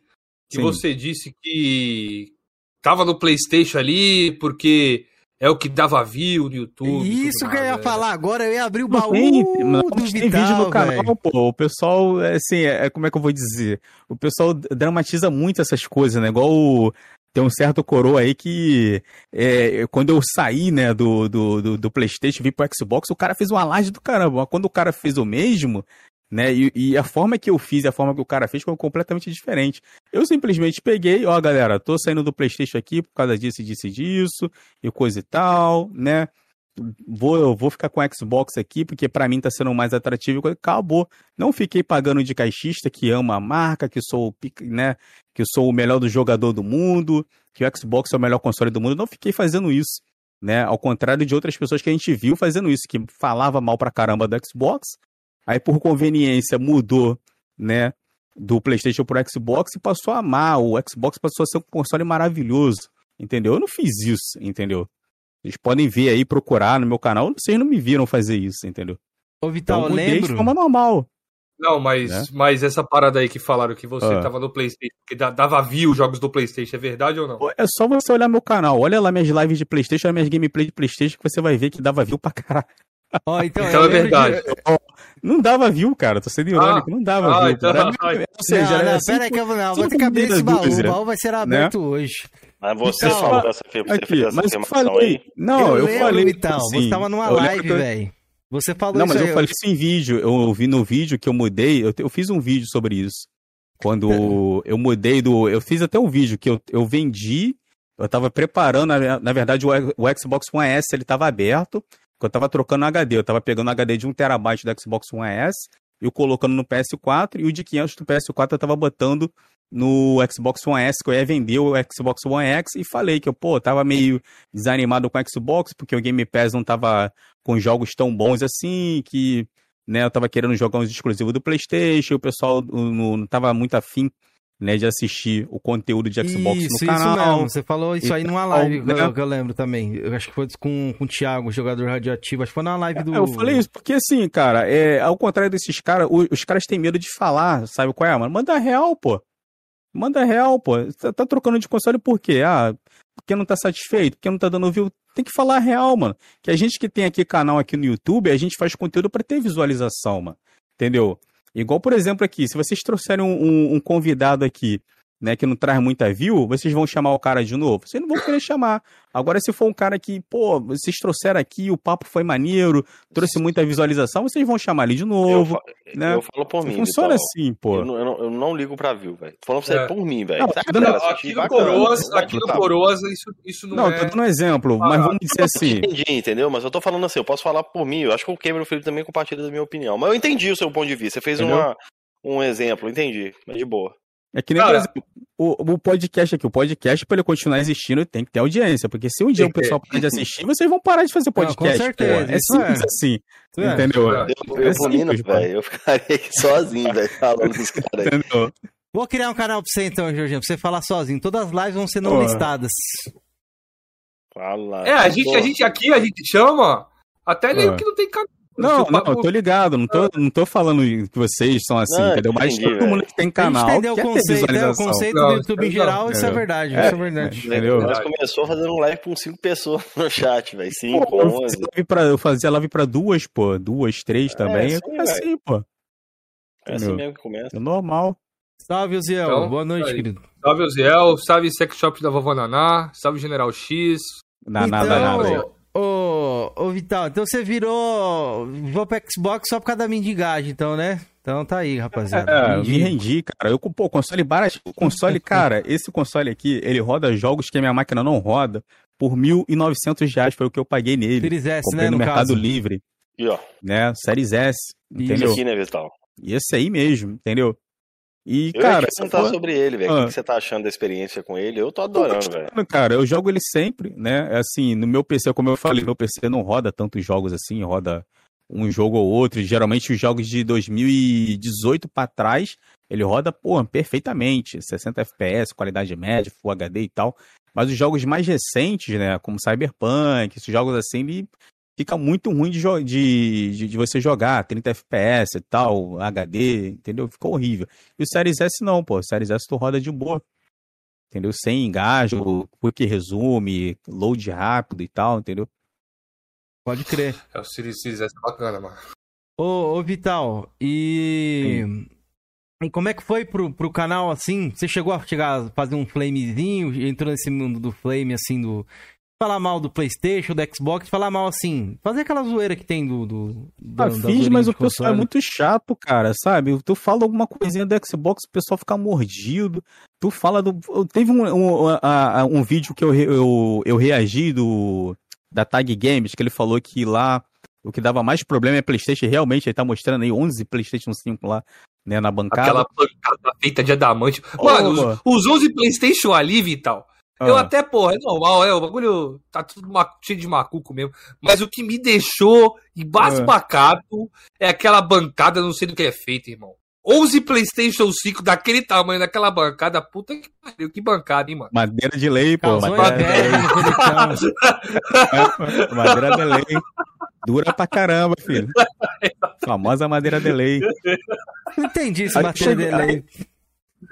S2: que sim. você disse que tava no PlayStation ali porque é o que dava view no YouTube.
S1: Isso que eu ia falar agora, eu ia abrir o baú tem, não, do tem Vital, vídeo no canal,
S3: pô. O pessoal, é, assim, é, é, como é que eu vou dizer? O pessoal dramatiza muito essas coisas, né? Igual o, tem um certo coroa aí que é, quando eu saí, né, do, do, do, do Playstation, vim pro Xbox, o cara fez uma laje do caramba. Mas quando o cara fez o mesmo, né? E, e, a forma que eu fiz a forma que o cara fez foi completamente diferente. Eu simplesmente peguei, ó, galera, tô saindo do PlayStation aqui por causa disso, disso e disso, e coisa e tal, né? Vou, vou ficar com o Xbox aqui porque para mim tá sendo mais atrativo. Acabou. Não fiquei pagando de caixista que ama a marca, que sou, né, que sou o melhor do jogador do mundo, que o Xbox é o melhor console do mundo. Não fiquei fazendo isso, né? Ao contrário de outras pessoas que a gente viu fazendo isso, que falava mal pra caramba do Xbox, Aí, por conveniência, mudou, né? Do PlayStation pro Xbox e passou a amar. O Xbox passou a ser um console maravilhoso. Entendeu? Eu não fiz isso, entendeu? Vocês podem ver aí, procurar no meu canal. Vocês não me viram fazer isso, entendeu?
S1: Ô, Vital, então, eu lembro. De
S3: forma normal.
S2: Não, mas, né? mas essa parada aí que falaram que você ah. tava no PlayStation, que dava view os jogos do PlayStation, é verdade ou não?
S3: É só você olhar meu canal. Olha lá minhas lives de PlayStation, minhas gameplay de PlayStation, que você vai ver que dava view pra caralho.
S2: Oh, então, então é verdade. De...
S3: Não dava view, cara. Tô sendo irônico. Ah, não dava ah, view. Então,
S1: era... Ou seja, não, não, pera aí que eu vou, não, vou ter que abrir esse baú. O baú vai ser aberto né? hoje.
S5: Mas você então, falou dessa, você
S3: aqui, fez essa mas afirmação falei, aí? Não, eu, eu falei.
S1: Então, assim, você tava numa live, velho. Você falou
S3: Não, mas eu falei isso em vídeo. Eu vi no vídeo que eu mudei. Eu, eu fiz um vídeo sobre isso. Quando é. eu mudei do. Eu fiz até um vídeo que eu, eu vendi. Eu tava preparando, na, na verdade, o, o Xbox One S ele tava aberto eu tava trocando HD, eu tava pegando HD de 1TB do Xbox One S e colocando no PS4, e o de 500 do PS4 eu tava botando no Xbox One S, que eu ia vender o Xbox One X, e falei que eu, pô, tava meio desanimado com o Xbox, porque o Game Pass não tava com jogos tão bons assim, que, né, eu tava querendo jogar uns exclusivos do Playstation, o pessoal não, não tava muito afim né, de assistir o conteúdo de Xbox isso, no canal. Isso mesmo,
S1: você falou isso aí numa live né? que, eu, lembro também. Eu acho que foi com, com o Thiago, jogador radioativo. Acho que foi na live do.
S3: É, eu falei isso porque, assim, cara, é, ao contrário desses caras, os, os, caras têm medo de falar, sabe qual é, mano? Manda real, pô. Manda real, pô. Tá, tá trocando de console por quê? Ah, porque não tá satisfeito, porque não tá dando view. Tem que falar real, mano. Que a gente que tem aqui canal aqui no YouTube, a gente faz conteúdo para ter visualização, mano. Entendeu? Igual, por exemplo, aqui, se vocês trouxerem um, um, um convidado aqui né, que não traz muita view, vocês vão chamar o cara de novo? Vocês não vão querer chamar. Agora, se for um cara que, pô, vocês trouxeram aqui, o papo foi maneiro, trouxe muita visualização, vocês vão chamar ele de novo. Eu, né?
S5: eu falo por mim.
S3: Funciona então, assim, pô.
S5: Eu não, eu, não, eu não, ligo pra view, velho. Falando pra você, é. por mim, velho.
S2: Aqui no Coroas, aqui no Coroas, isso, isso não, não é...
S3: Não, tô dando um exemplo, ah, mas vamos dizer assim...
S5: Entendi, entendeu? Mas eu tô falando assim, eu posso falar por mim, eu acho que o Cameron Felipe também compartilha da minha opinião. Mas eu entendi o seu ponto de vista, você fez uma, um exemplo, entendi, mas de boa.
S3: É que nem, Cara, por exemplo, o, o podcast aqui. O podcast, para ele continuar existindo, tem que ter audiência. Porque se um dia o pessoal parar de assistir, vocês vão parar de fazer podcast. Não, com certeza. É simples é. assim. É. Entendeu? Eu,
S5: eu, é simples, velho. Eu ficaria aqui sozinho, velho, falando com os caras aí.
S1: Vou criar um canal pra você então, Jorginho, pra você falar sozinho. Todas as lives vão ser não listadas.
S2: Fala. É, a gente, a gente aqui, a gente chama até nem que não tem canal.
S3: Não, não, eu tô ligado, não tô, não tô falando que vocês são assim, não, entendeu? Mas entendi, todo mundo que tem canal quer o conceito,
S1: ter É, o conceito do YouTube em geral, isso é verdade, é, isso é verdade.
S5: Entendeu? Nós começou fazendo um live com cinco pessoas no chat, velho, cinco, pô, onze.
S3: Eu fazia live pra duas, pô, duas, três é, também, é assim, assim pô.
S5: É assim mesmo que começa. É
S3: normal.
S1: Salve, Oziel. Então, Boa noite, aí. querido.
S2: Salve, Oziel. Salve, Sex Shop da Vovó Naná. Salve, General X.
S1: Na, então, nada, nada. Ô, ô, Vital, então você virou. Vou pro Xbox só por causa da mendigagem, então, né? Então tá aí, rapaziada.
S3: É, me rendi, cara. Eu, pô, console barato. Console, cara, esse console aqui, ele roda jogos que a minha máquina não roda por 1.900 reais. Foi o que eu paguei nele.
S1: Series S,
S3: Comprei
S1: né?
S3: No, no Mercado caso. Livre.
S5: E ó.
S3: Né? Series S. Entendeu? Isso
S5: aqui, né, Vital?
S3: E esse aí mesmo, entendeu? E,
S5: eu
S3: cara.
S5: Eu perguntar sobre ele, velho. Ah. O que você tá achando da experiência com ele? Eu tô adorando, velho.
S3: Cara, eu jogo ele sempre, né? É assim, no meu PC, como eu falei, meu PC não roda tantos jogos assim, roda um jogo ou outro. Geralmente os jogos de 2018 para trás, ele roda, pô, perfeitamente. 60 FPS, qualidade média, Full HD e tal. Mas os jogos mais recentes, né, como Cyberpunk, esses jogos assim, ele fica muito ruim de, de, de, você jogar, 30 FPS e tal, HD, entendeu? Ficou horrível. E o Series S não, pô. O Series S tu roda de boa. Entendeu? Sem engajo, quick resume, load rápido e tal, entendeu?
S1: Pode crer.
S2: É, o Series, Series S é bacana, mano.
S1: Ô, ô Vital, e... e como é que foi pro, pro canal, assim? Você chegou a chegar a fazer um flamezinho? Entrou nesse mundo do flame, assim, do falar mal do PlayStation, do Xbox, falar mal assim, fazer aquela zoeira que tem do. do,
S3: do ah, fiz, mas o pessoal é muito chato, cara, sabe? Tu fala alguma coisinha do Xbox, o pessoal fica mordido. Tu fala do. Teve um, um, um, um vídeo que eu, eu, eu reagi do. Da Tag Games, que ele falou que lá o que dava mais problema é PlayStation. Realmente, ele tá mostrando aí 11 PlayStation 5 lá, né, na bancada.
S2: Aquela bancada feita de adamante. Mano, oh, os, os 11 PlayStation ali, Vital, ah. Eu até, porra, é normal, é, o bagulho tá tudo cheio de macuco mesmo. Mas o que me deixou embasbacado é. é aquela bancada, não sei do que é feito, irmão. 11 PlayStation 5 daquele tamanho, daquela bancada, puta que pariu, que bancada, hein, mano.
S3: Madeira de lei, pô. Madeira, de lei. madeira de lei. Dura pra caramba, filho. Famosa madeira de lei.
S1: Não entendi isso, madeira de lei.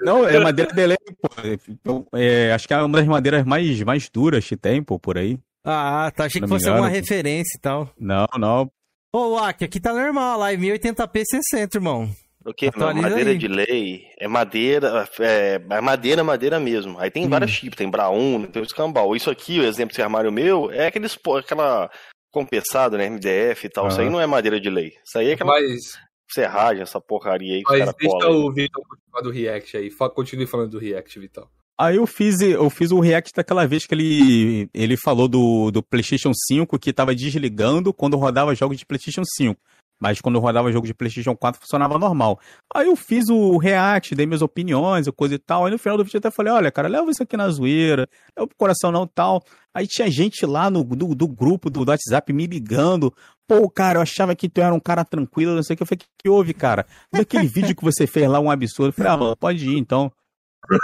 S3: Não, é madeira belém, pô. Então, é, acho que é uma das madeiras mais, mais duras que tem, pô, por aí.
S1: Ah, tá. Achei que fosse uma referência e tal.
S3: Não, não.
S1: Ô, Aki, aqui tá normal, lá em 1080p 60, irmão.
S5: O que? Madeira aí. de lei é madeira, é, é, madeira, madeira mesmo. Aí tem hum. vários tipos, tem Braun, tem o escambau. Isso aqui, o exemplo desse armário meu, é aqueles, aquela compensado, né, MDF e tal. Isso aí não é madeira de lei. Isso aí é aquela Mas serragem, essa porcaria aí que
S2: Mas deixa cola, o Vitor continuar do React aí. Continue falando do React, Vitor.
S3: Aí eu fiz, eu fiz o react daquela vez que ele, ele falou do, do PlayStation 5 que estava desligando quando rodava jogos de PlayStation 5. Mas quando rodava jogo de PlayStation 4 funcionava normal. Aí eu fiz o react, dei minhas opiniões, coisa e tal. Aí no final do vídeo eu até falei: olha, cara, leva isso aqui na zoeira, leva pro coração não tal. Aí tinha gente lá no do, do grupo do, do WhatsApp me ligando. Pô, cara, eu achava que tu era um cara tranquilo, não sei o que. Eu falei: que, que houve, cara? Daquele vídeo que você fez lá, um absurdo. Eu falei: ah, mano, pode ir então.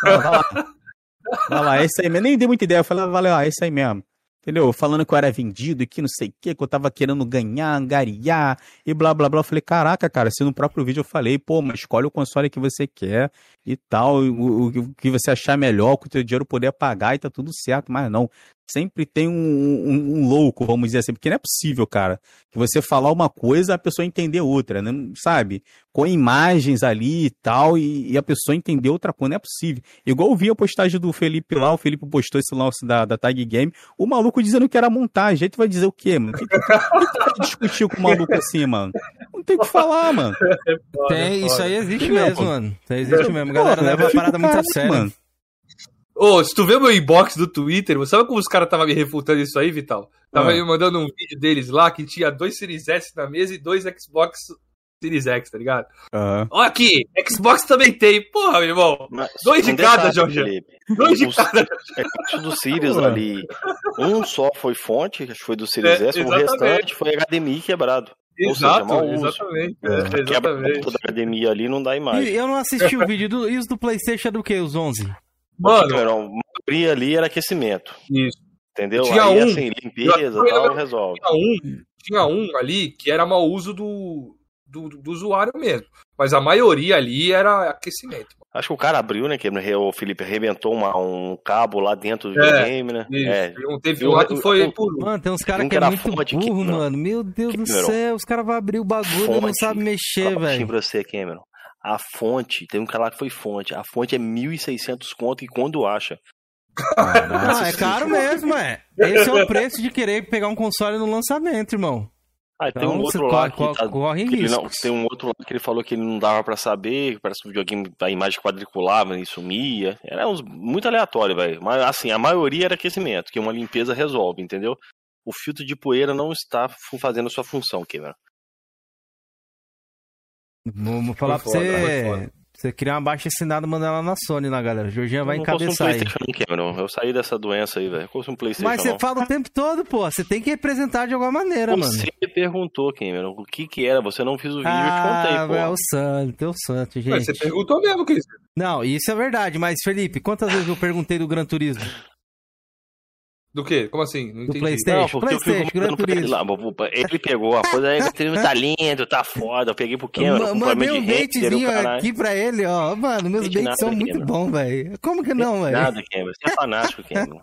S3: Lá. Vai lá, é isso aí mesmo. Nem dei muita ideia. Eu falei, ah, valeu, ah, é isso aí mesmo. Entendeu? Falando que eu era vendido e que não sei o que, que eu tava querendo ganhar, angariar e blá blá blá. Eu falei, caraca, cara, se no próprio vídeo eu falei, pô, mas escolhe o console que você quer e tal, o, o que você achar melhor, que o teu dinheiro poder pagar e tá tudo certo, mas não sempre tem um, um, um, louco, vamos dizer assim, porque não é possível, cara, que você falar uma coisa a pessoa entender outra, né? sabe? Com imagens ali e tal, e, e, a pessoa entender outra coisa, não é possível. Igual eu vi a postagem do Felipe lá, o Felipe postou esse lance da, da Tag Game, o maluco dizendo que era montagem, aí tu vai dizer o quê, mano? O que, que, que, discutir com o maluco assim, mano? Não tem o que falar, mano.
S1: Tem, isso aí existe mesmo, mano. Isso aí existe mesmo. A galera leva a parada muito a sério. Mano.
S2: Ô, oh, se tu vê meu inbox do Twitter, sabe como os caras estavam me refutando isso aí, Vital? Tava ah. me mandando um vídeo deles lá que tinha dois Series S na mesa e dois Xbox Series X, tá ligado? Uhum. Olha aqui, Xbox também tem. Porra, meu irmão. Mas, dois de cada, Jorge. Dois de cada.
S4: É do Series ali. Um só foi fonte, acho que foi do Series é, S, o restante foi HDMI quebrado.
S2: Exato, seja, exatamente. É.
S4: Quebra toda a HDMI ali não dá imagem.
S1: E eu não assisti o vídeo do, isso do PlayStation do que? Os 11?
S4: Mano, a maioria ali era aquecimento.
S2: Isso.
S4: Entendeu? Tinha Aí, um, assim, limpeza e tal, resolve.
S2: Tinha um, tinha um ali que era mau uso do, do, do, usuário mesmo. Mas a maioria ali era aquecimento.
S4: Acho que o cara abriu, né? Que o Felipe arrebentou uma, um cabo lá dentro do é, videogame, né?
S2: Isso. É. Teve um lá que foi um, por.
S1: Mano, tem uns caras que, que é muito burro, mano. Meu Deus do céu, os caras vão abrir o bagulho e não sabem mexer, velho.
S4: pra você, Cameron. A fonte, tem um cara lá que foi fonte. A fonte é 1.600 conto e quando acha.
S1: Ah, é caro mesmo, é. Esse é o preço de querer pegar um console no lançamento, irmão.
S4: Ah, então, tem um outro lá corre, que, tá, corre que ele não, tem um outro lá que ele falou que ele não dava para saber, parece que o videogame a imagem quadriculava e sumia. Era uns, muito aleatório, velho. Mas assim, a maioria era aquecimento, que uma limpeza resolve, entendeu? O filtro de poeira não está fazendo a sua função, Cameron.
S1: Vamos falar pra você. Você criar uma baixa assinada e mandar lá na Sony, na galera. Georginha vai encabeçar um aí.
S4: Cameron. Eu saí dessa doença aí, velho. Como um PlayStation.
S1: Mas você fala o tempo todo, pô. Você tem que representar de alguma maneira,
S4: você
S1: mano.
S4: Você me perguntou, Cameron, o que que era. Você não fez o vídeo, ah, eu te contei, pô.
S1: É o santo, teu santo, gente.
S2: Mas você perguntou mesmo, Cris.
S1: Não, isso é verdade. Mas, Felipe, quantas vezes eu perguntei do Gran Turismo?
S2: Do quê? Como assim?
S1: Não do Playstation? Não, Playstation, Gran Turismo.
S4: Ele pegou a coisa aí, o tá lindo, tá foda. Eu peguei pro Cameron.
S1: Mandei um baitzinho aqui pra ele, ó. Mano, meus baits são muito bons, velho. Como que não, velho?
S4: Nada, Cameron. Você é fanático, Cameron.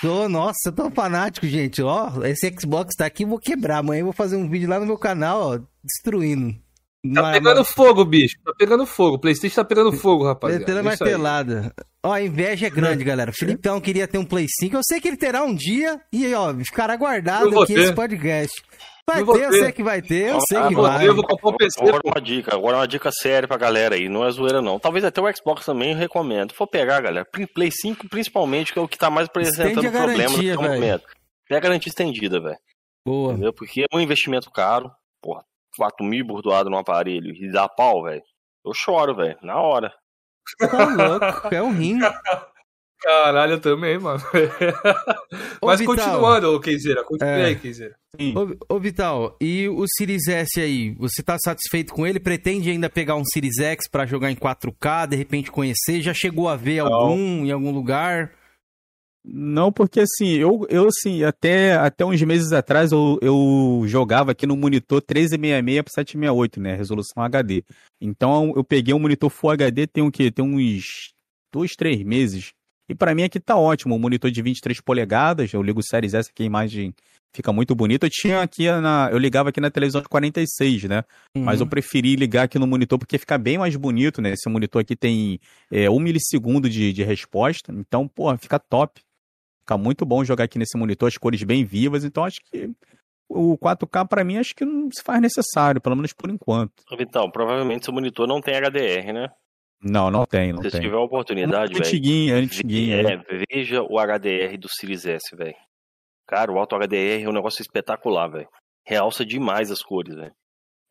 S1: Tô, nossa, eu tô fanático, gente. Ó, esse Xbox tá aqui, vou quebrar. Amanhã eu vou fazer um vídeo lá no meu canal, ó, destruindo.
S2: Tá mas, pegando mas... fogo, bicho. Tá pegando fogo. O Playstation tá pegando fogo, rapaziada.
S1: Metendo martelada. Ó, a inveja é grande, galera. O Filipão queria ter um Play 5. Eu sei que ele terá um dia. E ó, ficará guardado aqui ter. esse podcast. Vai ter, eu sei que vai ter, eu sei que vai.
S4: Eu vou comprar um PC. Agora uma dica, agora uma dica séria pra galera aí, não é zoeira não. Talvez até o Xbox também eu recomendo. For pegar, galera, Play 5 principalmente, que é o que tá mais apresentando problema no momento. É a garantia estendida, velho.
S1: Boa. Entendeu?
S4: Porque é um investimento caro. Porra, 4 mil bordoado no aparelho e dá pau, velho, eu choro, velho, na hora.
S1: Tá louco, é um rim.
S2: Caralho, eu também, mano. Ô, Mas Vital, continuando, ô Keizeira, continue é, aí, Keizeira.
S1: Ô, ô, Vital, e o Series S aí, você tá satisfeito com ele? Pretende ainda pegar um Series X para jogar em 4K, de repente conhecer? Já chegou a ver Não. algum em algum lugar?
S3: Não, porque assim, eu, eu assim, até, até uns meses atrás eu, eu jogava aqui no monitor 1366 por 768, né? Resolução HD. Então eu peguei um monitor Full HD tem o quê? Tem uns dois, três meses. E para mim aqui tá ótimo, um monitor de 23 polegadas, eu ligo o Series S aqui a imagem fica muito bonita. Eu tinha aqui na, eu ligava aqui na televisão de 46, né? Uhum. Mas eu preferi ligar aqui no monitor porque fica bem mais bonito, né? Esse monitor aqui tem é, um milissegundo de, de resposta, então, pô, fica top. Fica muito bom jogar aqui nesse monitor, as cores bem vivas, então acho que o 4K para mim acho que não se faz necessário, pelo menos por enquanto.
S4: Então, provavelmente seu monitor não tem HDR, né?
S3: Não, não tem, não
S4: Se
S3: tem.
S4: Se tiver a oportunidade, velho.
S3: Antiguinha, antiguinha.
S4: É, veja o HDR do Series S, velho. Cara, o Auto HDR é um negócio espetacular, velho. Realça demais as cores, velho.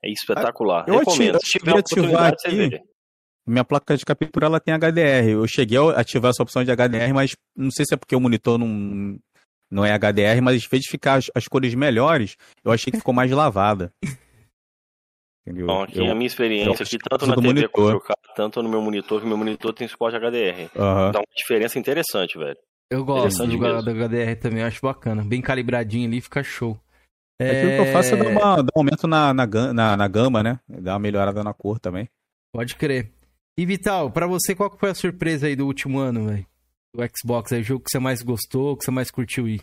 S4: É espetacular.
S3: Eu Recomendo. Se tiver a oportunidade, aqui, você vê. Minha placa de captura ela tem HDR. Eu cheguei a ativar essa opção de HDR, mas não sei se é porque o monitor não, não é HDR, mas em vez de ficar as, as cores melhores, eu achei que ficou mais lavada.
S4: Entendeu? Bom, aqui eu, a minha experiência aqui, tanto na TV monitor. quanto tanto no meu monitor, que meu monitor tem suporte HDR. Uhum. Dá uma diferença interessante, velho.
S1: Eu gosto do, do HDR também, acho bacana. Bem calibradinho ali, fica show.
S3: É... Aquilo que eu faço é dar, uma, dar um aumento na, na, na, na gama, né? Dar uma melhorada na cor também.
S1: Pode crer. E Vital, para você, qual foi a surpresa aí do último ano, velho? O Xbox, é o jogo que você mais gostou, que você mais curtiu ir?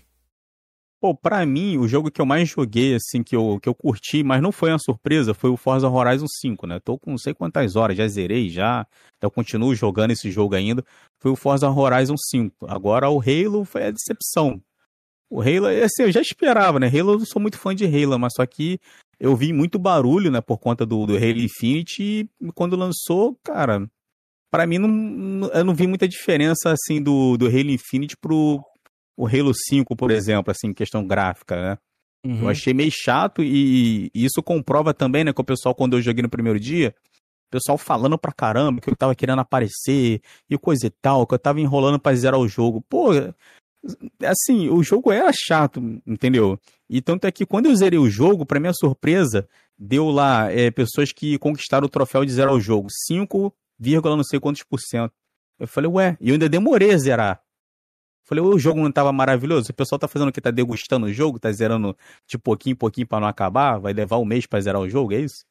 S3: Pô, pra mim, o jogo que eu mais joguei, assim, que eu, que eu curti, mas não foi uma surpresa, foi o Forza Horizon 5, né? Tô com não sei quantas horas, já zerei já, eu continuo jogando esse jogo ainda. Foi o Forza Horizon 5. Agora o Halo foi a decepção. O Halo, assim, eu já esperava, né? Halo, eu não sou muito fã de Halo, mas só que eu vi muito barulho, né, por conta do, do Halo Infinite, e quando lançou, cara, para mim não, eu não vi muita diferença, assim, do, do Halo Infinite pro, o Halo 5, por exemplo, assim, questão gráfica, né? Uhum. Eu achei meio chato e, e, isso comprova também, né, que o pessoal, quando eu joguei no primeiro dia, o pessoal falando pra caramba que eu tava querendo aparecer e coisa e tal, que eu tava enrolando pra zerar o jogo. Pô, assim, o jogo era chato, entendeu? E tanto é que quando eu zerei o jogo, pra minha surpresa, deu lá é, pessoas que conquistaram o troféu de zerar o jogo. 5, não sei quantos por cento. Eu falei, ué, e eu ainda demorei a zerar. Falei, o jogo não tava maravilhoso? O pessoal tá fazendo o que? Tá degustando o jogo? Tá zerando de pouquinho em pouquinho pra não acabar? Vai levar um mês pra zerar o jogo? É isso?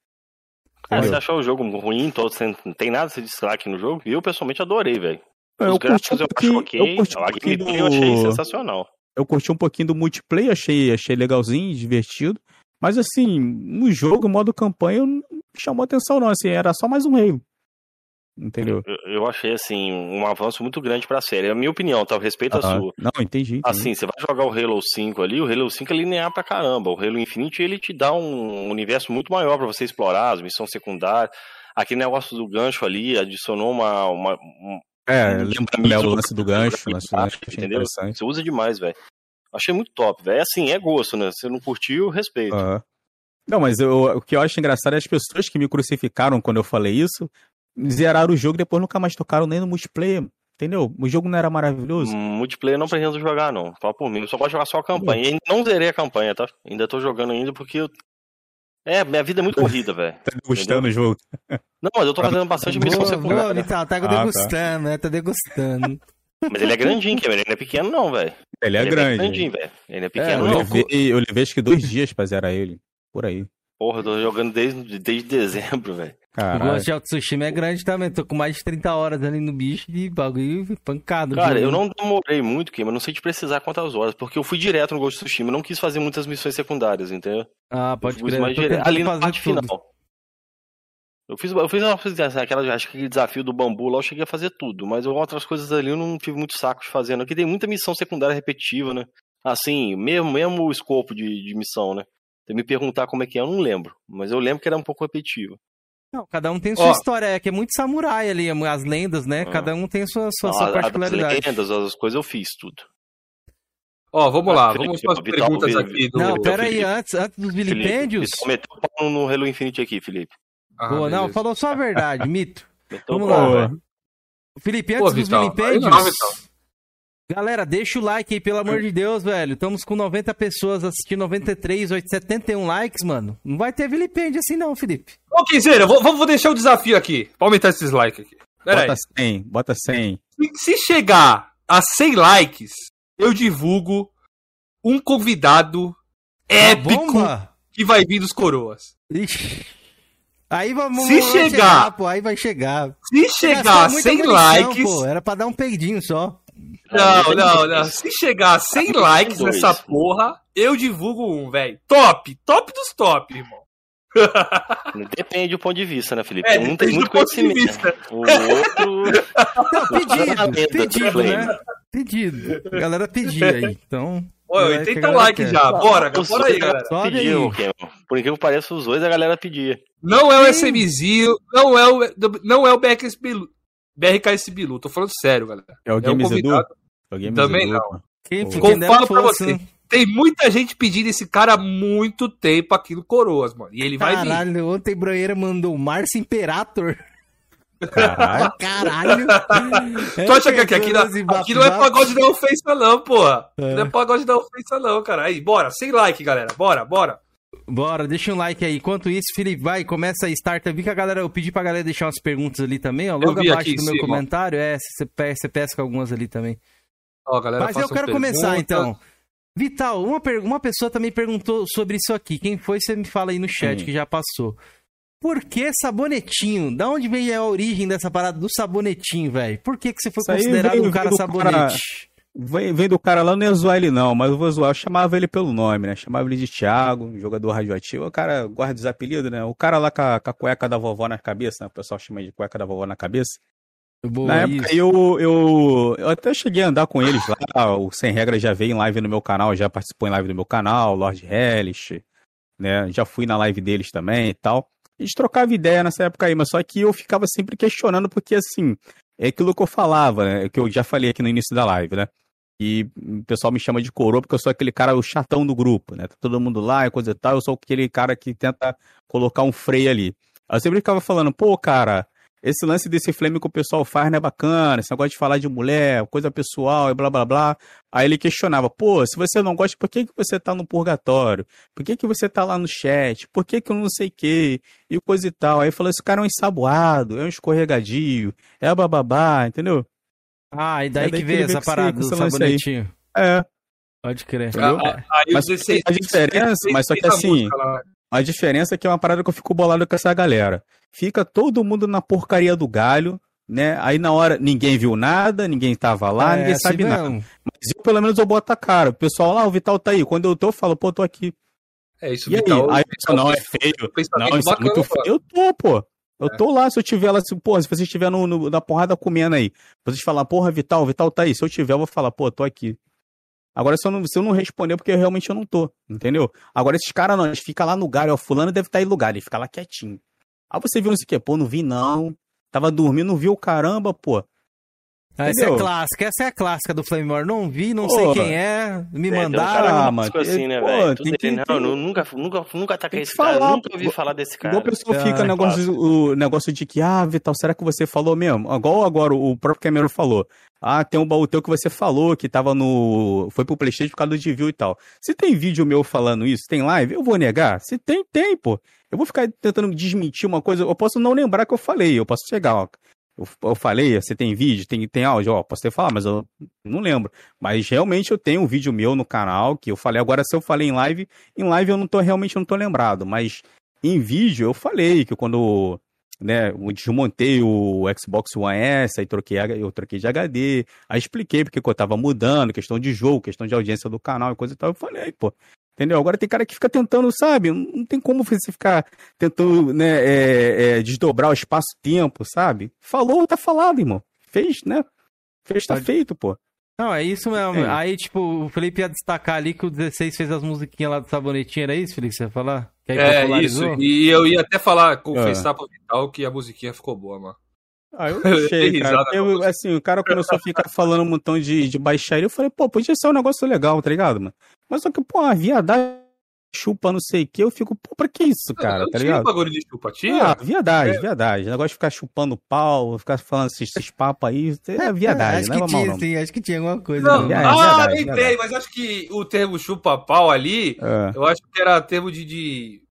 S4: Cara, você achou o jogo ruim? Todo, não tem nada de destaque no jogo? E eu pessoalmente adorei, velho. Os gráficos
S3: um eu acho ok. Eu curti um a gameplay do... eu achei sensacional. Eu curti um pouquinho do multiplayer, achei, achei legalzinho, divertido. Mas assim, no jogo, modo campanha, não chamou atenção não, assim, era só mais um Halo. Entendeu?
S4: Eu, eu, achei, assim, um avanço muito grande pra série. É a minha opinião, tá? Eu respeito a sua.
S3: Não, entendi, entendi,
S4: Assim, você vai jogar o Halo 5 ali, o Halo 5 é linear pra caramba. O Halo Infinite, ele te dá um universo muito maior pra você explorar, as missões secundárias. Aquele negócio do gancho ali adicionou uma... uma um,
S3: é, lembra né, o lance do gancho, lance do gancho
S4: entendeu? Você usa demais, velho. Achei muito top, velho. É assim, é gosto, né? Você não curtiu, respeito. Uhum.
S3: Não, mas eu, o que eu acho engraçado é as pessoas que me crucificaram quando eu falei isso, zeraram o jogo e depois nunca mais tocaram nem no multiplayer. Entendeu? O jogo não era maravilhoso?
S4: Multiplayer não pretendo jogar, não. Fala por mim. Eu só posso jogar só a campanha. E não zerei a campanha, tá? Ainda tô jogando ainda porque eu. É, minha vida é muito corrida, velho.
S3: tá degustando o jogo.
S4: Não, mas eu tô fazendo bastante missão secundária.
S1: Boa, tá, tá ah, degustando, tá. né? Tá degustando.
S4: Mas ele é grandinho, Ele não é pequeno, não, velho.
S3: Ele é ele grande. É grandinho,
S4: velho. Ele é pequeno,
S3: é, eu, levei, eu levei acho que dois dias pra zerar ele. Por aí.
S4: Porra, eu tô jogando desde, desde dezembro, velho.
S1: O Ghost de Tsushima é grande também. Tô com mais de 30 horas ali no bicho de bagulho pancado.
S4: Cara, eu não demorei muito, Kim, mas não sei te precisar quantas horas, porque eu fui direto no Ghost of Tsushima. Eu não quis fazer muitas missões secundárias, entendeu?
S1: Ah, pode crer.
S4: Mais dire... Ali na parte tudo. final. Eu fiz, eu fiz uma, aquela, acho que aquele desafio do bambu lá, eu cheguei a fazer tudo, mas outras coisas ali eu não tive muito saco de fazer, não. Porque tem muita missão secundária repetitiva, né? Assim, mesmo, mesmo o escopo de, de missão, né? Você me perguntar como é que é, eu não lembro. Mas eu lembro que era um pouco repetitivo.
S1: Não, cada um tem sua Ó, história, é que é muito samurai ali, as lendas, né? Ah. Cada um tem sua, sua, não, sua particularidade.
S4: As lendas, as coisas eu fiz tudo.
S2: Ó, vamos lá, vamos para as perguntas aqui
S1: do. Não, pera aí, antes, antes dos vilipêndios.
S4: Felipe, meteu o pau no Halo Infinite aqui, Felipe.
S1: Ah, Boa, não, falou só a verdade, mito. vamos lá. Felipe, antes Pô, dos vilipêndios. Galera, deixa o like aí, pelo amor de Deus, velho. Estamos com 90 pessoas assistindo, 93, 71 likes, mano. Não vai ter vilipêndio assim não, Felipe.
S2: Ô, Quinzeira, vou, vou deixar o desafio aqui. Pra aumentar esses likes aqui.
S3: Pera bota aí. 100, bota 100.
S2: Se, se chegar a 100 likes, eu divulgo um convidado épico que vai vir dos coroas.
S1: Ixi. Aí vamos
S2: se chegar, chegar,
S1: pô, aí vai chegar.
S2: Se chegar a 100 likes, pô,
S1: era pra dar um peidinho só.
S2: Não, não, não. Se chegar a 100 likes nessa porra, eu divulgo um, velho. Top! Top dos top, irmão.
S4: Depende do ponto de vista, né, Felipe? É, um tem muito conhecimento. O outro.
S1: Não, pedido, pedido, né? Pedido. A galera pedia aí. Então.
S2: Oi, 80 likes já. Bora, bora aí, galera.
S4: Pediu, aí. Por incrível que pareça, os dois a galera pedia.
S2: Não é o SMzinho, não é o, não é o Bilu. BRKS Bilu, tô falando sério, galera.
S3: É o Games é Edu?
S2: É Também Edu, não. Quem Como falo pra você, tem muita gente pedindo esse cara há muito tempo aqui no Coroas, mano. E ele vai
S1: vir. Caralho, ontem Broeira mandou Márcio Imperator.
S2: Caralho. Caralho. tu acha que aqui, aqui, não, aqui não é pagode da ofensa, não, porra. É. Não é pagode da ofensa, não, cara. Aí, bora, sem like, galera. Bora, bora.
S1: Bora, deixa um like aí. Enquanto isso, Felipe, vai, começa aí, starta. Vi que a galera, eu pedi pra galera deixar umas perguntas ali também, ó. Logo abaixo do meu cima. comentário. É, você, pesca algumas ali também. Ó, galera, Mas eu quero começar então. Vital, uma, uma pessoa também perguntou sobre isso aqui. Quem foi, você me fala aí no chat, hum. que já passou. Por que sabonetinho? Da onde veio a origem dessa parada do sabonetinho, velho? Por que, que você foi isso considerado um cara sabonete? Cara...
S3: Vem, vem, do cara lá, não ia zoar ele não, mas eu vou zoar. Eu chamava ele pelo nome, né? Chamava ele de Thiago, jogador radioativo. O cara guarda os apelidos, né? O cara lá com a, com a cueca da vovó na cabeça, né? O pessoal chama de cueca da vovó na cabeça. Boa, Na época eu, eu, eu até cheguei a andar com eles lá, o Sem Regra já veio em live no meu canal, já participou em live no meu canal, Lord Hellish, né? Já fui na live deles também e tal. A gente trocava ideia nessa época aí, mas só que eu ficava sempre questionando, porque assim, é aquilo que eu falava, né? Que eu já falei aqui no início da live, né? E o pessoal me chama de coroa porque eu sou aquele cara, o chatão do grupo, né? Tá todo mundo lá e coisa e tal, eu sou aquele cara que tenta colocar um freio ali. Eu sempre ficava falando, pô, cara, esse lance desse flame que o pessoal faz não é bacana, esse negócio de falar de mulher, coisa pessoal e blá blá blá. Aí ele questionava, pô, se você não gosta, por que, que você tá no purgatório? Por que, que você tá lá no chat? Por que, que eu não sei o quê? E coisa e tal. Aí falou, esse cara é um ensaboado, é um escorregadio, é bababá, entendeu?
S1: Ah, e daí, é daí que veio essa parada do sabonetinho.
S3: É.
S1: Pode crer.
S3: Ah, mas a diferença, mas só que assim, a diferença é que é uma parada que eu fico bolado com essa galera. Fica todo mundo na porcaria do galho, né? Aí na hora ninguém viu nada, ninguém tava lá, é, ninguém assim sabe nada. Mas eu, pelo menos, eu boto a cara. O pessoal lá, o Vital tá aí. Quando eu tô, eu falo, pô, tô aqui.
S2: É isso,
S3: e Vital. Aí, aí Vital, não, é feio. Não, isso é muito feio. Eu tô, pô. Eu é. tô lá, se eu tiver lá, se, porra, se você estiver no, no, na porrada comendo aí, vocês falar, porra, Vital, Vital tá aí. Se eu tiver, eu vou falar, pô, tô aqui. Agora, se eu, não, se eu não responder, porque realmente eu não tô, entendeu? Agora, esses caras não, eles ficam lá no galho, ó, fulano deve estar em lugar, ele fica lá quietinho. Aí você viu não sei o que, pô, não vi não, tava dormindo, não viu caramba, pô.
S1: Essa é a clássica, essa é a clássica do Flame War. Não vi, não pô, sei quem é, me é, mandaram.
S4: Ah, mas assim, né, velho? Tem que, não, tem... nunca, nunca, nunca ataquei esse falar, cara, nunca ouvi falar desse cara.
S3: Igual a pessoa fica é, negócio, o negócio de que, ah, Vital, será que você falou mesmo? Igual agora o próprio Cameron falou. Ah, tem um baú teu que você falou que tava no. Foi pro Playstation por causa do desvio e tal. Se tem vídeo meu falando isso, tem live, eu vou negar? Se tem, tem, pô. Eu vou ficar tentando desmentir uma coisa, eu posso não lembrar que eu falei, eu posso chegar, ó eu, eu falei, você tem vídeo, tem, tem áudio, ó, posso ter falado, mas eu não lembro. Mas realmente eu tenho um vídeo meu no canal que eu falei. Agora, se eu falei em live, em live eu não tô realmente não tô lembrado. Mas em vídeo eu falei que quando né, eu desmontei o Xbox One S, aí troquei, eu troquei de HD, aí expliquei porque eu tava mudando, questão de jogo, questão de audiência do canal e coisa e tal. Eu falei, pô, Entendeu? Agora tem cara que fica tentando, sabe? Não tem como você ficar tentando né, é, é, desdobrar o espaço-tempo, sabe? Falou, tá falado, irmão. Fez, né? Fez, tá Pode... feito, pô.
S1: Não, é isso mesmo. É. Aí, tipo, o Felipe ia destacar ali que o 16 fez as musiquinhas lá do Sabonetinho, era isso, Felipe? Você ia falar?
S2: é, isso. E eu ia até falar, confessar é. pro Vital que a musiquinha ficou boa, mano.
S3: Ah, eu achei, cara. Eu, assim, o cara começou a ficar falando um montão de, de baixaria. Eu falei, pô, podia ser um negócio legal, tá ligado, mano? Mas só que, pô, a viadagem chupa não sei o que, eu fico, pô, pra que isso, cara, tá ligado? bagulho de chupa, tinha? Ah, viadagem, é. viadagem. O negócio de ficar chupando pau, ficar falando esses, esses papos aí, é viadagem,
S1: acho
S3: não
S1: que tinha, sim, acho que tinha alguma coisa.
S2: Não, não. ah, viadagem, entrei, mas acho que o termo chupa-pau ali, é. eu acho que era termo de, de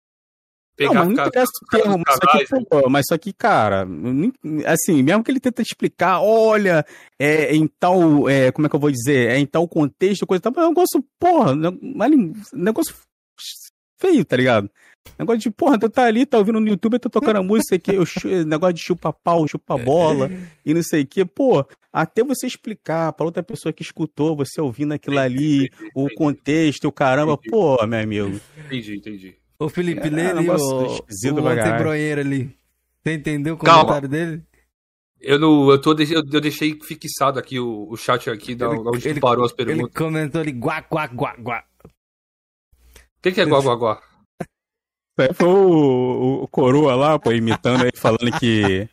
S3: Pegar, não, mas não interessa o termo, mas só, que, pô, mas só que, cara, assim, mesmo que ele tenta explicar, olha, é, em tal, é, como é que eu vou dizer, é em tal contexto, coisa tal, mas é um negócio, porra, negócio feio, tá ligado? Negócio de, porra, tu tá ali, tá ouvindo no YouTube, tá tocando a música aqui, o negócio de chupa pau, chupa bola e não sei o que. Pô, até você explicar pra outra pessoa que escutou, você ouvindo aquilo ali, o contexto, o caramba, pô, meu amigo.
S2: Entendi, entendi.
S1: Ô Felipe, é, lê ali o, o antebroeiro ali. Você entendeu o comentário dele?
S2: Eu, não, eu, tô, eu, eu deixei fixado aqui o, o chat aqui, da, ele, onde ele, parou as perguntas. Ele
S1: comentou ali, guá, guá, guá, guá.
S2: O que, que é guá, guá, guá?
S3: É, foi o, o, Coroa lá, pô, imitando ele, falando que...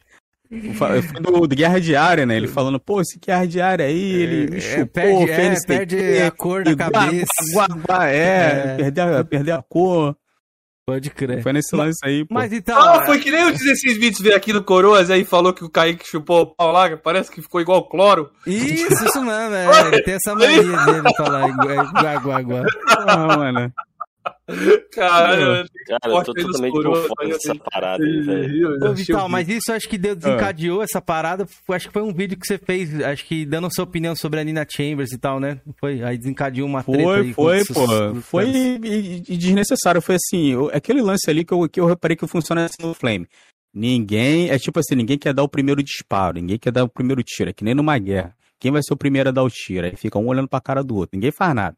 S3: Foi do, do Guerra Diária, né? Ele falando, pô, esse Guerra Diária aí, ele é, chupou, é,
S1: perde, é, perde a cor da cabeça.
S3: Guá, guá, guá, é, é. Perder, a, perder a cor.
S1: Pode crer.
S3: Foi nesse lance aí, pô.
S2: Mas então. Ah, foi que nem o 16 bits veio aqui no Coroas aí falou que o Kaique chupou o pau lá, parece que ficou igual cloro.
S1: Isso, isso mesmo, é. Ele tem essa mania dele falar igual, igual, igual. Ah, mano.
S4: Cara, cara eu tô totalmente por fora dessa parada aí, velho.
S1: Ô, Vital, mas isso acho que deu, desencadeou ah. essa parada. Acho que foi um vídeo que você fez, acho que dando a sua opinião sobre a Nina Chambers e tal, né? Foi, aí desencadeou uma
S3: treta
S1: foi,
S3: aí. Foi, pô. Foi e, e, desnecessário. Foi assim, aquele lance ali que eu, que eu reparei que funciona assim no Flame. Ninguém, é tipo assim, ninguém quer dar o primeiro disparo, ninguém quer dar o primeiro tiro, é que nem numa guerra. Quem vai ser o primeiro a dar o tiro? Aí fica um olhando pra cara do outro, ninguém faz nada.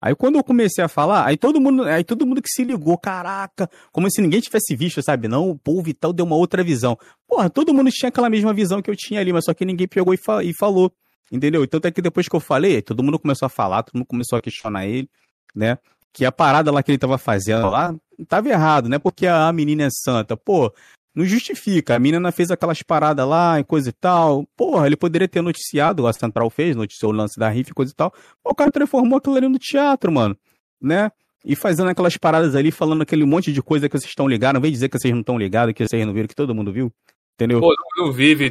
S3: Aí quando eu comecei a falar, aí todo mundo, aí todo mundo que se ligou, caraca, como se ninguém tivesse visto, sabe? Não, o povo Vital deu uma outra visão. Porra, todo mundo tinha aquela mesma visão que eu tinha ali, mas só que ninguém pegou e, fa e falou. Entendeu? Então até que depois que eu falei, todo mundo começou a falar, todo mundo começou a questionar ele, né? Que a parada lá que ele tava fazendo lá tava errado, né? Porque a menina é santa. Pô, não justifica. A menina fez aquelas paradas lá e coisa e tal. Porra, ele poderia ter noticiado, a Central fez, noticiou o lance da riff e coisa e tal. O cara transformou aquilo ali no teatro, mano. Né? E fazendo aquelas paradas ali, falando aquele monte de coisa que vocês estão ligados. Não vem dizer que vocês não estão ligados, que vocês não viram, que todo mundo viu. Entendeu?
S2: Pô, vive e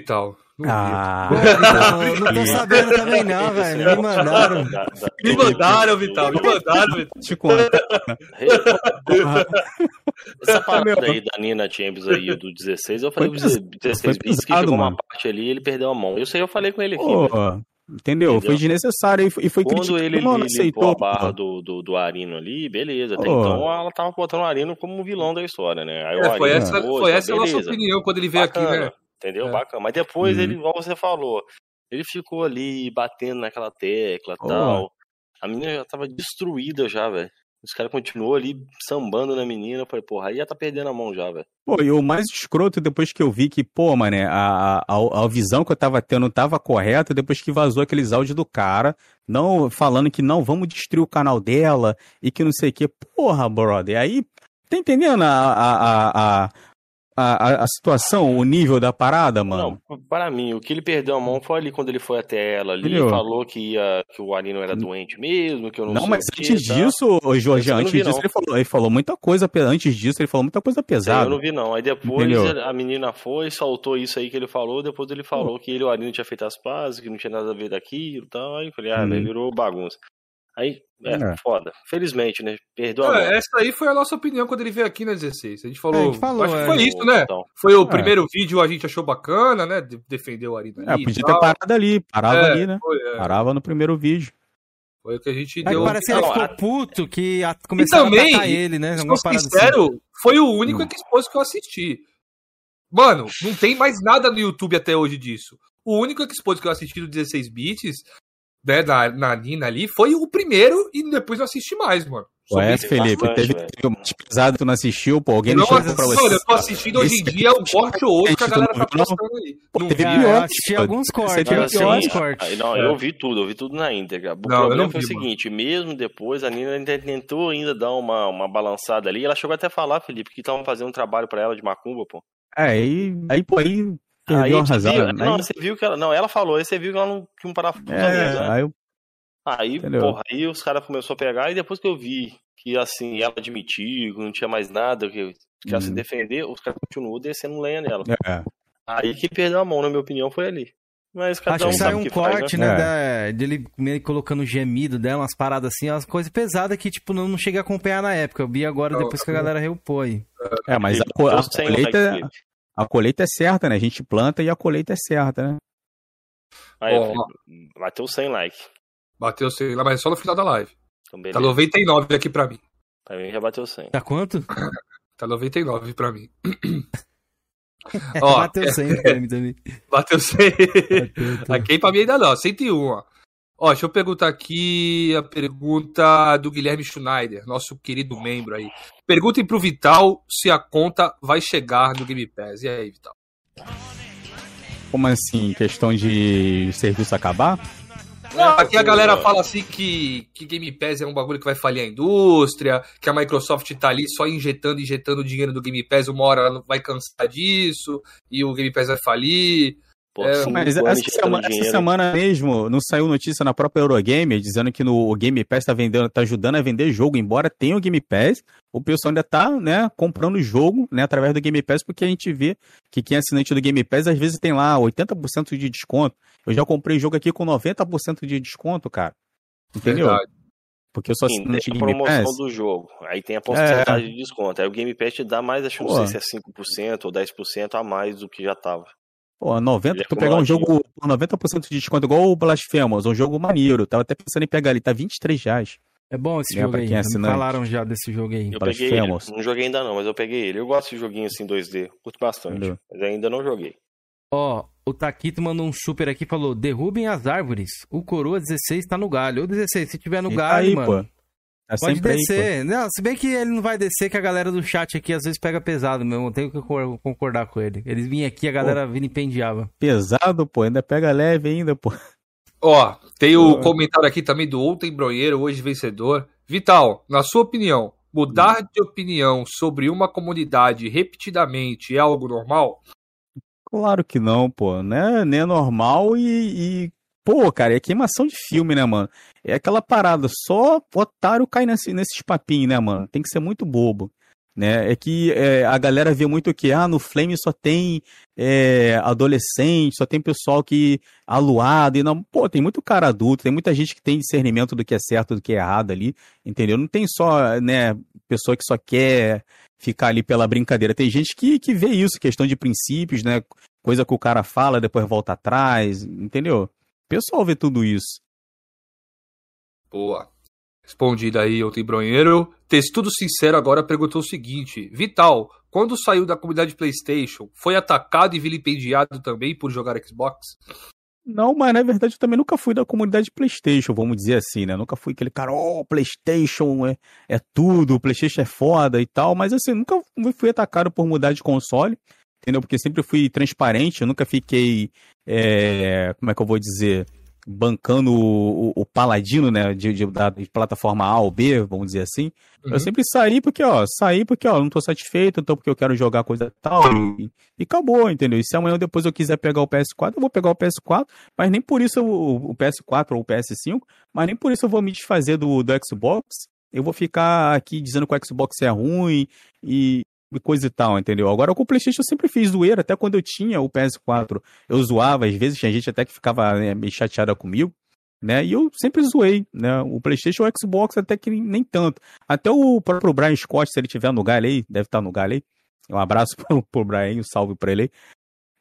S2: tal.
S1: Ah, não, não tô sabendo também não, velho. Me mandaram.
S2: Me mandaram, Vital. Me mandaram, Vital.
S3: Te conta.
S4: Essa parada aí da Nina Champions aí do 16, eu falei pro 16 bits que chegou uma parte ali e ele perdeu a mão. Eu sei, eu falei com ele aqui.
S3: Oh, entendeu? entendeu? Foi desnecessário e foi
S4: Quando ele, ele aceitou a barra do, do, do Arino ali, beleza. Até oh. então ela tava botando o Arino como vilão da história, né?
S2: Aí, é, foi essa, foi essa a nossa opinião quando ele veio Bacana. aqui, né?
S4: Entendeu? É. Bacana. Mas depois uhum. ele, igual você falou, ele ficou ali batendo naquela tecla e oh. tal. A menina já tava destruída já, velho. Os caras continuou ali sambando na menina. Eu falei, porra, aí já tá perdendo a mão já, velho.
S3: Pô, e o mais escroto depois que eu vi que, pô, mané, a, a, a visão que eu tava tendo tava correta, depois que vazou aqueles áudios do cara, não falando que não, vamos destruir o canal dela e que não sei o que. Porra, brother. Aí, tá entendendo a, a, a, a, a, situação, o nível da parada, mano?
S4: Não, para mim, o que ele perdeu a mão foi ali quando ele foi até ela ali, falou que, ia, que o Arino era doente mesmo, que eu não,
S3: não mas antes tá? disso, o Jorge, antes vi, disso ele falou, ele falou, muita coisa, antes disso ele falou muita coisa pesada.
S4: eu não vi não, aí depois Entendeu? a menina foi, soltou isso aí que ele falou, depois ele falou que ele e o Arino tinha feito as pazes, que não tinha nada a ver daquilo e tal, aí eu falei, ah, hum. virou bagunça. Aí, é, é, foda. Felizmente, né? Perdeu a
S2: é, Essa aí foi a nossa opinião quando ele veio aqui na 16. A gente falou. É, a gente falou acho que foi é. isso, né? Então. Foi o é. primeiro vídeo, a gente achou bacana, né? Defendeu a Arina.
S3: É, podia ter parado ali. Parava ali, né? Foi, Parava no primeiro vídeo.
S2: Foi o que a gente deu.
S1: Parece que ele ficou puto que a... também, a atacar ele, né?
S2: Alguma sincero, assim. foi o único hum. Expose que eu assisti. Mano, não tem mais nada no YouTube até hoje disso. O único Expose que eu assisti do 16 bits né, na, na Nina ali, foi o primeiro e depois não assisti mais, mano.
S3: Ué, Felipe, bastante, teve velho. mais pesado que tu não assistiu, pô, alguém não
S2: deixou pra você. Olha, eu tô assistindo hoje em dia um corte ou outro que a galera tá postando aí.
S1: Pô, teve pior, assisti alguns cortes, teve
S4: piores cortes. Não, eu vi tudo, eu vi tudo na íntegra. O não, problema foi vi, o seguinte, mano. mesmo depois, a Nina ainda tentou ainda dar uma, uma balançada ali, ela chegou até a falar, Felipe, que estavam fazendo um trabalho pra ela de macumba, pô.
S3: É, aí, aí pô, aí Perdeu aí, razão,
S4: viu, não, você viu que ela. Não, ela falou, aí você viu que ela não tinha um parafuso. É, né? aí eu Aí, porra, aí os caras começaram a pegar, e depois que eu vi que, assim, ela admitiu, que não tinha mais nada, que, que ela se uhum. defender, os caras continuam descendo lenha nela. É. Aí que perdeu a mão, na minha opinião, foi ali. Mas cada
S1: Acho um que saiu um que corte, faz, né? né é. dele meio colocando gemido dela, umas paradas assim, umas coisas pesadas que, tipo, não, não cheguei a acompanhar na época. Eu vi agora depois que a galera reupou aí.
S3: É, mas a, a, a colheita, a colheita é certa, né? A gente planta e a colheita é certa, né?
S4: Aí, oh. bateu 100 likes.
S2: Bateu 100 lá, mas só no final da live. Então, tá 99 aqui pra mim.
S4: Pra mim já bateu 100.
S1: Tá quanto?
S2: tá 99 pra mim.
S1: ó, bateu 100 pra mim também.
S2: Bateu 100. Bateu, aqui pra mim ainda não, 101, ó. Ó, deixa eu perguntar aqui a pergunta do Guilherme Schneider, nosso querido membro aí. Perguntem pro Vital se a conta vai chegar no Game Pass. E aí, Vital?
S3: Como assim? Questão de serviço acabar?
S2: Não, aqui a galera fala assim que, que Game Pass é um bagulho que vai falir a indústria, que a Microsoft tá ali só injetando, injetando dinheiro do Game Pass, uma hora ela vai cansar disso, e o Game Pass vai falir.
S3: É, mas essa semana, essa semana, mesmo não saiu notícia na própria Eurogamer dizendo que no, o Game Pass tá vendendo, tá ajudando a vender jogo, embora tenha o Game Pass, o pessoal ainda tá, né, comprando jogo, né, através do Game Pass, porque a gente vê que quem é assinante do Game Pass às vezes tem lá 80% de desconto. Eu já comprei jogo aqui com 90% de desconto, cara. Entendeu? Verdade.
S4: Porque eu só Sim, tem a promoção Pass. do jogo. Aí tem a porcentagem é. de desconto. Aí o Game Pass te dá mais, acho que não sei se é 5% ou 10% a mais do que já tava.
S3: Pô, 90, é tu pegar um jogo por 90% de desconto, igual o Blasphemous, um jogo maneiro. Tava até pensando em pegar ali, tá 23 reais.
S1: É bom esse jogo aí, é falaram já desse jogo aí.
S4: Eu peguei ele, não joguei ainda não, mas eu peguei ele. Eu gosto de joguinho assim 2D, curto bastante, Entendeu? mas ainda não joguei.
S1: Ó, o Taquito mandou um super aqui falou: derrubem as árvores. O Coroa 16 tá no galho. Ô 16, se tiver no e galho, aí, mano. Pô. Tá pode descer. Aí, não, se bem que ele não vai descer, que a galera do chat aqui às vezes pega pesado mesmo. Tenho que concordar com ele. Eles vinham aqui a galera pô, vinipendiava.
S3: Pesado, pô. Ainda pega leve ainda, pô.
S2: Ó, tem o comentário aqui também do Ontem Bronheiro, hoje vencedor. Vital, na sua opinião, mudar de opinião sobre uma comunidade repetidamente é algo normal?
S3: Claro que não, pô. Né? Nem é normal e, e, Pô, cara, é queimação de filme, né, mano? É aquela parada, só otário cai nesse, nesses papinhos, né, mano? Tem que ser muito bobo né? É que é, a galera vê muito que ah, no Flame só tem é, adolescente, só tem pessoal que aluado e não, pô, tem muito cara adulto, tem muita gente que tem discernimento do que é certo do que é errado ali, entendeu? Não tem só, né, pessoa que só quer ficar ali pela brincadeira. Tem gente que, que vê isso, questão de princípios, né? Coisa que o cara fala, depois volta atrás, entendeu? Pessoal vê tudo isso.
S2: Boa. Respondida aí, outro bronheiro. Textudo Sincero agora perguntou o seguinte: Vital, quando saiu da comunidade PlayStation, foi atacado e vilipendiado também por jogar Xbox?
S3: Não, mas na verdade eu também nunca fui da comunidade PlayStation, vamos dizer assim, né? Nunca fui aquele cara, oh, PlayStation é, é tudo, PlayStation é foda e tal, mas assim, nunca fui atacado por mudar de console, entendeu? Porque sempre fui transparente, eu nunca fiquei, é, como é que eu vou dizer, bancando o, o, paladino, né, de, de, da plataforma A ou B, vamos dizer assim. Uhum. Eu sempre saí porque, ó, saí porque, ó, não tô satisfeito, então porque eu quero jogar coisa tal, e, e acabou, entendeu? E se amanhã depois eu quiser pegar o PS4, eu vou pegar o PS4, mas nem por isso o, o PS4 ou o PS5, mas nem por isso eu vou me desfazer do, do Xbox, eu vou ficar aqui dizendo que o Xbox é ruim e coisa e tal, entendeu? Agora com o PlayStation eu sempre fiz zoeira, até quando eu tinha o PS4, eu zoava, às vezes tinha gente até que ficava né, meio chateada comigo, né? E eu sempre zoei, né? O PlayStation o Xbox até que nem tanto. Até o próprio Brian Scott, se ele tiver no galho aí, deve estar no galho aí. Um abraço pro, pro Brian, um salve pra ele aí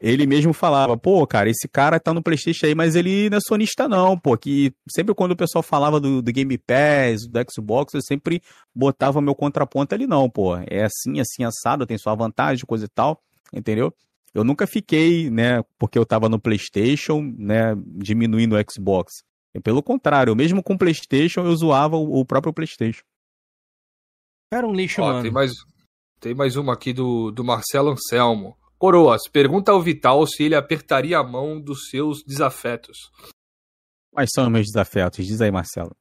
S3: ele mesmo falava, pô, cara, esse cara tá no Playstation aí, mas ele não é sonista não, pô, que sempre quando o pessoal falava do, do Game Pass, do Xbox, eu sempre botava meu contraponto ali não, pô, é assim, assim, assado, tem sua vantagem, coisa e tal, entendeu? Eu nunca fiquei, né, porque eu tava no Playstation, né, diminuindo o Xbox. E pelo contrário, mesmo com o Playstation, eu zoava o, o próprio Playstation.
S1: Era um lixo, Ó, mano.
S2: Tem mais, tem mais uma aqui do, do Marcelo Anselmo. Coroas, pergunta ao Vital se ele apertaria a mão dos seus desafetos.
S3: Quais são os meus desafetos? Diz aí, Marcelo.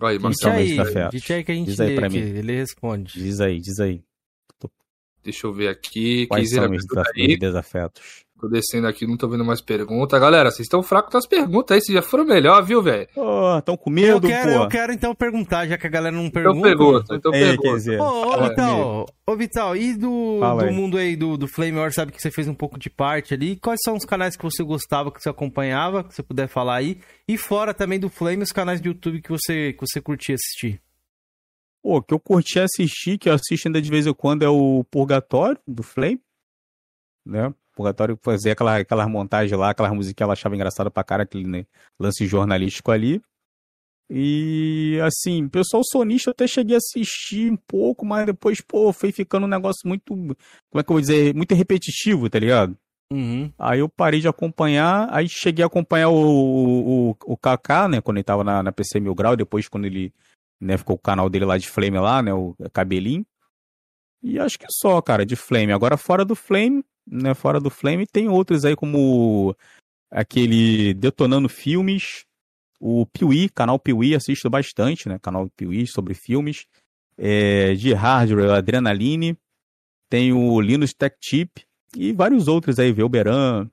S1: Aí, Marcelo. Diz aí, diz aí que a gente diz aí pra mim. ele responde.
S3: Diz aí, diz aí.
S2: Deixa eu ver aqui.
S3: Quais são os meus desafetos?
S2: Tô descendo aqui, não tô vendo mais perguntas. Galera, vocês estão fracos nas perguntas aí, vocês já foram melhor, viu, velho?
S3: Oh, tão com medo,
S1: eu quero,
S3: pô.
S1: Eu quero então perguntar, já que a galera não pergunta.
S2: Então pergunta, então é, pergunta.
S1: Ô, ô, Vital, ô, Vital, e do, do mundo aí do, do Flame War, sabe que você fez um pouco de parte ali. Quais são os canais que você gostava, que você acompanhava, que você puder falar aí? E fora também do Flame, os canais do YouTube que você, que você curtia assistir?
S3: Pô, que eu curti assistir, que eu assisto ainda de vez em quando, é o Purgatório, do Flame, né? Purgatório fazer aquela, aquela montagem lá, aquela música que ela achava engraçada pra cara, aquele né, lance jornalístico ali. E assim, pessoal sonista eu até cheguei a assistir um pouco, mas depois, pô, foi ficando um negócio muito, como é que eu vou dizer, muito repetitivo, tá ligado? Uhum. Aí eu parei de acompanhar, aí cheguei a acompanhar o, o, o, o Kaká, né, quando ele tava na, na PC Mil Grau, depois quando ele, né, ficou o canal dele lá de Flame lá, né, o cabelinho. E acho que só, cara, de Flame. Agora fora do Flame, né, fora do Flame, tem outros aí como aquele Detonando Filmes, o Piuí, canal Piuí, assisto bastante, né, canal Piuí sobre filmes, é, de hardware, Adrenaline, tem o Linux Tech Chip e vários outros aí, Velberan.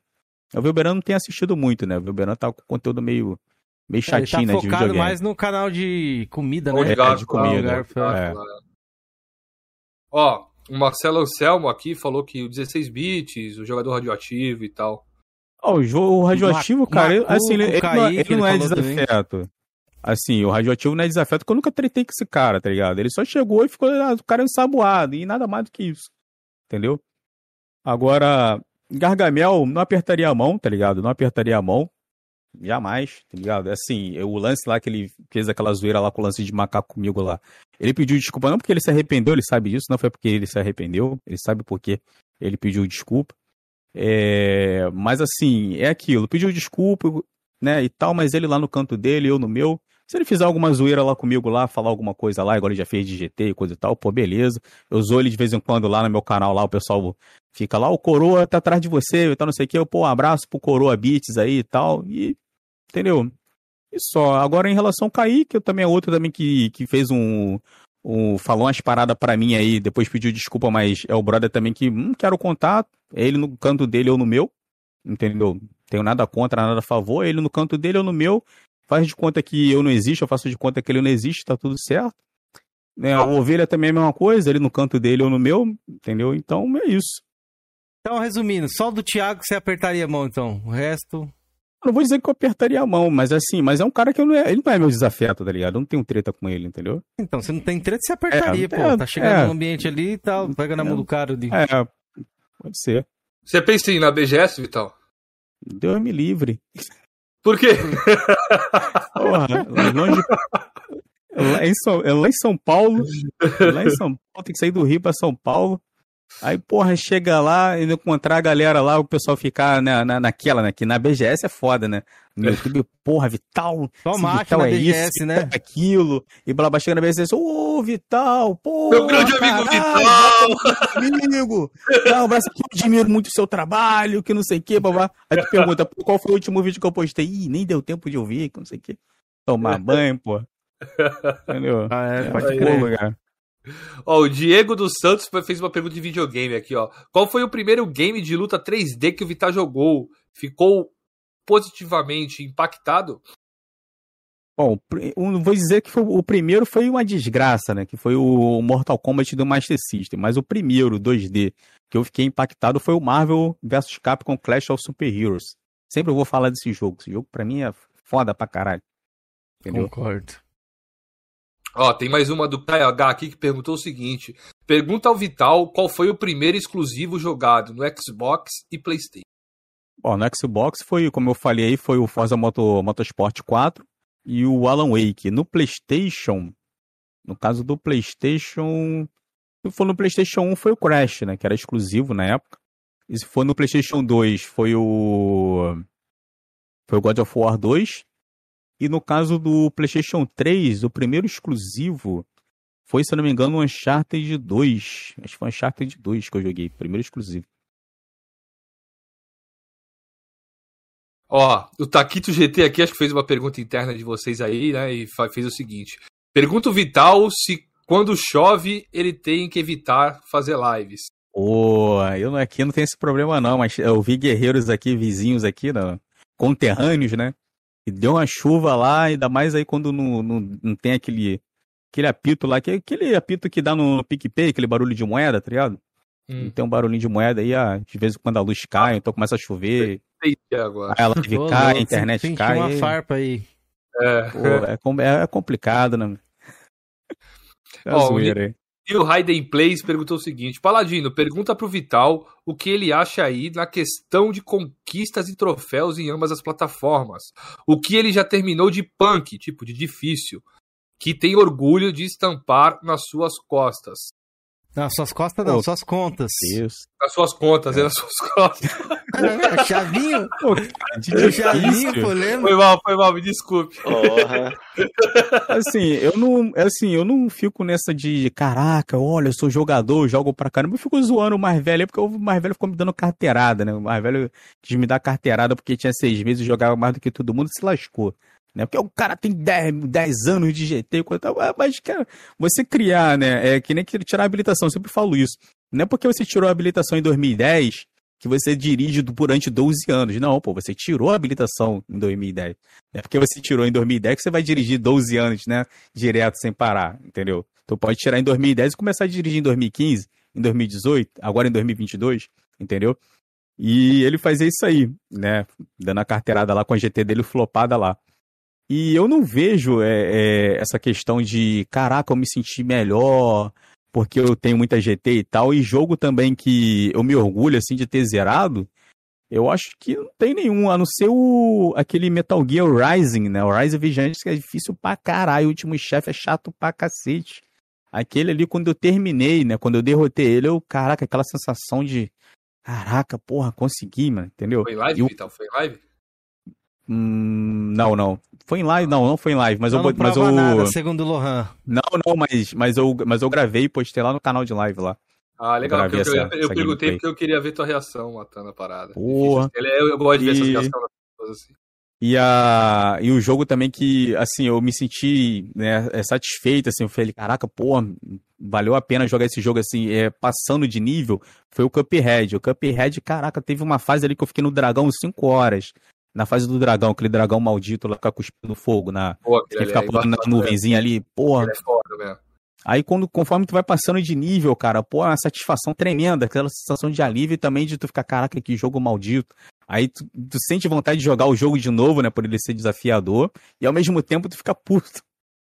S3: O Velberan não tem assistido muito, né, o Velberan tá com conteúdo meio meio chatinho, é, ele tá né, focado
S1: mais no canal de comida, né?
S3: É, de comida.
S2: É. Ó, o Marcelo Anselmo aqui falou que o 16 bits, o jogador radioativo e tal.
S3: Oh, o, jogo, radioativo, cara, assim, ele, ele, não, ele não é desafeto. Assim, o radioativo não é desafeto, porque eu nunca tretei com esse cara, tá ligado? Ele só chegou e ficou, ah, o cara é ensaboado, e nada mais do que isso. Entendeu? Agora, Gargamel não apertaria a mão, tá ligado? Não apertaria a mão. Jamais, tá ligado? É assim, o lance lá que ele fez aquela zoeira lá com o lance de macaco comigo lá. Ele pediu desculpa não porque ele se arrependeu, ele sabe disso, não foi porque ele se arrependeu, ele sabe por que ele pediu desculpa. É, mas assim, é aquilo, pediu desculpa, né, e tal, mas ele lá no canto dele, eu no meu. Se ele fizer alguma zoeira lá comigo lá, falar alguma coisa lá, igual ele já fez de GT e coisa e tal, pô, beleza. Eu zoo ele de vez em quando lá no meu canal lá, o pessoal fica lá, o Coroa tá atrás de você e tal, não sei o que. Eu, pô, um abraço pro Coroa Beats aí e tal. E, entendeu? E só. Agora, em relação ao Kaique, eu também é outro também que, que fez um, um. Falou umas paradas pra mim aí, depois pediu desculpa, mas é o brother também que, hum, quero contato. É ele no canto dele, ou no meu. Entendeu? Tenho nada contra, nada a favor. Ele no canto dele, ou no meu faz de conta que eu não existo, eu faço de conta que ele não existe, tá tudo certo. Né? A ovelha também é a mesma coisa, ele no canto dele ou no meu, entendeu? Então é isso.
S1: Então, resumindo, só do Thiago você apertaria a mão, então. O resto.
S3: Eu não vou dizer que eu apertaria a mão, mas assim, mas é um cara que eu não é, ele não é meu desafeto, tá ligado? Eu não tenho treta com ele, entendeu?
S1: Então, você não tem treta, você apertaria, é, pô. É, tá chegando é, no ambiente ali e tal, pega na mão do cara. De...
S3: É, pode ser.
S2: Você pensa em ir na BGS, Vital?
S3: Deus me livre.
S2: Por quê?
S3: Porra, longe... lá, em São, lá em São Paulo, lá em São Paulo, tem que sair do Rio para São Paulo. Aí, porra, chega lá e encontrar a galera lá, o pessoal ficar na, na, naquela, né? Que na BGS é foda, né? No YouTube, porra, Vital.
S1: Só Vital é BGS, isso, né?
S3: É aquilo. E blá, blá, chega na BGS, ô, oh, Vital, porra.
S2: Meu grande amigo Vital.
S3: Amigo. Não, abraço aqui, eu admiro muito o seu trabalho, que não sei o que, blá, blá. Aí tu pergunta, qual foi o último vídeo que eu postei? Ih, nem deu tempo de ouvir, que não sei o que. Tomar banho, pô. Entendeu?
S1: Ah, é, pode é, crer. Cara.
S2: Ó, o Diego dos Santos fez uma pergunta de videogame aqui, ó. Qual foi o primeiro game de luta 3D que o Vitar jogou? Ficou positivamente impactado?
S3: Bom, vou dizer que foi, o primeiro foi uma desgraça, né? Que foi o Mortal Kombat do Master System. Mas o primeiro 2D que eu fiquei impactado foi o Marvel vs Capcom Clash of Super Heroes. Sempre eu vou falar desse jogo. Esse jogo pra mim é foda pra caralho.
S1: Entendeu? Concordo.
S2: Ó, tem mais uma do KH aqui que perguntou o seguinte: pergunta ao Vital qual foi o primeiro exclusivo jogado no Xbox e PlayStation.
S3: Bom, no Xbox foi, como eu falei aí, foi o Forza Moto, Motorsport 4 e o Alan Wake. No PlayStation, no caso do PlayStation, se for no PlayStation 1 foi o Crash, né, que era exclusivo na época. E se for no PlayStation 2 foi o foi o God of War 2 e no caso do PlayStation 3, o primeiro exclusivo foi, se eu não me engano, o Uncharted 2. Acho que foi o Uncharted 2 que eu joguei, primeiro exclusivo.
S2: Ó, o Taquito GT aqui acho que fez uma pergunta interna de vocês aí, né? E fez o seguinte: pergunta o Vital se quando chove ele tem que evitar fazer lives.
S3: Pô, eu aqui não tenho esse problema não, mas eu vi guerreiros aqui, vizinhos aqui, não, conterrâneos, né? E deu uma chuva lá, ainda mais aí quando não, não, não tem aquele, aquele apito lá, que é aquele apito que dá no PicPay, aquele barulho de moeda, tá ligado? Hum. Tem um barulhinho de moeda aí, ah, de vez em quando a luz cai, então começa a chover.
S2: Agora.
S3: Aí a live cai, a internet tem cai.
S1: Tem uma farpa aí.
S3: É. Pô, é, é, complicado, né?
S2: É Ó, aí. E o Raiden Plays perguntou o seguinte: Paladino, pergunta pro Vital o que ele acha aí na questão de conquistas e troféus em ambas as plataformas. O que ele já terminou de punk, tipo de difícil, que tem orgulho de estampar nas suas costas.
S1: Nas suas costas não, Pô, suas contas.
S3: Isso.
S2: Nas suas contas, é, é nas suas costas.
S1: É, chavinho. Pô, de chavinho, pô, lembra?
S2: Foi mal, foi mal, me desculpe.
S3: assim, eu não, assim, eu não fico nessa de, caraca, olha, eu sou jogador, jogo pra caramba. Eu fico zoando o mais velho, porque o mais velho ficou me dando carteirada, né? O mais velho quis me dar carteirada porque tinha seis meses e jogava mais do que todo mundo, se lascou né? Porque o cara tem 10, 10 anos de GT, mas, cara, você criar, né? É que nem que tirar a habilitação, eu sempre falo isso. Não é porque você tirou a habilitação em 2010 que você dirige durante 12 anos. Não, pô, você tirou a habilitação em 2010. Não é porque você tirou em 2010 que você vai dirigir 12 anos, né? Direto, sem parar, entendeu? Então pode tirar em 2010 e começar a dirigir em 2015, em 2018, agora em 2022, entendeu? E ele fazia isso aí, né? Dando a carteirada lá com a GT dele flopada lá. E eu não vejo é, é, essa questão de, caraca, eu me senti melhor porque eu tenho muita GT e tal. E jogo também que eu me orgulho, assim, de ter zerado, eu acho que não tem nenhum, a não ser o, aquele Metal Gear Rising, né? O Rise Vigilante, que é difícil pra caralho. O último chefe é chato pra cacete. Aquele ali, quando eu terminei, né? Quando eu derrotei ele, eu, caraca, aquela sensação de. Caraca, porra, consegui, mano, entendeu?
S2: Foi live,
S3: eu...
S2: Vital? Foi live?
S3: Hum, não, não. Foi em live? Não, não foi em live, mas
S1: não
S3: eu.
S1: Não mas
S3: eu...
S1: nada, segundo o Lohan.
S3: Não, não, mas, mas, eu, mas eu gravei e postei lá no canal de live lá.
S2: Ah, legal. Eu, essa, eu, eu perguntei porque eu queria ver tua reação matando a parada.
S3: Porra.
S2: Eu, eu gosto de ver essas reações das pessoas assim.
S3: E, a, e o jogo também que, assim, eu me senti né, é satisfeito, assim, eu falei, caraca, pô, valeu a pena jogar esse jogo, assim, é, passando de nível, foi o Cuphead. O Cuphead, caraca, teve uma fase ali que eu fiquei no dragão 5 horas. Na fase do dragão, aquele dragão maldito lá, ficar cuspindo fogo, na,
S2: Pô,
S3: que ficar pulando na nuvenzinha ali, porra.
S2: é foda mesmo.
S3: Aí quando, conforme tu vai passando de nível, cara, pô, é uma satisfação tremenda, aquela sensação de alívio e também de tu ficar, caraca, que jogo maldito. Aí tu, tu, sente vontade de jogar o jogo de novo, né, por ele ser desafiador, e ao mesmo tempo tu fica puto.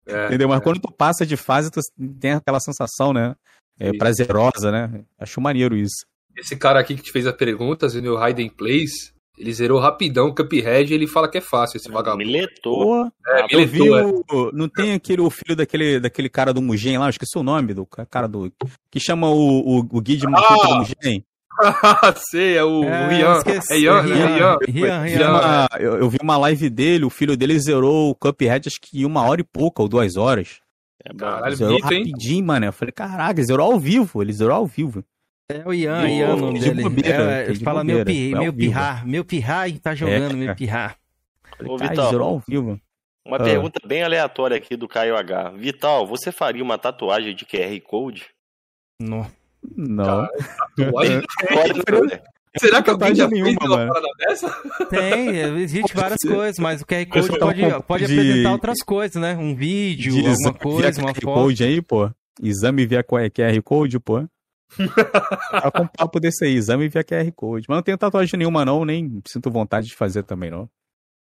S3: É, entendeu? Mas é. quando tu passa de fase, tu tem aquela sensação, né, é, prazerosa, né? Acho maneiro isso.
S2: Esse cara aqui que te fez a pergunta, o Raiden Plays, ele zerou rapidão o Cuphead e ele fala que é fácil esse vagabundo.
S5: Miletou.
S3: É, ah, miletou, é. O, não tem aquele o filho daquele, daquele cara do Mugen lá, esqueci o nome do cara do. Que chama o, o, o Guide ah! do Mugen.
S2: Sei, é o, é, Rian. É Ian, Rian. Rian,
S3: Rian. Eu, eu, vi uma live dele, o filho dele zerou o Cuphead acho que uma hora e pouca, ou duas horas.
S2: É, Caralho,
S3: zerou bonito, rapidinho, hein? mano. Eu falei, caraca, zerou ao vivo, ele zerou ao vivo.
S1: É o Ian, oh, Ian o nome dele. Bobeira, é, ele fala meu, pi, meu pirrar, meu pirrar e tá jogando, é. meu pirrar.
S5: Ô, Vital, ao vivo. Uma ah. pergunta bem aleatória aqui do Caio H. Vital, você faria uma tatuagem de QR Code?
S3: Não. Não.
S2: tatuagem Será que alguém já nenhuma, fez uma parada dessa?
S1: Tem, existe várias coisas, mas o QR Code pode, pode de... apresentar outras coisas, né? Um vídeo, de alguma coisa, uma
S3: foto. Code aí, pô. Exame via QR Code, pô. Tá com um papo desse aí, exame via QR Code. Mas não tenho tatuagem nenhuma, não, nem sinto vontade de fazer também, não.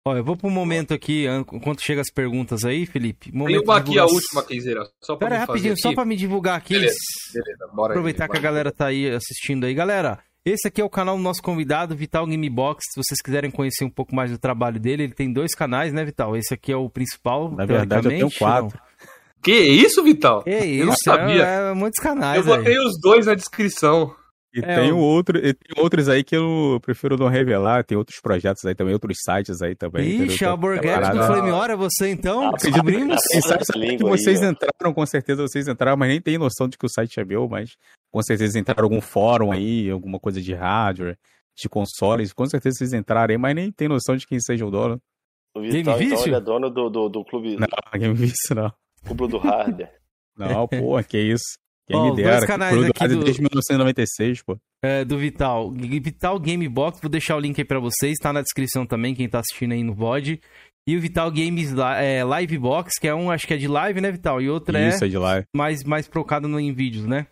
S1: Ó, eu vou pro momento aqui, enquanto chega as perguntas aí, Felipe. Momento
S2: Tem uma aqui, a última, Kenzeira.
S1: Só pra Pera rapidinho, só pra me divulgar aqui. Beleza, beleza. Bora Aproveitar aí, que a galera tá aí assistindo aí. Galera, esse aqui é o canal do nosso convidado, Vital Gamebox. Se vocês quiserem conhecer um pouco mais do trabalho dele, ele tem dois canais, né, Vital? Esse aqui é o principal.
S3: Na verdade, eu tenho quatro. Não?
S2: Que isso, Vital?
S1: Que isso, eu não sabia. É, é muitos canais.
S2: Eu botei aí. os dois na descrição.
S3: E é, tem, outro, e tem outros aí que eu prefiro não revelar. Tem outros projetos aí também, outros sites aí também.
S1: Ixi, a Borghetti do Flame Hora, você então? Ah, descobrimos.
S3: Sites que vocês aí, entraram, com certeza vocês entraram, mas nem tem noção de que o site é meu, mas com certeza entraram algum fórum aí, alguma coisa de hardware, de consoles. Com certeza vocês entraram aí, mas nem tem noção de quem seja o dono.
S5: O Vital, Game então, ele é dono do, do, do clube.
S3: Não, Game Vício não.
S5: Cúpula do hardware.
S3: Não, pô, que isso. Quem Ó, me dera. Dois canais aqui do... desde 1996, pô.
S1: É, do Vital. Vital Gamebox, vou deixar o link aí pra vocês, tá na descrição também, quem tá assistindo aí no VOD. E o Vital Games é, Livebox, que é um, acho que é de live, né, Vital? E outro
S3: é... Isso, é de live.
S1: Mais, mais procado no, em vídeos, né?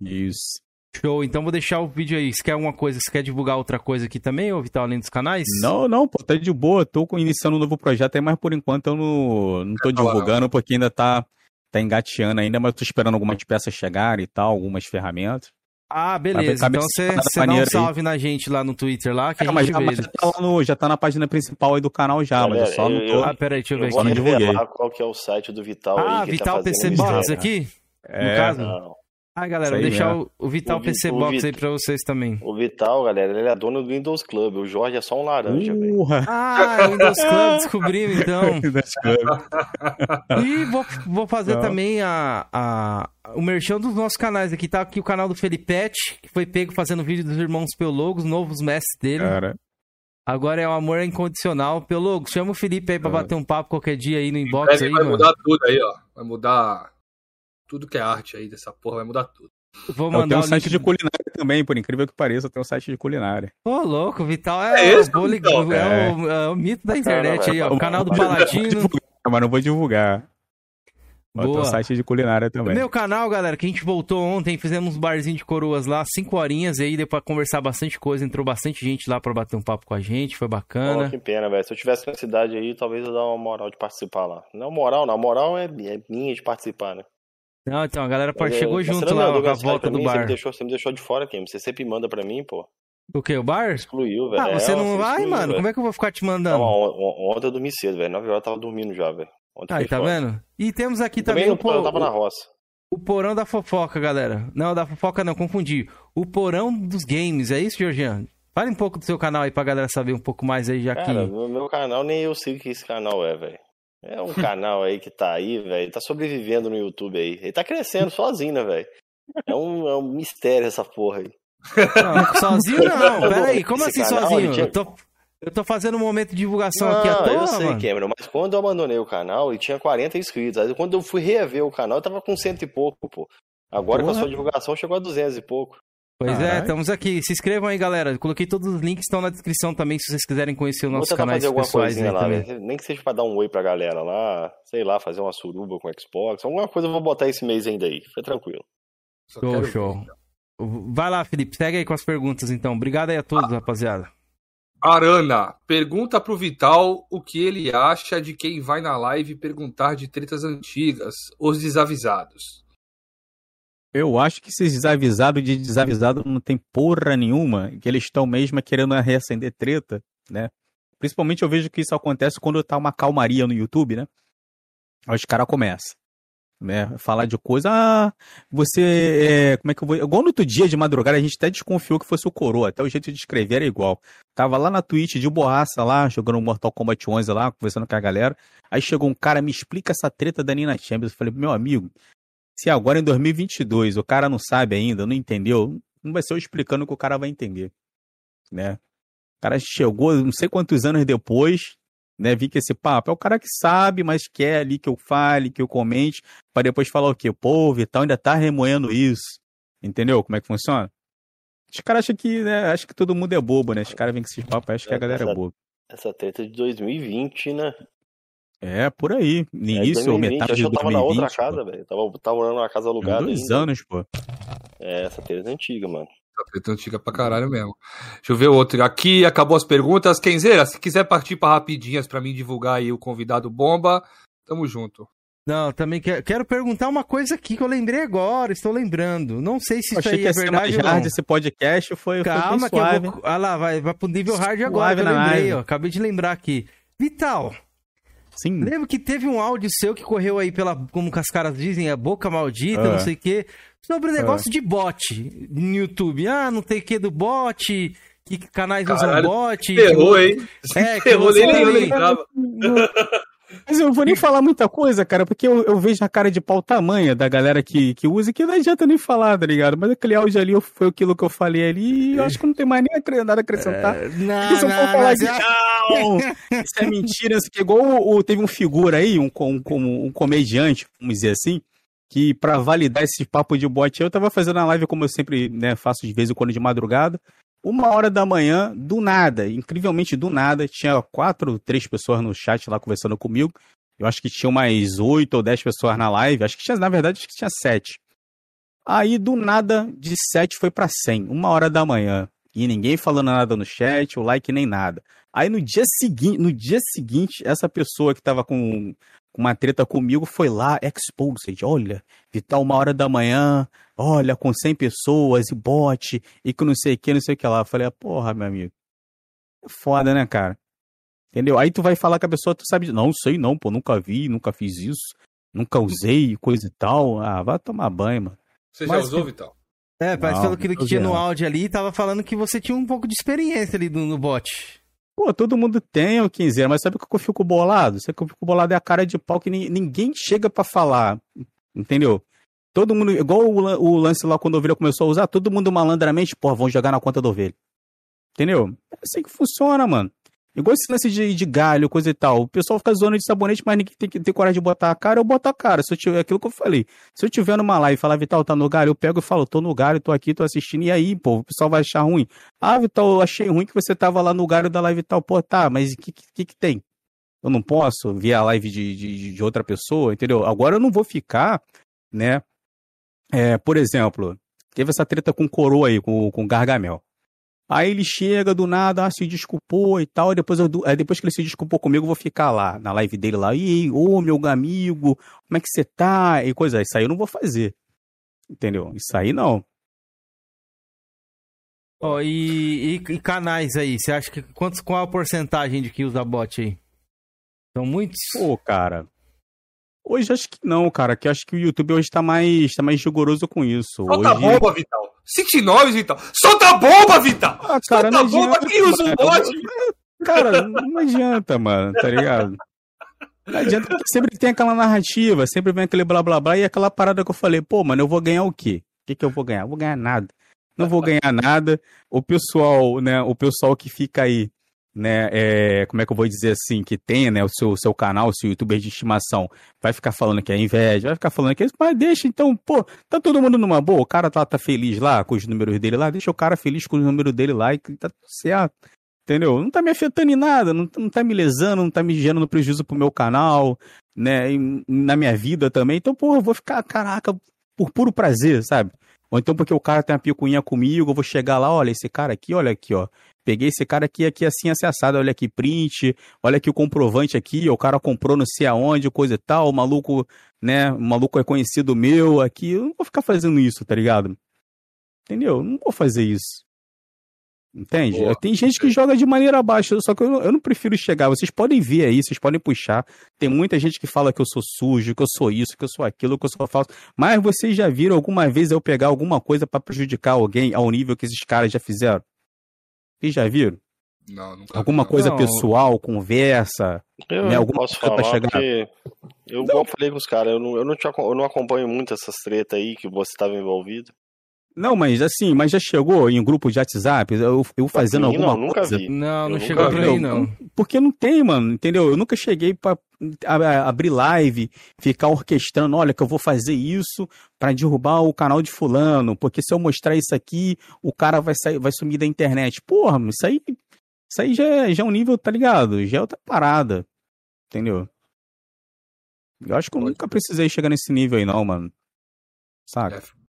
S3: Isso.
S1: Show, então vou deixar o vídeo aí. Se quer alguma coisa, se quer divulgar outra coisa aqui também, ou Vital, além dos canais?
S3: Não, não, pô, tá de boa. Tô iniciando um novo projeto aí, mas por enquanto eu não, não tô divulgando, porque ainda tá tá engateando ainda, mas eu tô esperando algumas peças chegarem e tal, algumas ferramentas.
S1: Ah, beleza. Então você dá um salve aí. na gente lá no Twitter lá, que é, a gente
S3: já,
S1: vê.
S3: Já tá, no, já tá na página principal aí do canal já, Galera, mas eu só não tô...
S1: Ah, peraí, deixa eu ver
S5: eu aqui. Vou qual que é o site do Vital
S1: Ah,
S5: aí,
S1: Vital
S5: tá
S1: PC Box aqui? É, no caso? Não. Ah, galera, vou deixar o, o, Vital o, PC o, Box aí pra vocês também.
S5: O Vital, galera, ele é dono do Windows Club. O Jorge é só um laranja,
S3: velho.
S1: Ah, é o Windows Club, descobrimos então. Windows Club. e vou, vou fazer Não. também a, a, o merchan dos nossos canais aqui. Tá aqui o canal do Felipete, que foi pego fazendo vídeo dos irmãos Peologos, novos mestres dele. Cara. Agora é o amor incondicional. Peologos, chama o Felipe aí pra bater um papo qualquer dia aí no inbox aí,
S2: vai
S1: mano.
S2: mudar tudo aí, ó. Vai mudar tudo que é arte aí dessa porra vai mudar tudo.
S3: Vou mandar tem um site de culinária também, por incrível que pareça, tem um site de culinária.
S1: Ô, louco, Vital é, é, esse, o, então, é, o, é, o, mito da internet aí, ó. O canal do Paladino.
S3: Mas não vou divulgar. Boa. Site de culinária também.
S1: Meu canal, galera, que a gente voltou ontem, fizemos um barzinho de coroas lá, cinco horinhas, e aí deu pra conversar bastante coisa, entrou bastante gente lá pra bater um papo com a gente, foi bacana. Oh,
S5: que pena, velho. Se eu tivesse na cidade aí, talvez eu dar uma moral de participar lá. Não moral, não. A moral é, é minha de participar, né?
S1: Não, então, a galera Mas, chegou é, junto lá com a volta do
S5: mim,
S1: bar. Você
S5: me, deixou, você me deixou de fora, Kim. Você sempre manda pra mim, pô.
S1: O que, o bar?
S5: Excluiu, velho.
S1: Ah, você é, não vai, excluiu, mano? Véio. Como é que eu vou ficar te mandando? Não,
S5: ontem eu dormi cedo, velho. 9 horas eu tava dormindo já, velho.
S1: Aí, tá vendo? E temos aqui também, também o,
S5: por... eu tava na roça.
S1: O porão da fofoca, galera. Não, da fofoca não, confundi. O porão dos games, é isso, Georgiano? Fale um pouco do seu canal aí pra galera saber um pouco mais aí, já
S5: Cara,
S1: que...
S5: meu, meu canal nem eu sei o que esse canal é, velho. É um canal aí que tá aí, velho. Tá sobrevivendo no YouTube aí. Ele tá crescendo sozinho, né, velho? É um, é um mistério essa porra aí.
S1: Não, sozinho não. Pera aí, como esse assim canal, sozinho? Tinha... Eu tô, eu tô fazendo um momento de divulgação
S5: não,
S1: aqui à toa,
S5: eu sei,
S1: mano.
S5: Cameron, mas quando eu abandonei o canal, ele tinha 40 inscritos. Aí quando eu fui rever o canal, eu tava com cento e pouco, pô. Agora Porra. com a sua divulgação chegou a 200 e pouco.
S1: Pois é, estamos aqui. Se inscrevam aí, galera. coloquei todos os links, estão na descrição também, se vocês quiserem conhecer o nosso canal fazer alguma coisinha
S5: lá,
S1: também.
S5: Nem que seja pra dar um oi pra galera lá, sei lá, fazer uma suruba com Xbox, alguma coisa eu vou botar esse mês ainda aí. Fica tranquilo.
S1: Show, show. Vai lá, Felipe, segue aí com as perguntas então. Obrigado aí a todos, ah. rapaziada.
S2: Arana, pergunta pro Vital o que ele acha de quem vai na live perguntar de tretas antigas, os desavisados.
S3: Eu acho que esses desavisados de desavisado não tem porra nenhuma, que eles estão mesmo querendo reacender treta, né? Principalmente eu vejo que isso acontece quando tá uma calmaria no YouTube, né? Aí os caras começam né? Falar de coisa, ah, você, é, como é que eu vou... Igual no outro dia de madrugada, a gente até desconfiou que fosse o Coroa, até o jeito de escrever era igual. Tava lá na Twitch de borraça lá, jogando Mortal Kombat 11 lá, conversando com a galera. Aí chegou um cara, me explica essa treta da Nina Chambers. Eu falei, meu amigo, se agora em 2022 o cara não sabe ainda, não entendeu, não vai ser eu explicando que o cara vai entender, né? O cara chegou não sei quantos anos depois, né? Vi que esse papo é o cara que sabe, mas quer ali que eu fale, que eu comente, para depois falar o quê? O povo e tal ainda tá remoendo isso. Entendeu como é que funciona? Os caras acham que, né? Acho que todo mundo é bobo, né? Os caras vêm com esses papos, acham que a galera
S5: essa,
S3: é boba.
S5: Essa treta de 2020, né?
S3: É, por aí. Início ou metade de 2020. Eu tava na outra
S5: casa, velho. Tava, tava morando numa casa alugada.
S3: Dois ainda. anos, pô.
S5: É, essa treta é antiga, mano.
S2: Essa treta é antiga pra caralho mesmo. Deixa eu ver outro. Aqui acabou as perguntas. Kenzeira, se quiser partir pra rapidinhas pra mim divulgar aí o convidado bomba, tamo junto.
S1: Não, também quero, quero perguntar uma coisa aqui que eu lembrei agora, estou lembrando. Não sei se isso aí é verdade ou não.
S3: esse podcast foi
S1: Calma
S3: foi que
S1: eu vou... Ah lá, vai, vai pro nível hard agora, eu lembrei, ó. Acabei de lembrar aqui. Vital,
S3: Sim.
S1: Lembro que teve um áudio seu que correu aí pela, como as caras dizem, a boca maldita, não sei o quê, sobre o negócio de bot no YouTube. Ah, não tem que do bot, que canais Caralho, usam bot.
S2: Ferrou, que... hein? É, ferrou, nem eu lembrava.
S3: Mas eu não vou nem falar muita coisa, cara, porque eu, eu, vejo a cara de pau tamanha da galera que, que usa que não adianta nem falar, tá ligado? Mas aquele áudio ali foi aquilo que eu falei ali e eu acho que não tem mais nem nada a acrescentar. É,
S1: não, se eu for falar de
S3: não, isso é mentira, isso que igual o, teve um figura aí, um, um, um comediante, vamos dizer assim, que para validar esse papo de bot, eu tava fazendo a live como eu sempre né, faço de vez em quando de madrugada. Uma hora da manhã, do nada, incrivelmente do nada, tinha quatro, três pessoas no chat lá conversando comigo. Eu acho que tinha mais oito ou dez pessoas na live. Acho que tinha, na verdade, acho que tinha sete. Aí, do nada, de sete foi para cem, uma hora da manhã. E ninguém falando nada no chat, o like nem nada. Aí no dia seguinte, no dia seguinte, essa pessoa que tava com uma treta comigo, foi lá, exposed, olha, Vital uma hora da manhã, olha, com 100 pessoas e bot, e que não sei o que, não sei o que lá. Eu falei, ah, porra, meu amigo, é foda, né, cara? Entendeu? Aí tu vai falar com a pessoa, tu sabe, não, sei não, pô, nunca vi, nunca fiz isso, nunca usei, coisa e tal. Ah, vai tomar banho, mano.
S2: Você Mas, já usou, Vital?
S1: É, parece pelo que tinha no áudio ali, tava falando que você tinha um pouco de experiência ali no, no bot.
S3: Pô, todo mundo tem o 15 mas sabe o que eu fico bolado? Sabe que eu fico bolado é a cara de pau que ninguém chega para falar, entendeu? Todo mundo, igual o, o, lance lá quando a ovelha começou a usar, todo mundo malandramente, pô, vão jogar na conta da ovelha. Entendeu? É assim que funciona, mano. Igual esse lance de, de galho, coisa e tal. O pessoal fica zoando de sabonete, mas ninguém tem ter coragem de botar a cara, eu boto a cara. Se eu tiver, aquilo que eu falei. Se eu tiver numa live e falar, Vital, tá no galho, eu pego e falo, tô no galho, tô aqui, tô assistindo, e aí, pô, o pessoal vai achar ruim. Ah, Vital, eu achei ruim que você tava lá no galho da live e tal. Pô, tá, mas o que, que, que tem? eu não posso ver a live de, de, de outra pessoa, entendeu? Agora eu não vou ficar, né? É, por exemplo, teve essa treta com o Coroa aí, com, com o Gargamel. Aí ele chega do nada, ah, se desculpou e tal. E depois, eu, depois que ele se desculpou comigo, eu vou ficar lá na live dele lá. E ô, meu amigo, como é que você tá? E coisa. Isso aí eu não vou fazer. Entendeu? Isso aí não.
S1: Ó, oh, e, e, e, canais aí? Você acha que quantos, qual a porcentagem de que usa bot aí? São muitos?
S3: Pô, cara. Hoje acho que não, cara. Que acho que o YouTube hoje tá mais, tá mais rigoroso com isso.
S2: Solta
S3: hoje...
S2: bomba, Vital. Noves, Vital. Solta a bomba, Vital! Ah,
S3: cara, Solta a bomba, quem usa o bot? Cara, não adianta, mano, tá ligado? Não adianta, porque sempre tem aquela narrativa, sempre vem aquele blá blá blá e aquela parada que eu falei, pô, mano, eu vou ganhar o quê? O que, que eu vou ganhar? Eu vou ganhar nada. Não vou ganhar nada. O pessoal, né, o pessoal que fica aí né, é, como é que eu vou dizer assim, que tenha, né, o seu, seu canal, o seu youtuber de estimação, vai ficar falando que é inveja, vai ficar falando que é isso, mas deixa então, pô, tá todo mundo numa boa, o cara tá, tá feliz lá com os números dele lá, deixa o cara feliz com os números dele lá e tá tudo certo, entendeu? Não tá me afetando em nada, não, não tá me lesando, não tá me gerando prejuízo pro meu canal, né, e na minha vida também, então, pô, eu vou ficar, caraca, por puro prazer, sabe? Ou então porque o cara tem uma picuinha comigo, eu vou chegar lá, olha, esse cara aqui, olha aqui, ó. Peguei esse cara aqui, aqui assim, acessado, olha aqui, print, olha aqui o comprovante aqui, o cara comprou não sei aonde, coisa e tal, o maluco, né, o maluco é conhecido meu aqui, eu não vou ficar fazendo isso, tá ligado? Entendeu? Eu não vou fazer isso. Entende? Boa. Tem gente que joga de maneira baixa, só que eu não, eu não, prefiro chegar. Vocês podem ver aí, vocês podem puxar. Tem muita gente que fala que eu sou sujo, que eu sou isso, que eu sou aquilo, que eu sou falso. Mas vocês já viram alguma vez eu pegar alguma coisa para prejudicar alguém ao nível que esses caras já fizeram? Vocês já viram?
S2: Não, nunca
S3: Alguma vi. coisa não. pessoal, conversa?
S5: Eu
S3: né?
S5: Alguma posso falar chegar... porque eu, não. falei com os caras, eu não, eu, não te, eu não acompanho muito essas tretas aí que você estava envolvido.
S3: Não, mas assim, mas já chegou em grupo de WhatsApp, eu, eu fazendo alguma
S5: não, nunca
S3: coisa.
S5: Vi.
S1: Não, não chegou por aí, não.
S3: Porque não tem, mano, entendeu? Eu nunca cheguei para abrir live, ficar orquestrando, olha que eu vou fazer isso para derrubar o canal de fulano, porque se eu mostrar isso aqui, o cara vai sair, vai sumir da internet. Porra, isso aí, isso aí já, é, já é um nível, tá ligado? Já é outra parada. Entendeu? Eu acho que eu nunca precisei chegar nesse nível aí não, mano. Saca? É.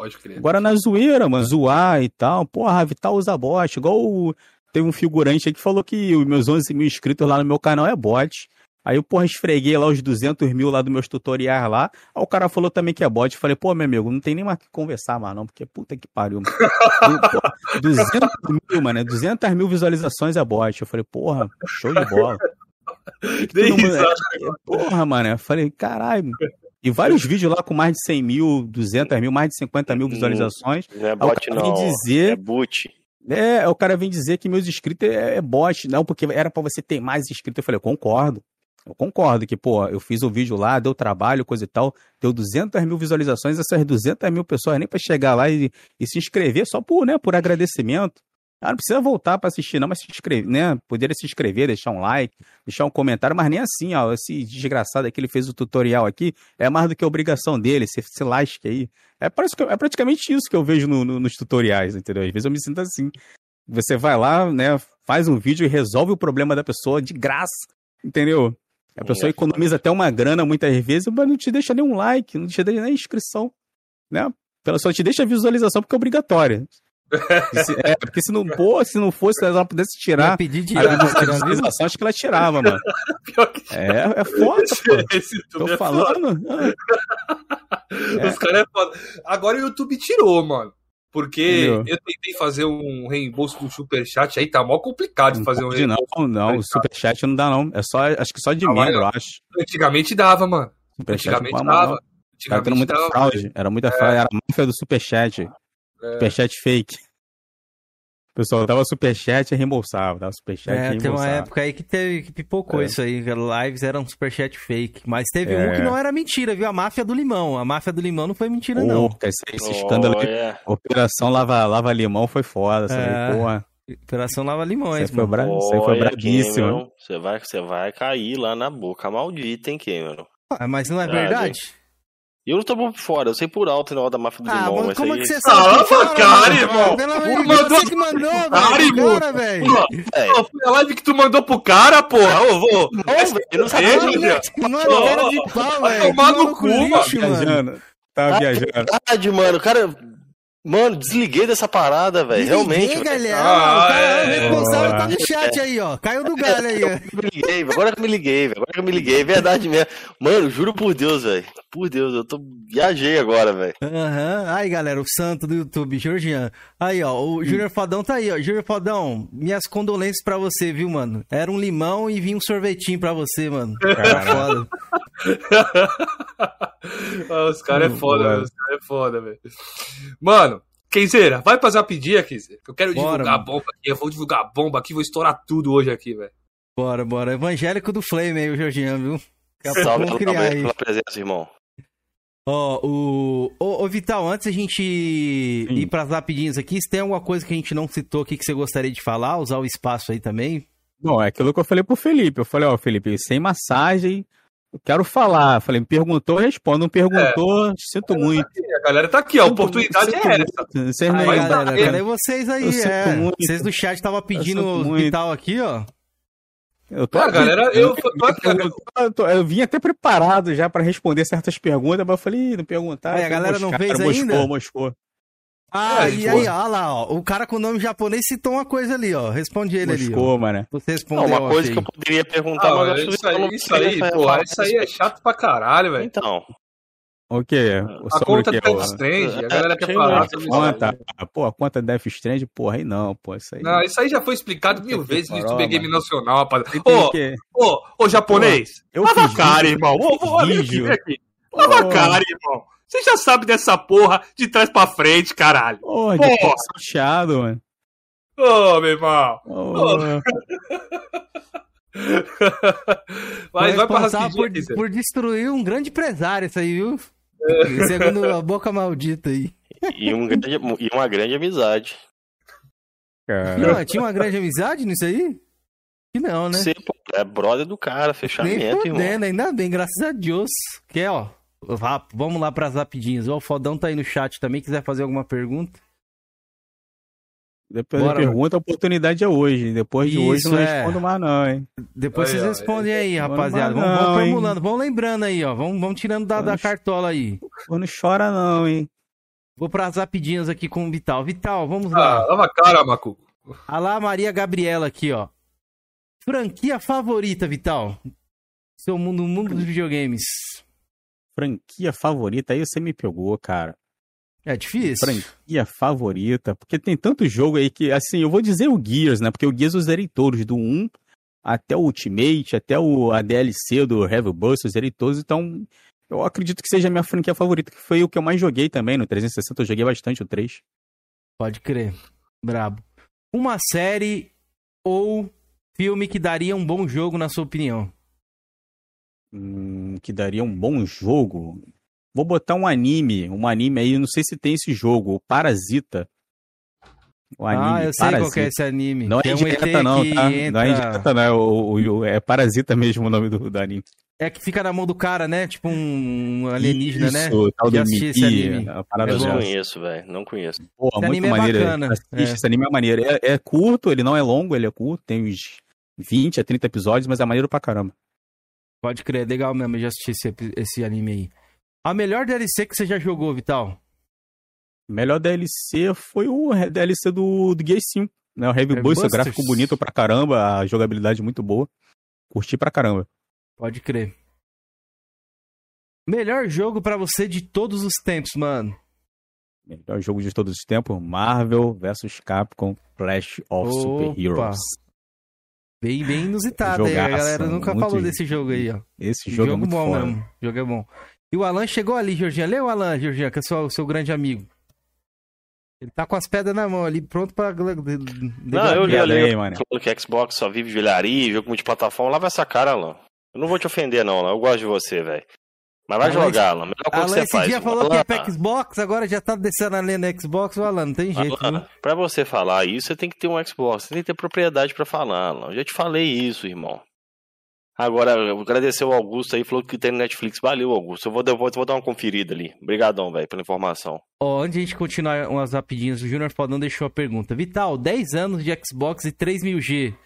S2: Pode crer.
S3: Agora na zoeira, mano, zoar e tal. Porra, Vital usa bot. Igual o... teve um figurante aí que falou que os meus 11 mil inscritos lá no meu canal é bot. Aí eu, porra, esfreguei lá os 200 mil lá dos meus tutoriais lá. Aí o cara falou também que é bot. Falei, pô, meu amigo, não tem nem mais que conversar mais não, porque puta que pariu. porra, 200 mil, mano, 200 mil visualizações é bot. Eu falei, porra, show de bola. É, porra, mano, eu falei, caralho. E vários vídeos lá com mais de 100 mil, 200 mil, mais de 50 mil visualizações.
S5: Não é bot, não.
S3: Dizer,
S5: é boot.
S3: É, o cara vem dizer que meus inscritos é, é bot. Não, porque era para você ter mais inscritos. Eu falei, eu concordo. Eu concordo que, pô, eu fiz o um vídeo lá, deu trabalho, coisa e tal, deu 200 mil visualizações, essas 200 mil pessoas nem para chegar lá e, e, se inscrever só por, né, por agradecimento. Ah, não precisa voltar para assistir, não, mas se inscrever, né? Poderia se inscrever, deixar um like, deixar um comentário, mas nem assim, ó. Esse desgraçado aqui, ele fez o tutorial aqui, é mais do que obrigação dele, se, se lasque aí. É, é praticamente isso que eu vejo no, no, nos tutoriais, entendeu? Às vezes eu me sinto assim. Você vai lá, né, faz um vídeo e resolve o problema da pessoa de graça, entendeu? A pessoa economiza até uma grana muitas vezes, mas não te deixa nem um like, não te deixa nem inscrição, né? Ela só te deixa a visualização porque é obrigatória. É, porque se não, pô, se não fosse, se ela pudesse tirar
S1: pedir de a
S3: visualização, acho que ela tirava, mano. É, é foda, pô. Esse Tô é falando.
S2: É. Os caras é foda. Agora o YouTube tirou, mano. Porque eu tentei fazer um reembolso do superchat aí, tá mó complicado de fazer um
S3: reembolso. Não, não, o superchat não dá, não. É só, acho que só de membro, eu acho.
S2: Antigamente dava, mano. Superchat Antigamente dava.
S3: Antigamente era muita dava, fraude. Era muita é. fraude. Era a máfia do superchat. É. Superchat fake. O pessoal dava superchat e reembolsava, dava superchat é, e reembolsava.
S1: Tem uma época aí que, teve, que pipocou é. isso aí, lives eram superchat fake. Mas teve é. um que não era mentira, viu? A máfia do limão. A máfia do limão não foi mentira, não.
S3: Esse, esse escândalo oh, yeah. Operação Lava, Lava Limão foi foda, aí, é. porra.
S1: Operação Lava Limões,
S3: isso foi, bra... isso aí foi brabíssimo.
S5: Você vai, você vai cair lá na boca maldita, hein, Cameron?
S1: Ah, mas não é verdade?
S5: Eu não tô por fora, eu sei por alto na hora da máfia do ah. Mas
S1: como
S5: aí...
S1: é que você sabe? Ah,
S2: cara, cara, irmão!
S1: Pelo amor de Deus, você que mandou, velho. Cara, velho.
S2: Foi a live que tu mandou pro cara, porra. Ô, vou. Eu não sabia.
S1: Mano, cara de pau, velho.
S2: Tomar no cu, mano.
S3: Tava viajando. É
S5: verdade, mano. Cara, Mano, desliguei dessa parada, velho. Realmente.
S1: galera. Ah, o cara é, o responsável tá no chat aí, ó. Caiu do galho aí, ó.
S5: Me liguei, agora que eu me liguei, velho. Agora que eu me liguei. É verdade mesmo. Mano, juro por Deus, velho. Por Deus, eu tô. Viajei agora, velho.
S1: Aham. Uhum. Aí, galera, o santo do YouTube, Georgian. Aí, ó. O Júnior Fadão tá aí, ó. Júnior Fadão, minhas condolências pra você, viu, mano? Era um limão e vinha um sorvetinho pra você, mano. Cara, foda.
S2: ah, os caras é foda, mano. Os caras é foda, velho. Mano, Kenzeira, vai pra Zapedia, Kenzeira. Eu quero bora, divulgar mano. a bomba aqui. Eu vou divulgar a bomba aqui, vou estourar tudo hoje aqui, velho.
S1: Bora, bora. Evangélico do Flame aí, o Jorginho, viu?
S5: Salve pela, pela presença, irmão.
S1: Ó, o. Ô, ô, Vital, antes a gente Sim. ir pras rapidinhas aqui, se tem alguma coisa que a gente não citou aqui que você gostaria de falar, usar o espaço aí também?
S3: Bom, é aquilo que eu falei pro Felipe. Eu falei, ó, Felipe, sem massagem, eu quero falar. Falei, me perguntou, respondo. Não perguntou, é. sinto muito.
S2: a galera tá aqui, a oportunidade sinto, é essa.
S1: Vocês não aí, galera, cadê vocês aí? É. Vocês do chat estavam pedindo o Vital aqui, ó.
S2: Eu tô, ah, galera, eu, eu,
S3: eu, tô, eu, vim até preparado já para responder certas perguntas, mas eu falei, não perguntar.
S1: Aí, a galera não fez
S3: Moscou,
S1: ainda?
S3: Moscou.
S1: Ah, é, e aí, ó lá, ó. O cara com o nome japonês citou uma coisa ali, ó. Responde ele
S3: Moscou,
S1: ali.
S3: mano.
S1: Você respondeu.
S5: Não, uma coisa que eu poderia perguntar, ah,
S2: mas isso aí, isso aí, porra, isso aí é chato pra caralho, velho.
S5: Então.
S3: O quê?
S2: A conta do Death Strange, a galera quer falar sobre
S3: conta, Pô, a conta Death Strange, porra, aí não, pô, isso aí.
S2: Não, isso aí já foi explicado mil vezes no YouTube Game Nacional, rapaz. Ô, ô, ô, japonês,
S3: eu lava a cara, irmão.
S2: Ô, ô, aqui, aqui. Lava a cara, irmão. Você já sabe dessa porra de trás pra frente, caralho.
S3: Porra, porra. chateado, mano.
S2: Ô, oh, meu irmão. Oh. Oh.
S1: Mas vai pra por, por destruir um grande empresário, isso aí, viu? É. Segundo a boca maldita aí.
S5: E, um grande, e uma grande amizade.
S1: Não, tinha uma grande amizade nisso aí? Que não, né? Você,
S5: pô, é brother do cara, fechamento, Nem
S1: irmão. Ainda bem, graças a Deus. Que é, ó, Vamos lá para as rapidinhas. O Fodão tá aí no chat também, quiser fazer alguma pergunta.
S3: Depois Bora, da pergunta, a oportunidade é hoje. Depois Isso, de hoje não é. respondo mais, não, hein?
S1: Depois aí, vocês respondem aí, rapaziada. Vamos, vamos formulando, vamos lembrando aí, ó. Vamos, vamos tirando da, da cartola aí.
S3: Não chora, não, hein?
S1: Vou para as rapidinhas aqui com o Vital. Vital, vamos lá.
S2: Ah, lava a cara, Macuco.
S1: A lá, Maria Gabriela aqui, ó. Franquia favorita, Vital? Seu mundo, mundo dos videogames
S3: franquia favorita, aí você me pegou, cara.
S1: É difícil.
S3: Franquia favorita, porque tem tanto jogo aí que, assim, eu vou dizer o Gears, né? Porque o Gears eu zerei todos, do 1 até o Ultimate, até o, a DLC do Heavy Burst, eu zerei todos, então eu acredito que seja a minha franquia favorita, que foi o que eu mais joguei também, no 360 eu joguei bastante o 3.
S1: Pode crer, brabo. Uma série ou filme que daria um bom jogo, na sua opinião?
S3: hum, que daria um bom jogo. Vou botar um anime, um anime aí, não sei se tem esse jogo, o Parasita.
S1: O ah, anime, ah, eu sei Parasita. qual é esse anime.
S3: Não é indireta não, tá? Entra... Não é indireta não, é, o, o, é Parasita mesmo o nome do, do, anime.
S1: É que fica na mão do cara, né? Tipo um alienígena,
S3: Isso,
S1: né?
S3: Isso, tal do esse anime.
S5: Eu não conheço, velho, não conheço.
S3: Pô, esse muito é maneiro. Bacana. Assiste, é. Esse anime é maneiro. É, é curto, ele não é longo, ele é curto, tem uns 20 a 30 episódios, mas é maneiro pra caramba.
S1: Pode crer, legal mesmo, eu já assisti esse, esse anime aí. A melhor DLC que você já jogou, Vital?
S3: Melhor DLC foi o DLC do, do Gear 5. Né? O Heavy Boost, o gráfico bonito pra caramba, a jogabilidade muito boa. Curti pra caramba.
S1: Pode crer. Melhor jogo para você de todos os tempos, mano.
S3: Melhor jogo de todos os tempos, Marvel vs Capcom Clash of Opa. Super Heroes.
S1: Bem, bem inusitado aí. A galera nunca falou desse jogo aí, ó.
S3: Esse jogo, é jogo é muito
S1: bom
S3: foda.
S1: mesmo. Jogo é bom. E o Alan chegou ali, Jorginho. Lê o Alan, Jorginho, que é o seu grande amigo. Ele tá com as pedras na mão ali, pronto pra.
S5: Não, eu li ali, mano. que Xbox só vive de velharia, jogo multiplataforma. Lava essa cara, Alan. Eu não vou te ofender, não, Alan. Eu gosto de você, velho. Mas vai Alan, jogar, Alan. Melhor coisa Alan, que você
S1: esse faz. dia falou Alan, que ia pra Xbox, agora já tá descendo a linha no Xbox, o Alan, não tem jeito. Alan,
S5: pra você falar isso, você tem que ter um Xbox, você tem que ter propriedade pra falar, Alan. Eu já te falei isso, irmão.
S4: Agora, agradecer o Augusto aí, falou que tem no Netflix. Valeu, Augusto. Eu vou, eu vou, vou dar uma conferida ali. Obrigadão, velho, pela informação.
S1: Ó, antes de a gente continuar umas rapidinhas, o Júnior Faldão deixou a pergunta. Vital, 10 anos de Xbox e 3000G.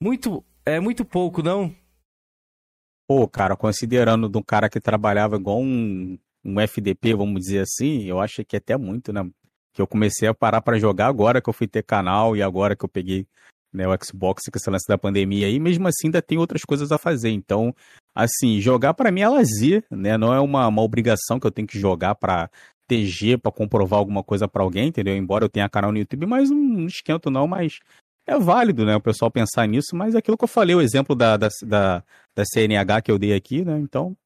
S1: Muito, é muito pouco, não?
S3: Pô, cara, considerando de um cara que trabalhava igual um, um FDP, vamos dizer assim, eu acho que é até muito, né? Que eu comecei a parar para jogar agora que eu fui ter canal e agora que eu peguei né, o Xbox com esse lance da pandemia aí, mesmo assim ainda tem outras coisas a fazer. Então, assim, jogar para mim é lazer, né? Não é uma, uma obrigação que eu tenho que jogar para TG, para comprovar alguma coisa para alguém, entendeu? Embora eu tenha canal no YouTube, mas não esquento não, mas é válido, né, o pessoal pensar nisso, mas é aquilo que eu falei, o exemplo da, da, da, da CNH que eu dei aqui, né? Então,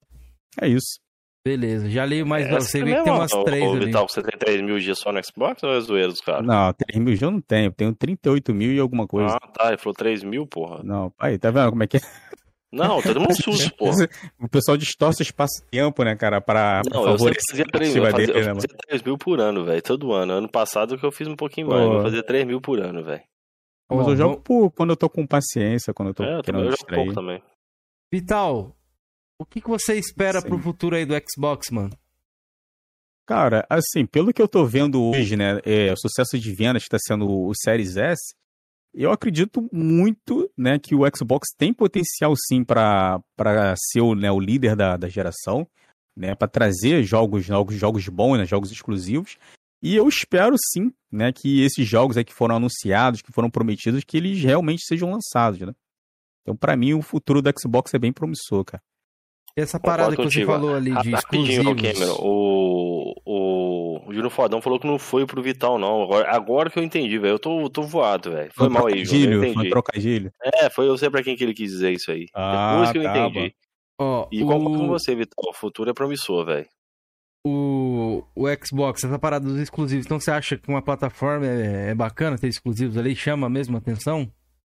S3: é isso.
S1: Beleza, já li mais é, você, vê que tem umas três
S4: ali. Vital, você tem 3 mil dias só no Xbox ou é zoeira dos caras?
S3: Não, 3 mil dias eu não tenho, eu tenho 38 mil e alguma coisa.
S4: Ah, tá, ele falou 3 mil, porra.
S3: Não, aí, tá vendo como é que é?
S4: Não, todo mundo susto, porra.
S3: O pessoal distorce espaço-tempo, né, cara, pra,
S4: não, pra favorecer eu fazia 3 mil, eu fazia, dele, eu fazia 3 mil por ano, velho, todo ano. Ano passado que eu fiz um pouquinho mais, eu fazia 3 mil por ano, velho.
S3: Mas eu jogo por, quando eu tô com paciência, quando eu tô é, querendo eu distrair. Pouco também.
S1: Vital, o que, que você espera Sim. pro futuro aí do Xbox, mano?
S3: Cara, assim, pelo que eu tô vendo hoje, né, é, o sucesso de vendas que tá sendo o Series S, eu acredito muito, né, que o Xbox tem potencial sim para ser o, né, o líder da, da geração, né, para trazer jogos, jogos, jogos bons, né, jogos exclusivos. E eu espero sim, né, que esses jogos aí que foram anunciados, que foram prometidos, que eles realmente sejam lançados, né? Então, para mim, o futuro do Xbox é bem promissor, cara.
S1: Essa parada que você falou ali de exclusivos. Cameron,
S4: o, o, o Júnior Fodão falou que não foi pro Vital, não. Agora, agora que eu entendi, velho. Eu tô, tô voado, velho. Foi, foi mal aí, Júnior. Foi
S3: trocadilho.
S4: É, foi eu sei pra quem que ele quis dizer isso aí. Ah, Depois que eu tá, entendi. Oh, e igual o... com você, Vital. O futuro é promissor, velho.
S1: O, o Xbox, essa parada dos exclusivos. Então você acha que uma plataforma é, é bacana ter exclusivos ali? Chama mesmo a atenção?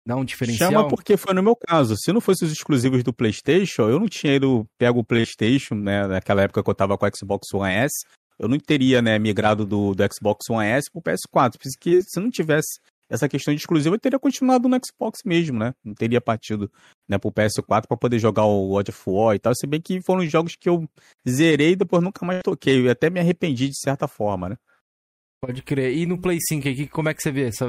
S1: Dá um diferencial?
S3: Chama porque foi no meu caso. Se não fosse os exclusivos do PlayStation, eu não tinha ido pego o PlayStation, né? Naquela época que eu tava com o Xbox One S, eu não teria, né, migrado do, do Xbox One S pro PS4. Porque se não tivesse essa questão de exclusivo, eu teria continuado no Xbox mesmo, né? Não teria partido né, pro PS4 para poder jogar o God of War e tal. Se bem que foram jogos que eu zerei e depois nunca mais toquei. E até me arrependi de certa forma, né?
S1: Pode crer. E no Play 5 aqui, como é que você vê essa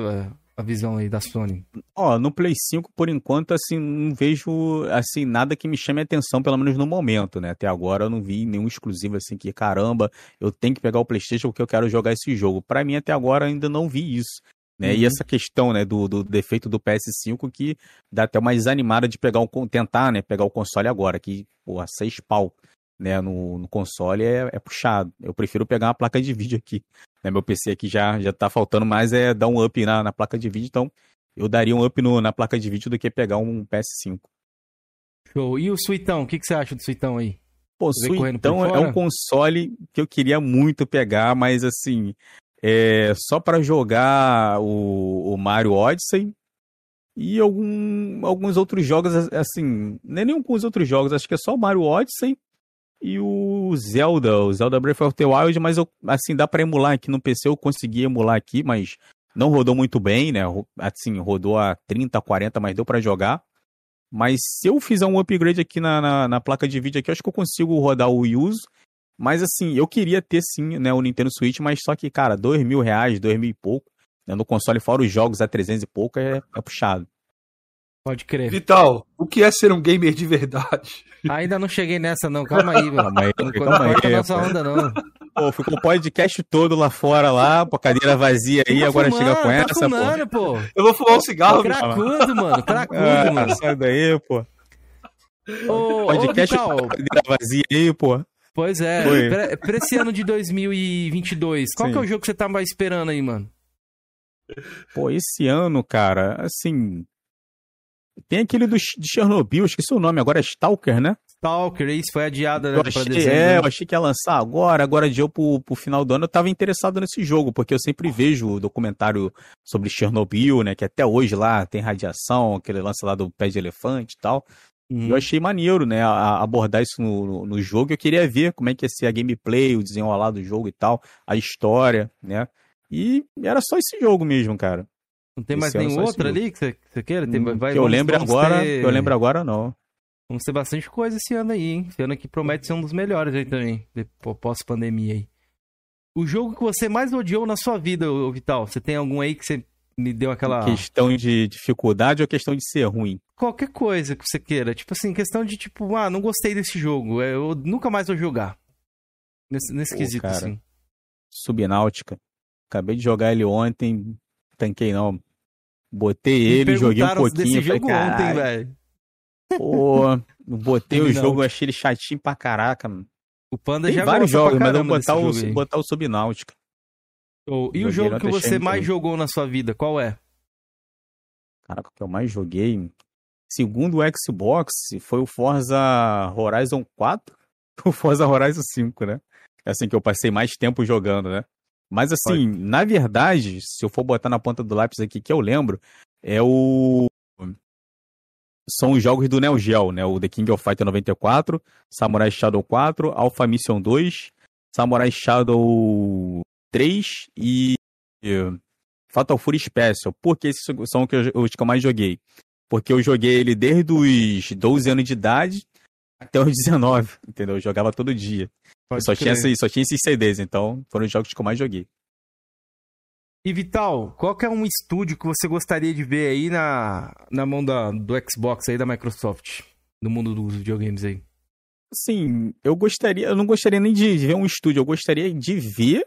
S1: a visão aí da Sony?
S3: Ó, no Play 5, por enquanto, assim, não vejo, assim, nada que me chame a atenção, pelo menos no momento, né? Até agora eu não vi nenhum exclusivo, assim, que, caramba, eu tenho que pegar o Playstation porque eu quero jogar esse jogo. Para mim, até agora, ainda não vi isso. Né? Uhum. E essa questão né, do, do defeito do PS5 que dá até uma desanimada de pegar um, tentar né, pegar o console agora, que, porra, seis pau né, no, no console é, é, puxado. Eu prefiro pegar uma placa de vídeo aqui. Né? Meu PC aqui já, já tá faltando mais é dar um up na, na placa de vídeo, então eu daria um up no, na placa de vídeo do que pegar um PS5.
S1: Show. E o Suitão, o que, que você acha do Suitão aí?
S3: Pô, Suitão é um console que eu queria muito pegar, mas assim, é só para jogar o, o Mario Odyssey e algum, alguns outros jogos, assim, nem nenhum com os outros jogos, acho que é só o Mario Odyssey e o Zelda, o Zelda Breath of the Wild, mas eu, assim, dá para emular aqui no PC, eu consegui emular aqui, mas não rodou muito bem, né? Assim, rodou a 30, 40, mas deu para jogar. Mas se eu fizer um upgrade aqui na, na, na, placa de vídeo aqui, eu acho que eu consigo rodar o Wii U. Mas assim, eu queria ter sim, né, o Nintendo Switch, mas só que, cara, dois mil reais, dois mil e pouco, né, no console fora os jogos a 300 e pouco é, é puxado.
S1: Pode crer.
S2: Vital, o que é ser um gamer de verdade?
S1: Ainda não cheguei nessa, não. Calma aí, meu. Calma aí, não, calma aí. Não nossa onda, não.
S3: Pô, ficou o podcast todo lá fora, lá, pô, cadeira vazia aí, agora fumando, chega com tá essa, fumando, pô. pô.
S2: Eu vou fumar um cigarro,
S1: Cracudo, mano, cracudo, ah, mano.
S3: Sai daí, pô. Ô, podcast ô, cadeira vazia aí, pô.
S1: Pois é, pra, pra, esse ano de 2022, qual Sim. que é o jogo que você tá mais esperando aí, mano?
S3: Pô, esse ano, cara, assim, tem aquele do, de Chernobyl, esqueci o nome agora, é Stalker, né?
S1: Stalker, isso foi adiado
S3: né, achei, dezembro. É, eu achei que ia lançar agora, agora adiou pro, pro final do ano. Eu tava interessado nesse jogo, porque eu sempre vejo o documentário sobre Chernobyl, né? Que até hoje lá tem radiação, aquele lance lá do pé de elefante e tal. Uhum. Eu achei maneiro, né, a, abordar isso no, no, no, jogo. Eu queria ver como é que ia ser a gameplay, o desenrolar do jogo e tal, a história, né? E era só esse jogo mesmo, cara.
S1: Não tem mais nenhum outro ali que você, que você queira? Tem,
S3: vai, que eu lembro agora, ter... eu lembro agora não.
S1: Vamos ter bastante coisa esse ano aí, hein? Esse ano aqui promete ser um dos melhores aí também, pós-pandemia aí. O jogo que você mais odiou na sua vida, Vital? Você tem algum aí que você me deu aquela.
S3: Questão de dificuldade ou questão de ser ruim?
S1: Qualquer coisa que você queira. Tipo assim, questão de tipo, ah, não gostei desse jogo. É, eu nunca mais vou jogar. Nesse, nesse Pô, quesito, cara, assim.
S3: Subnáutica. Acabei de jogar ele ontem. Tanquei não. Botei ele, joguei um pouquinho. Desse jogo falei, ontem, velho. Pô, botei o jogo, achei ele chatinho pra caraca, mano.
S1: O Panda
S3: Tem
S1: já
S3: vários jogos, mas eu vou botar o, botar o Subnáutica.
S1: Oh, e o jogo que você mais jogou na sua vida, qual é?
S3: Caraca, o que eu mais joguei, segundo o Xbox, foi o Forza Horizon 4 o Forza Horizon 5, né? É assim que eu passei mais tempo jogando, né? Mas assim, Pode. na verdade, se eu for botar na ponta do lápis aqui que eu lembro, é o são os jogos do Neo Geo, né? O The King of Fighter 94, Samurai Shadow 4, Alpha Mission 2, Samurai Shadow 3 e Fatal Fury Special. Por que esses são os que eu mais joguei? Porque eu joguei ele desde os 12 anos de idade até os 19, entendeu? Eu jogava todo dia. Só tinha, só tinha esses CDs, então foram os jogos que eu mais joguei.
S1: E Vital, qual que é um estúdio que você gostaria de ver aí na, na mão da, do Xbox aí da Microsoft, no mundo dos videogames aí?
S3: Sim, eu gostaria, eu não gostaria nem de ver um estúdio, eu gostaria de ver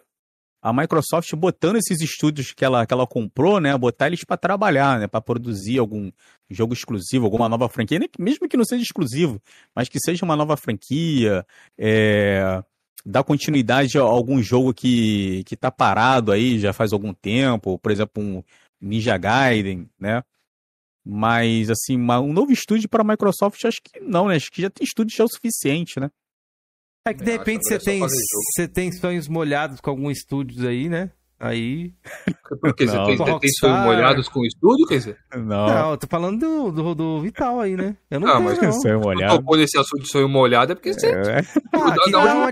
S3: a Microsoft botando esses estúdios que ela, que ela comprou, né, botar eles para trabalhar, né, para produzir algum jogo exclusivo, alguma nova franquia, mesmo que não seja exclusivo, mas que seja uma nova franquia, é, dar continuidade a algum jogo que, que tá parado aí já faz algum tempo, por exemplo, um Ninja Gaiden, né? Mas, assim, uma, um novo estúdio para a Microsoft, acho que não, né? Acho que já tem estúdio já o suficiente, né?
S1: É que de repente você tem, você tem sonhos molhados com alguns estúdios aí, né? Aí.
S2: Porque você tem, tem sonhos molhados com o estúdio, quer dizer?
S1: Não. Não, eu tô falando do, do, do, Vital aí, né? Eu não, não
S3: tenho, mas
S1: não.
S3: sonho molhado.
S2: Tocou nesse assunto de sonho molhado é porque você. É.
S1: Ah, quis, dar uma,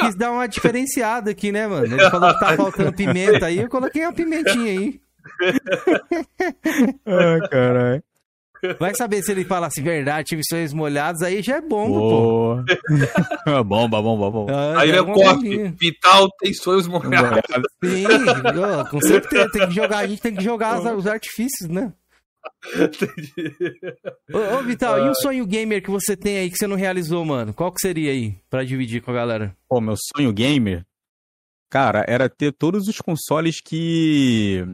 S1: quis dar uma diferenciada aqui, né, mano? Ele falou que tá faltando pimenta aí, eu coloquei uma pimentinha aí.
S3: ah, caralho.
S1: Vai saber se ele falasse verdade, tive sonhos molhados, aí já é bomba, pô.
S3: bomba, bomba, bomba.
S2: Ah, aí é o copy. Vital tem sonhos molhados.
S1: Sim, com certeza. Tem que jogar, a gente tem que jogar os, os artifícios, né? ô, ô, Vital, ah. e o sonho gamer que você tem aí que você não realizou, mano? Qual que seria aí pra dividir com a galera?
S3: Pô, meu sonho gamer, cara, era ter todos os consoles que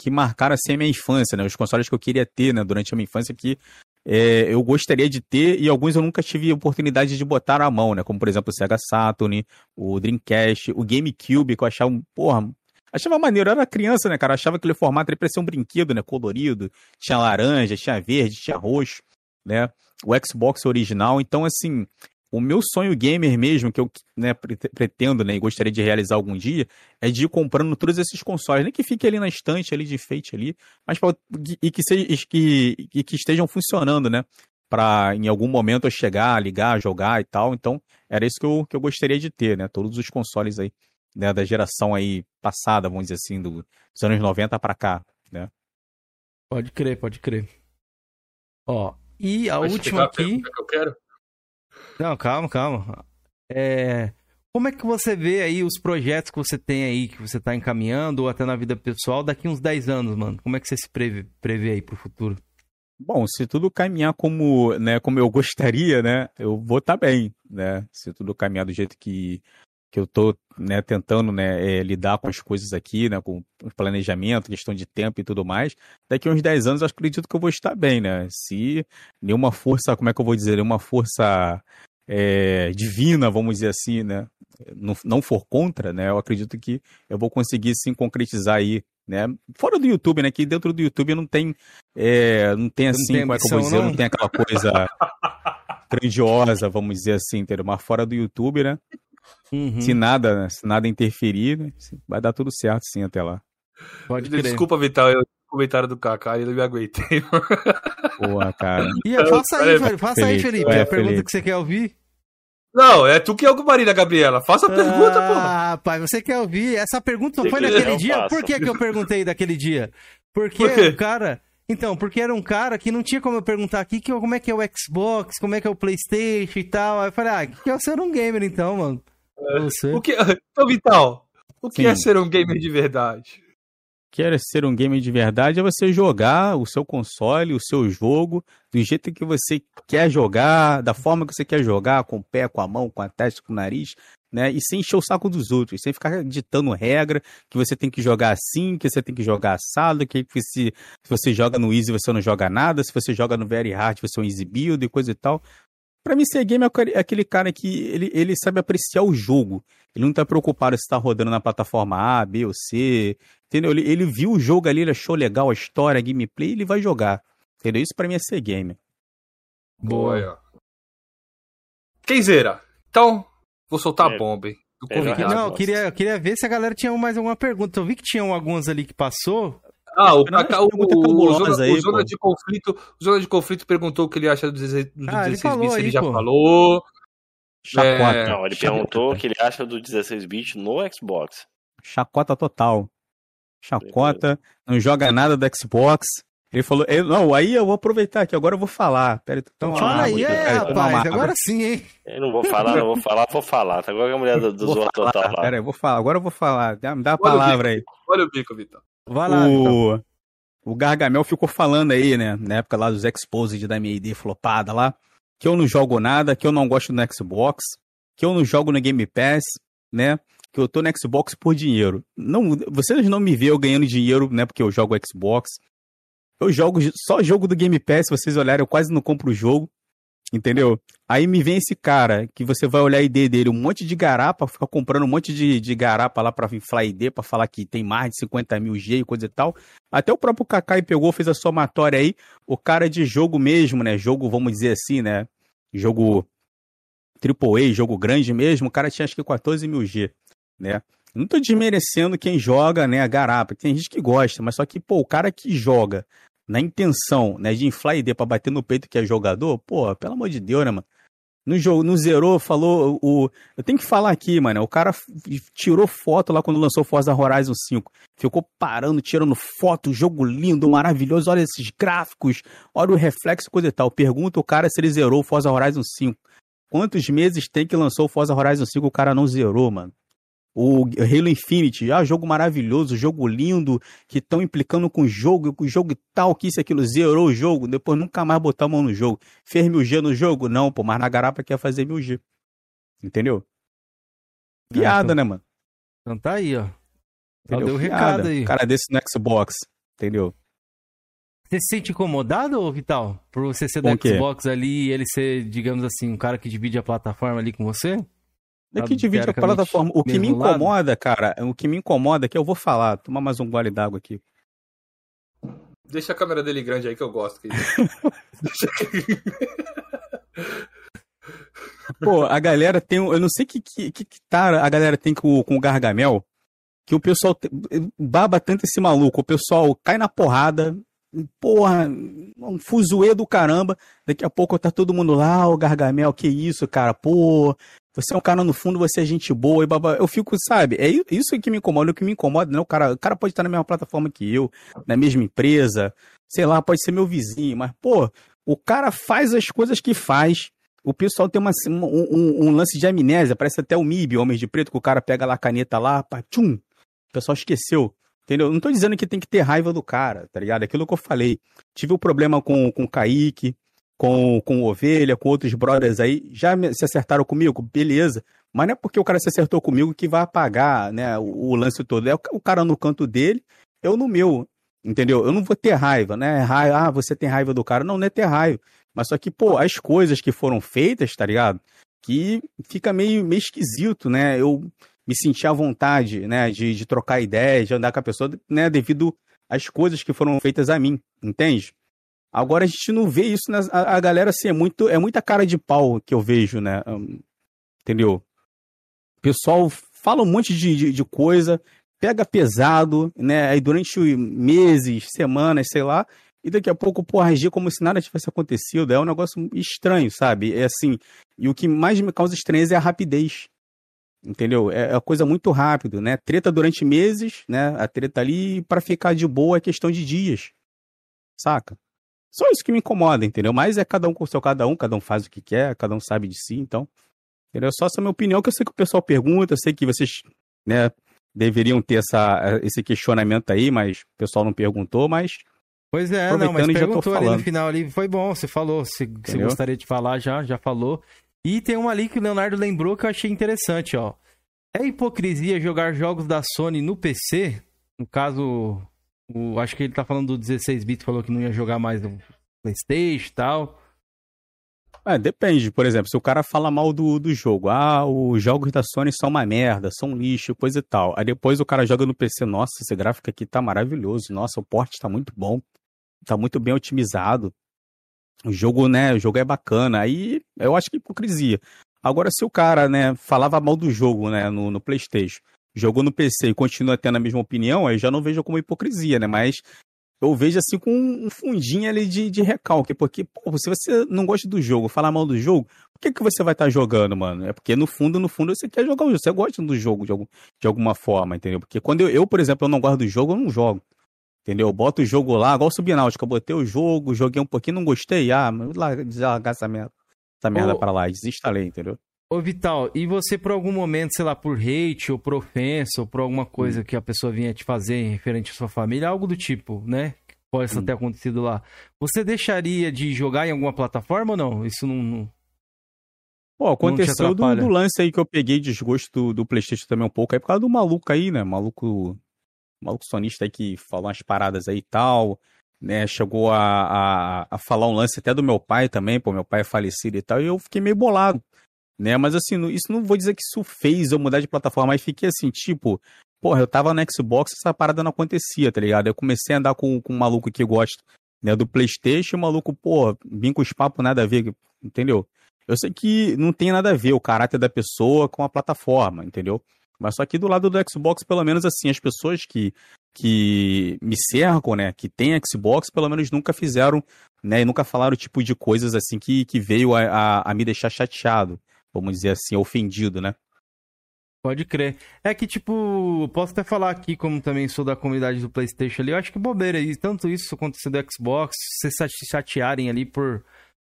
S3: que marcaram assim a minha infância, né? Os consoles que eu queria ter, né, durante a minha infância que é, eu gostaria de ter e alguns eu nunca tive oportunidade de botar na mão, né? Como por exemplo o Sega Saturn, o Dreamcast, o GameCube, que eu achava, porra, achava maneiro. Eu era criança, né, cara? Eu achava aquele formato parecia um brinquedo, né? Colorido, tinha laranja, tinha verde, tinha roxo, né? O Xbox original. Então, assim, o meu sonho gamer mesmo, que eu né, pretendo né, e gostaria de realizar algum dia, é de ir comprando todos esses consoles, nem que fique ali na estante, ali de enfeite ali, mas pra, e, que seja, que, e que estejam funcionando, né? Para em algum momento eu chegar, ligar, jogar e tal. Então, era isso que eu, que eu gostaria de ter, né? Todos os consoles aí, né, da geração aí passada, vamos dizer assim, do, dos anos 90 para cá, né?
S1: Pode crer, pode crer. Ó, e a Pode última aqui.
S2: Que eu quero.
S1: Não, calma, calma. É... Como é que você vê aí os projetos que você tem aí, que você está encaminhando, ou até na vida pessoal, daqui uns 10 anos, mano? Como é que você se prevê, prevê aí pro futuro?
S3: Bom, se tudo caminhar como, né, como eu gostaria, né, eu vou estar tá bem, né? Se tudo caminhar do jeito que, que eu tô, né, tentando, né, é, lidar com as coisas aqui, né, com planejamento, questão de tempo e tudo mais, daqui uns 10 anos eu acredito que eu vou estar bem, né? Se nenhuma força, como é que eu vou dizer, nenhuma força é, divina, vamos dizer assim, né, não, não for contra, né, eu acredito que eu vou conseguir sim concretizar aí, né, fora do YouTube, né, que dentro do YouTube não tem, é, não tem assim, não tem como é que eu vou dizer, não? não tem aquela coisa grandiosa, vamos dizer assim, entendeu? Mas fora do YouTube, né, uhum. se nada, se nada interferir, né, vai dar tudo certo sim até lá.
S2: Pode Desculpa, Vital, eu comentário do Kaká e ele me aguentei.
S3: Boa, cara.
S1: E, faça aí, Felipe, faça aí, Felipe, é, a pergunta Felipe. que você quer ouvir.
S2: Não, é tu que é o Marina Gabriela. Faça a pergunta, ah, porra.
S1: Ah, pai, você quer ouvir? Essa pergunta não foi naquele dia? Por que, que eu perguntei daquele dia? Porque Por o cara, Então, porque era um cara que não tinha como eu perguntar aqui que, como é que é o Xbox, como é que é o Playstation e tal. Aí eu falei, ah, que é ser um gamer então, mano?
S2: É. Você. O que... Então, Vital, o que Sim. é ser um gamer de verdade?
S3: quer ser um gamer de verdade é você jogar o seu console, o seu jogo, do jeito que você quer jogar, da forma que você quer jogar, com o pé, com a mão, com a testa, com o nariz, né? E sem encher o saco dos outros, sem ficar ditando regra que você tem que jogar assim, que você tem que jogar assado, que se, se você joga no Easy você não joga nada, se você joga no Very Hard você é um Easy Build e coisa e tal. Pra mim, ser gamer é aquele cara que ele, ele sabe apreciar o jogo. Ele não tá preocupado se tá rodando na plataforma A, B ou C. Entendeu? Ele, ele viu o jogo ali, ele achou legal a história, a gameplay, ele vai jogar. Entendeu? Isso pra mim é ser gamer.
S2: Boa. Kenzeira, então, vou soltar é, a bomba, hein?
S1: É, não, eu queria, eu queria ver se a galera tinha mais alguma pergunta. Eu vi que tinham algumas ali que passou.
S2: Ah, o, Cacá, o, o, zona, aí, o zona de conflito, o Zona de Conflito perguntou o que ele acha do 16, do ah, 16 bits, ele, ele já pô. falou.
S4: Chacota. É... Não, ele perguntou o que ele acha do 16 bits no Xbox.
S3: Chacota total. Chacota, não joga nada do Xbox. Ele falou, eu, não, aí eu vou aproveitar aqui, agora eu vou falar. Pera,
S1: então fala aí, é, rapaz, agora sim, hein?
S4: Eu não vou falar, não vou falar, vou falar. Tá agora a mulher do, do Zona Total lá.
S3: Pera aí, eu vou falar, agora eu vou falar. Me dá a palavra aí.
S2: Olha o bico, Vitor.
S3: Vai lá, o... o Gargamel ficou falando aí, né, na época lá dos Exposed da MAD flopada lá, que eu não jogo nada, que eu não gosto do Xbox, que eu não jogo no Game Pass, né, que eu tô no Xbox por dinheiro. Não, vocês não me veem eu ganhando dinheiro, né, porque eu jogo Xbox. Eu jogo só jogo do Game Pass, se vocês olharem, eu quase não compro o jogo. Entendeu? Aí me vem esse cara que você vai olhar a ID dele, um monte de garapa, fica comprando um monte de, de garapa lá pra inflar ID, pra falar que tem mais de 50 mil G e coisa e tal. Até o próprio Kakai pegou, fez a somatória aí. O cara de jogo mesmo, né? Jogo, vamos dizer assim, né? Jogo AAA, jogo grande mesmo, o cara tinha acho que 14 mil G, né? Não tô desmerecendo quem joga, né, a garapa. Tem gente que gosta, mas só que, pô, o cara que joga na intenção, né, de inflar ID pra bater no peito que é jogador, pô, pelo amor de Deus, né, mano? No jogo, no zerou, falou o. Eu tenho que falar aqui, mano. O cara tirou foto lá quando lançou Forza Horizon 5. Ficou parando, tirando foto, jogo lindo, maravilhoso. Olha esses gráficos, olha o reflexo, coisa e tal. Pergunta o cara se ele zerou Forza Horizon 5. Quantos meses tem que lançou Forza Horizon 5 o cara não zerou, mano? O Halo Infinity, ah, jogo maravilhoso, jogo lindo, que estão implicando com o jogo, com o jogo tal, que isso aquilo, zerou o jogo, depois nunca mais botar a mão no jogo. Fez mil G no jogo? Não, pô, mas na garapa quer fazer mil G. Entendeu? Piada,
S1: então,
S3: né, mano?
S1: Então tá aí, ó. Entendeu? Deu recado aí.
S3: Cara desse no Xbox, entendeu?
S1: Você se sente incomodado, Vital? Por você ser do Xbox ali e ele ser, digamos assim, um cara que divide a plataforma ali com você?
S3: É que divide a plataforma. O que me incomoda, lado? cara, o que me incomoda é que eu vou falar, tomar mais um gole d'água aqui.
S2: Deixa a câmera dele grande aí que eu gosto. Que...
S3: Pô, a galera tem. Eu não sei que, que, que tá a galera tem com, com o Gargamel. Que o pessoal baba tanto esse maluco. O pessoal cai na porrada. Porra, um fuzuê do caramba. Daqui a pouco tá todo mundo lá, o Gargamel, que isso, cara? Pô, você é um cara no fundo, você é gente boa e babá. Eu fico, sabe? É isso que me incomoda. O que me incomoda, né? O cara, o cara pode estar na mesma plataforma que eu, na mesma empresa, sei lá, pode ser meu vizinho, mas, pô, o cara faz as coisas que faz. O pessoal tem uma, um, um, um lance de amnésia, parece até o MIB, Homens de Preto, que o cara pega lá a caneta lá, pá, tchum, o pessoal esqueceu. Entendeu? Não tô dizendo que tem que ter raiva do cara, tá ligado? Aquilo que eu falei. Tive o um problema com, com o Kaique, com, com Ovelha, com outros brothers aí, já se acertaram comigo? Beleza. Mas não é porque o cara se acertou comigo que vai apagar né, o, o lance todo. É o, o, cara no canto dele, eu no meu. Entendeu? Eu não vou ter raiva, né? Raiva, ah, você tem raiva do cara. Não, não é ter raiva. Mas só que, pô, as coisas que foram feitas, tá ligado? Que fica meio, meio esquisito, né? Eu me senti à vontade, né? De, de trocar ideias, de andar com a pessoa, né? Devido às coisas que foram feitas a mim, entende? Agora a gente não vê isso, né? a, a, galera assim, é, muito, é muita cara de pau que eu vejo, né? entendeu? O pessoal fala um monte de, de, de, coisa, pega pesado, né? Aí durante meses, semanas, sei lá, e daqui a pouco, pô, agir como se nada tivesse acontecido. É um negócio estranho, sabe? É assim. E o que mais me causa estranheza é a rapidez. Entendeu? É, é coisa muito rápido, né? Treta durante meses, né? A treta ali, para ficar de boa é questão de dias. saca? Só isso que me incomoda, entendeu? Mas é cada um com o seu cada um, cada um faz o que quer, cada um sabe de si, então. Entendeu? Só essa minha opinião, que eu sei que o pessoal pergunta, eu sei que vocês, né, deveriam ter essa, esse questionamento aí, mas o pessoal não perguntou, mas.
S1: Pois é, não, mas perguntou ali no final ali, foi bom, você falou, se você gostaria de falar já, já falou. E tem uma ali que o Leonardo lembrou que eu achei interessante, ó. É hipocrisia jogar jogos da Sony no PC? No caso, o, acho que ele tá falando do 16 bits, falou que não ia jogar mais no PlayStation e tal.
S3: É, depende. Por exemplo, se o cara fala mal do, do jogo, ah, os jogos da Sony são uma merda, são lixo, coisa e tal. Aí depois o cara joga no PC, nossa, esse gráfico aqui tá maravilhoso, nossa, o porte tá muito bom, tá muito bem otimizado. O jogo, né, o jogo é bacana. Aí eu acho que é hipocrisia. Agora, se o cara, né, falava mal do jogo, né, no, no PlayStation, jogou no PC e continua tendo a mesma opinião, aí já não vejo como hipocrisia, né? Mas eu vejo assim com um fundinho ali de, de recalque, porque, pô, se você não gosta do jogo, falar mal do jogo, por que, que você vai estar tá jogando, mano? É porque no fundo, no fundo, você quer jogar o jogo, você gosta do jogo de, algum, de alguma forma, entendeu? Porque quando eu, eu, por exemplo, eu não gosto do jogo, eu não jogo. Entendeu? Eu boto o jogo lá, igual o Subnáutica, eu botei o jogo, joguei um pouquinho, não gostei, ah, largar essa merda, essa merda Ô, pra lá, desinstalei, entendeu?
S1: Ô Vital, e você por algum momento, sei lá, por hate ou por ofensa ou por alguma coisa hum. que a pessoa vinha te fazer referente à sua família, algo do tipo, né? Pode hum. ter acontecido lá. Você deixaria de jogar em alguma plataforma ou não? Isso não. não...
S3: Pô, aconteceu do, do, lance aí que eu peguei desgosto do, do Playstation também um pouco, aí por causa do maluco aí, né? Maluco. Maluco sonista aí que falou umas paradas aí e tal né, chegou a, a, a, falar um lance até do meu pai também, pô, meu pai é falecido e tal, e eu fiquei meio bolado, né, mas assim, isso não vou dizer que isso fez eu mudar de plataforma, mas fiquei assim, tipo, porra, eu tava no Xbox essa parada não acontecia, tá ligado? Eu comecei a andar com, com um maluco que gosta, né, do Playstation, o maluco, pô, vim com os papos nada a ver, entendeu? Eu sei que não tem nada a ver o caráter da pessoa com a plataforma, entendeu? Mas só que do lado do Xbox, pelo menos assim, as pessoas que, que me cercam, né, que tem Xbox, pelo menos nunca fizeram, né, e nunca falaram o tipo de coisas assim que, que veio a, a, a me deixar chateado, vamos dizer assim, ofendido, né?
S1: Pode crer. É que, tipo, posso até falar aqui, como também sou da comunidade do PlayStation ali, eu acho que bobeira aí, tanto isso acontecer do Xbox, vocês se chatearem ali por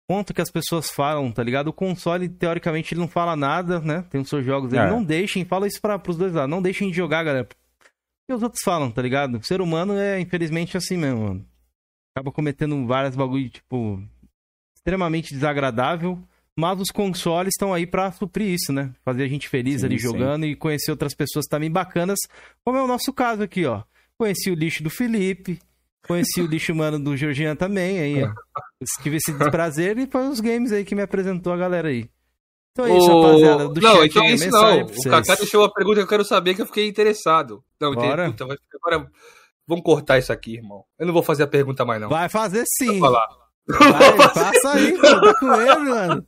S1: quanto que as pessoas falam, tá ligado? O console, teoricamente, ele não fala nada, né? Tem os seus jogos, é. ele não deixem, fala isso para pros dois lados, não deixem de jogar, galera. E os outros falam, tá ligado? O ser humano é, infelizmente, assim mesmo, mano. Acaba cometendo várias bagulho, tipo, extremamente desagradável. Mas os consoles estão aí para suprir isso, né? Fazer a gente feliz sim, ali jogando sim. e conhecer outras pessoas também bacanas, como é o nosso caso aqui, ó. Conheci o lixo do Felipe, conheci o lixo humano do Georgian também, aí, ó. Tive esse prazer e foi os games aí que me apresentou a galera aí.
S2: Então é isso, o... rapaziada. Do não, então é isso não. O Kaká deixou uma pergunta que eu quero saber que eu fiquei interessado. Não, Bora. Então, agora vamos cortar isso aqui, irmão. Eu não vou fazer a pergunta mais, não.
S1: Vai fazer sim. Vou falar. Vai, passa aí, mano. Tá com ele, mano.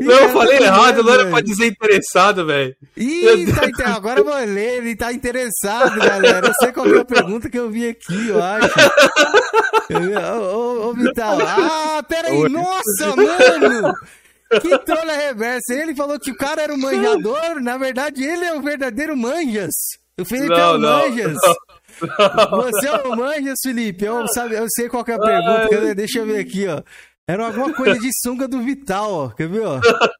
S2: Ih, não, eu falei errado, não era pra dizer interessado, velho.
S1: Ih, tá inter... agora eu vou ler, ele tá interessado, galera. Eu sei qual é a pergunta que eu vi aqui, eu acho. Ô, Vital. Ah, peraí, Oi. nossa, mano! Que trolha reversa. Ele falou que o cara era o manjador, na verdade ele é o verdadeiro manjas. O Felipe não, é o não, manjas. Não. Você é o Manjas, Felipe? Eu, sabe, eu sei qual é a pergunta. Ai. Deixa eu ver aqui, ó. Era alguma coisa de sunga do Vital, ó. Quer ver, ó?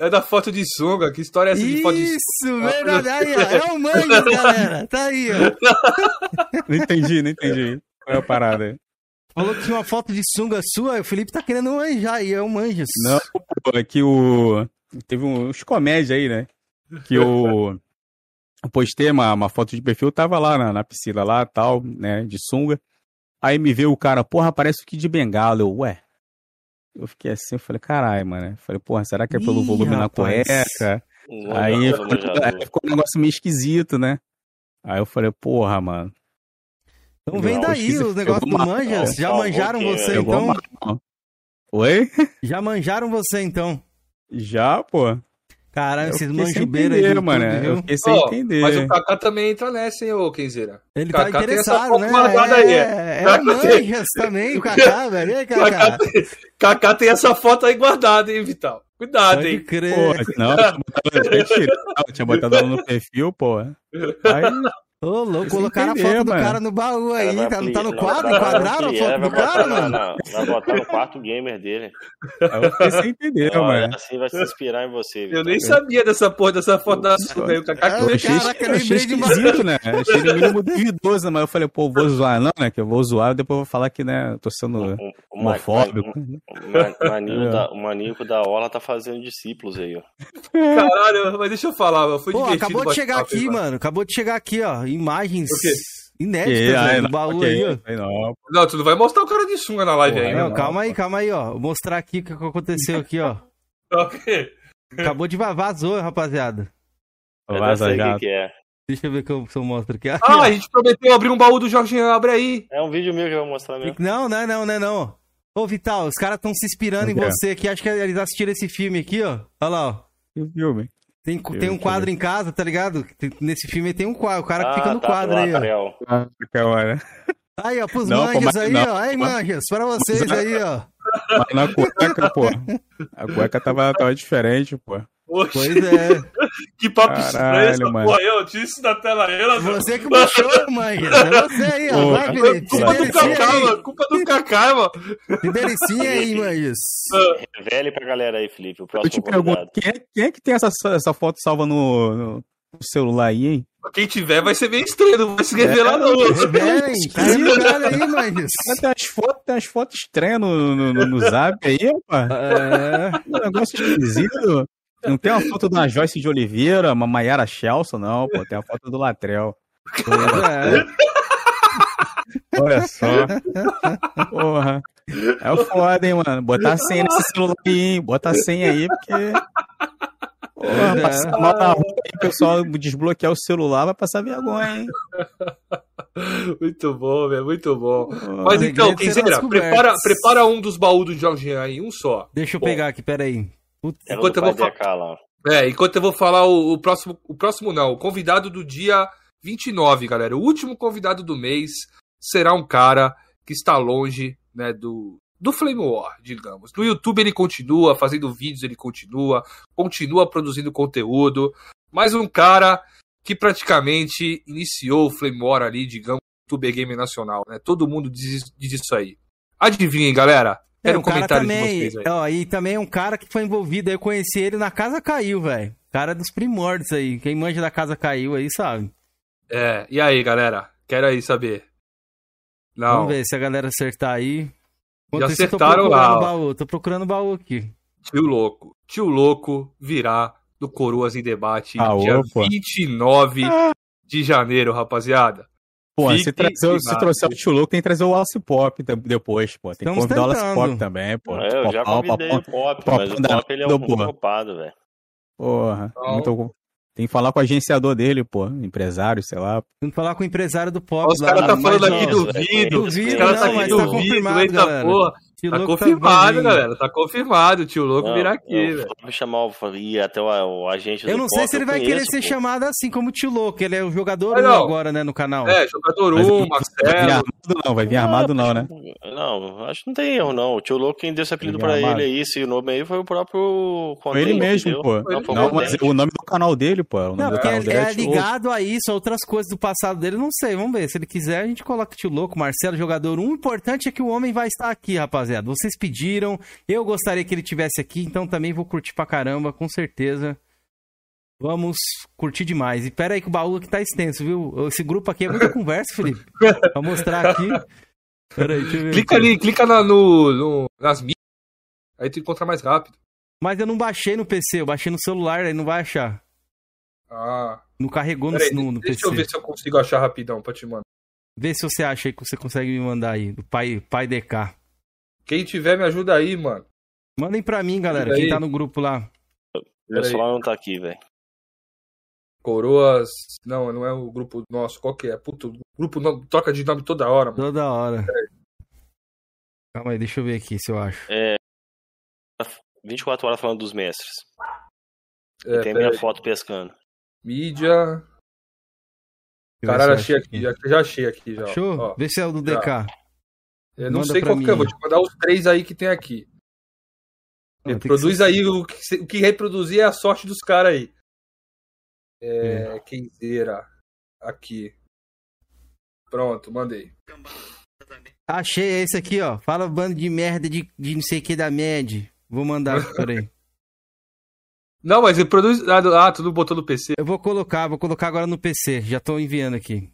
S2: É da foto de sunga. Que história é essa de foto de
S1: sunga? Isso, verdade. Aí, ó. É o Manjas, galera. Tá aí, ó.
S3: Não entendi, não entendi. Qual é a parada aí?
S1: Falou que tinha uma foto de sunga sua, o Felipe tá querendo manjar e é o Manjas.
S3: Não, pô, é que o. Teve uns comédia aí, né? Que o postei uma, uma foto de perfil, tava lá na, na piscina lá, tal, né, de sunga. Aí me veio o cara, porra, parece o que de bengala. Eu, ué. Eu fiquei assim, eu falei, caralho, mano. Eu falei, porra, será que é pelo Ih, volume rapaz. na cueca? aí, ficou, aí ficou um negócio meio esquisito, né? Aí eu falei, porra, mano.
S1: Então vem daí os negócios do Manjas. Já manjaram você, então?
S3: Oi?
S1: Já manjaram você, então?
S3: Já, pô.
S1: Caralho, esses manjubeiros aí.
S3: mano,
S1: tudo,
S3: eu fiquei sem oh, entender.
S2: Mas o Kaká também entra nessa, hein, ô Kenzeira.
S1: Ele tá Kaká tá interessado, né? É, aí. é, é Manjas também, o Kaká, velho. E aí, Kaká? Kaká
S2: tem, Kaká tem essa foto aí guardada, hein, Vital? Cuidado, Pode hein?
S1: Crer. Pô,
S3: não, eu tinha botado ela no perfil, pô. Aí...
S1: Ô, louco, colocaram a foto do cara no baú aí, tá, não tá no quadro? Enquadraram a foto do cara, mano?
S5: Vai botar no quarto gamer dele.
S3: Eu fiquei sem entender, mano.
S5: Assim vai se inspirar em você.
S2: Eu nem sabia dessa porra, dessa foto da sua aí,
S3: eu Caraca, eu achei esquisito, né? Achei ele mínimo duvidoso, mas eu falei, pô, vou zoar, não, né? Que eu vou zoar, depois eu vou falar que, né, tô sendo homofóbico.
S5: O maninho, da, o maninho da Ola tá fazendo discípulos aí, ó.
S2: Caralho, mas deixa eu falar, mano, foi divertido.
S1: acabou de chegar aqui, mano, acabou de chegar aqui, ó, imagens inéditas aí, do baú aí, ó.
S2: Não, não, tu não vai mostrar o cara de sunga na live Pô, aí.
S1: Não, não, calma aí, calma aí, ó. Vou mostrar aqui o que aconteceu aqui, ó. ok. Acabou de vazou, rapaziada.
S5: Vaza já. Que é.
S1: Deixa eu ver que eu, se eu mostro aqui.
S2: Ah, a gente prometeu abrir um baú do Jorginho, abre aí.
S5: É um vídeo meu que eu vou mostrar mesmo.
S1: Não, não, não, não, não. Ô, Vital, os caras estão se inspirando em você aqui. Acho que eles assistiram esse filme aqui, ó. Olha lá, ó.
S3: o filme?
S1: Tem, tem um quadro em casa, tá ligado? Nesse filme tem um quadro, o cara ah, fica no tá, quadro aí, ó.
S3: Ah, que hora.
S1: Aí, ó, pros não, manjas aí, não. ó. Aí, manjas, para vocês aí, ó.
S3: Mas na cueca, pô. A cueca tava, tava diferente, pô.
S1: Pois é.
S2: que papo estranho essa mano. porra. Eu disse na tela aí.
S1: Você que baixou, mãe. É você aí, ó. Vai, Felipe.
S2: Culpa do Cacá, mano. Culpa do Cacá, mano.
S1: Que delicinha aí, mãe.
S5: Revele pra galera aí, Felipe. O próximo
S3: Eu te pergunto, quem é, quem é, que tem essa, essa foto salva no, no celular aí, hein?
S2: Quem tiver vai ser meio estranho, não vai se revelar, é, não.
S1: Revelem, tá aí, mãe.
S3: Tem umas fotos, tem umas fotos estranhas no, no, no, no zap aí, rapaz. É. Um negócio esquisito. Não tem uma foto uma Joyce de Oliveira, uma Mayara Chelson, não, pô. Tem a foto do Latrell. É. Olha só. Porra. É o foda, hein, mano. Botar a senha nesse celular aí, hein? Bota a senha aí, porque. Porra, é. passar mal na rua aí, o pessoal desbloquear o celular vai passar vergonha, hein?
S2: Muito bom, velho, muito bom. Mas então, Kenzeira, prepara, prepara um dos baús do Jorginho aí, um só.
S1: Deixa eu bom. pegar aqui, peraí.
S2: Enquanto eu, vou fa... é, enquanto eu vou falar o, o, próximo. O próximo não, o convidado do dia 29, galera. O último convidado do mês será um cara que está longe, né, do, do Flame War, digamos. No YouTube ele continua fazendo vídeos, ele continua, continua produzindo conteúdo, mas um cara que praticamente iniciou o Flame War ali, digamos, no YouTube Game Nacional, né? Todo mundo diz, diz isso aí. Adivinhem, galera?
S1: Era é, um, comentário também, de vocês aí. Ó, e também é um cara que foi envolvido, eu conheci ele na Casa Caiu, velho. Cara dos primórdios aí. Quem manja da Casa Caiu aí sabe.
S2: É, e aí, galera? Quero aí saber.
S1: Não. Vamos ver se a galera acertar aí.
S2: Enquanto Já acertaram lá.
S1: Baú. Tô procurando o baú aqui.
S2: Tio Louco. Tio Louco virá do Coroas em Debate ah, dia opa. 29 de janeiro, rapaziada.
S3: Pô, se, trazer, se trouxer o Chuluco, tem que trazer o Alce Pop depois, pô. Tem que convidar tentando. o Alce Pop também, pô.
S5: É, eu já convidei o Pop, mas o Pop ele é um pouco ocupado, velho.
S3: Porra, então... muito tem que falar com o agenciador dele, pô. Empresário, sei lá.
S1: Tem que falar com o empresário do pop.
S2: Os caras tá falando aqui do vídeo. Os caras tá aqui do vídeo, eita porra. Tá, tá confirmado, tá galera. Tá confirmado. O tio louco virá aqui, velho.
S5: Chamar o, ir até o, o agente
S1: Eu não sei se ele vai querer ser chamado assim como o tio louco. Ele é o jogador 1 agora, né, no canal.
S2: É, jogador 1, Marcelo.
S3: Não, vai vir armado não, né?
S5: Não, acho que não tem erro, não. O tio louco, quem deu esse apelido pra ele aí, esse nome aí foi o próprio.
S3: Foi ele mesmo, pô. Não, mas o nome do canal dele, pô. O
S1: não, porque é, é ligado a isso, a outras coisas do passado dele, não sei. Vamos ver. Se ele quiser, a gente coloca o tio louco, Marcelo, jogador 1. O importante é que o homem vai estar aqui, rapaziada. Vocês pediram. Eu gostaria que ele tivesse aqui, então também vou curtir pra caramba, com certeza. Vamos curtir demais. E pera aí que o baú aqui tá extenso, viu? Esse grupo aqui é muita conversa, Felipe. Pra mostrar aqui.
S2: Pera aí, deixa eu ver. Clica aqui. ali, clica na, no, no, nas mídias. Aí tu encontra mais rápido.
S1: Mas eu não baixei no PC, eu baixei no celular, aí não vai achar.
S2: Ah.
S1: Não carregou no,
S2: aí,
S1: no, no
S2: deixa PC. Deixa eu ver se eu consigo achar rapidão pra te mandar.
S1: Vê se você acha aí que você consegue me mandar aí, do pai, pai DK.
S2: Quem tiver, me ajuda aí, mano.
S1: Mandem pra mim, galera, quem tá no grupo lá.
S5: O pessoal não tá aqui, velho.
S2: Coroas. Não, não é o grupo nosso. Qual que é? Puto, grupo não, troca de nome toda hora, mano.
S1: Toda hora. É. Calma aí, deixa eu ver aqui se eu acho.
S5: É. 24 horas falando dos mestres. É, tem minha aí. foto pescando.
S2: Mídia. Caralho, achei aqui. Já, já achei aqui já.
S1: Achou? Ó, Vê se é o do já. DK.
S2: Eu não Manda sei qual que é, vou te mandar os três aí que tem aqui. Não, Produz ser... aí, o que, o que reproduzir é a sorte dos caras aí. É, é. Kenzeira. Aqui. Pronto, mandei.
S1: Achei, é esse aqui, ó. Fala bando de merda de, de não sei o que da MED. Vou mandar, peraí.
S2: Não, mas ele produz. Ah, tu não botou no PC.
S1: Eu vou colocar, vou colocar agora no PC. Já tô enviando aqui.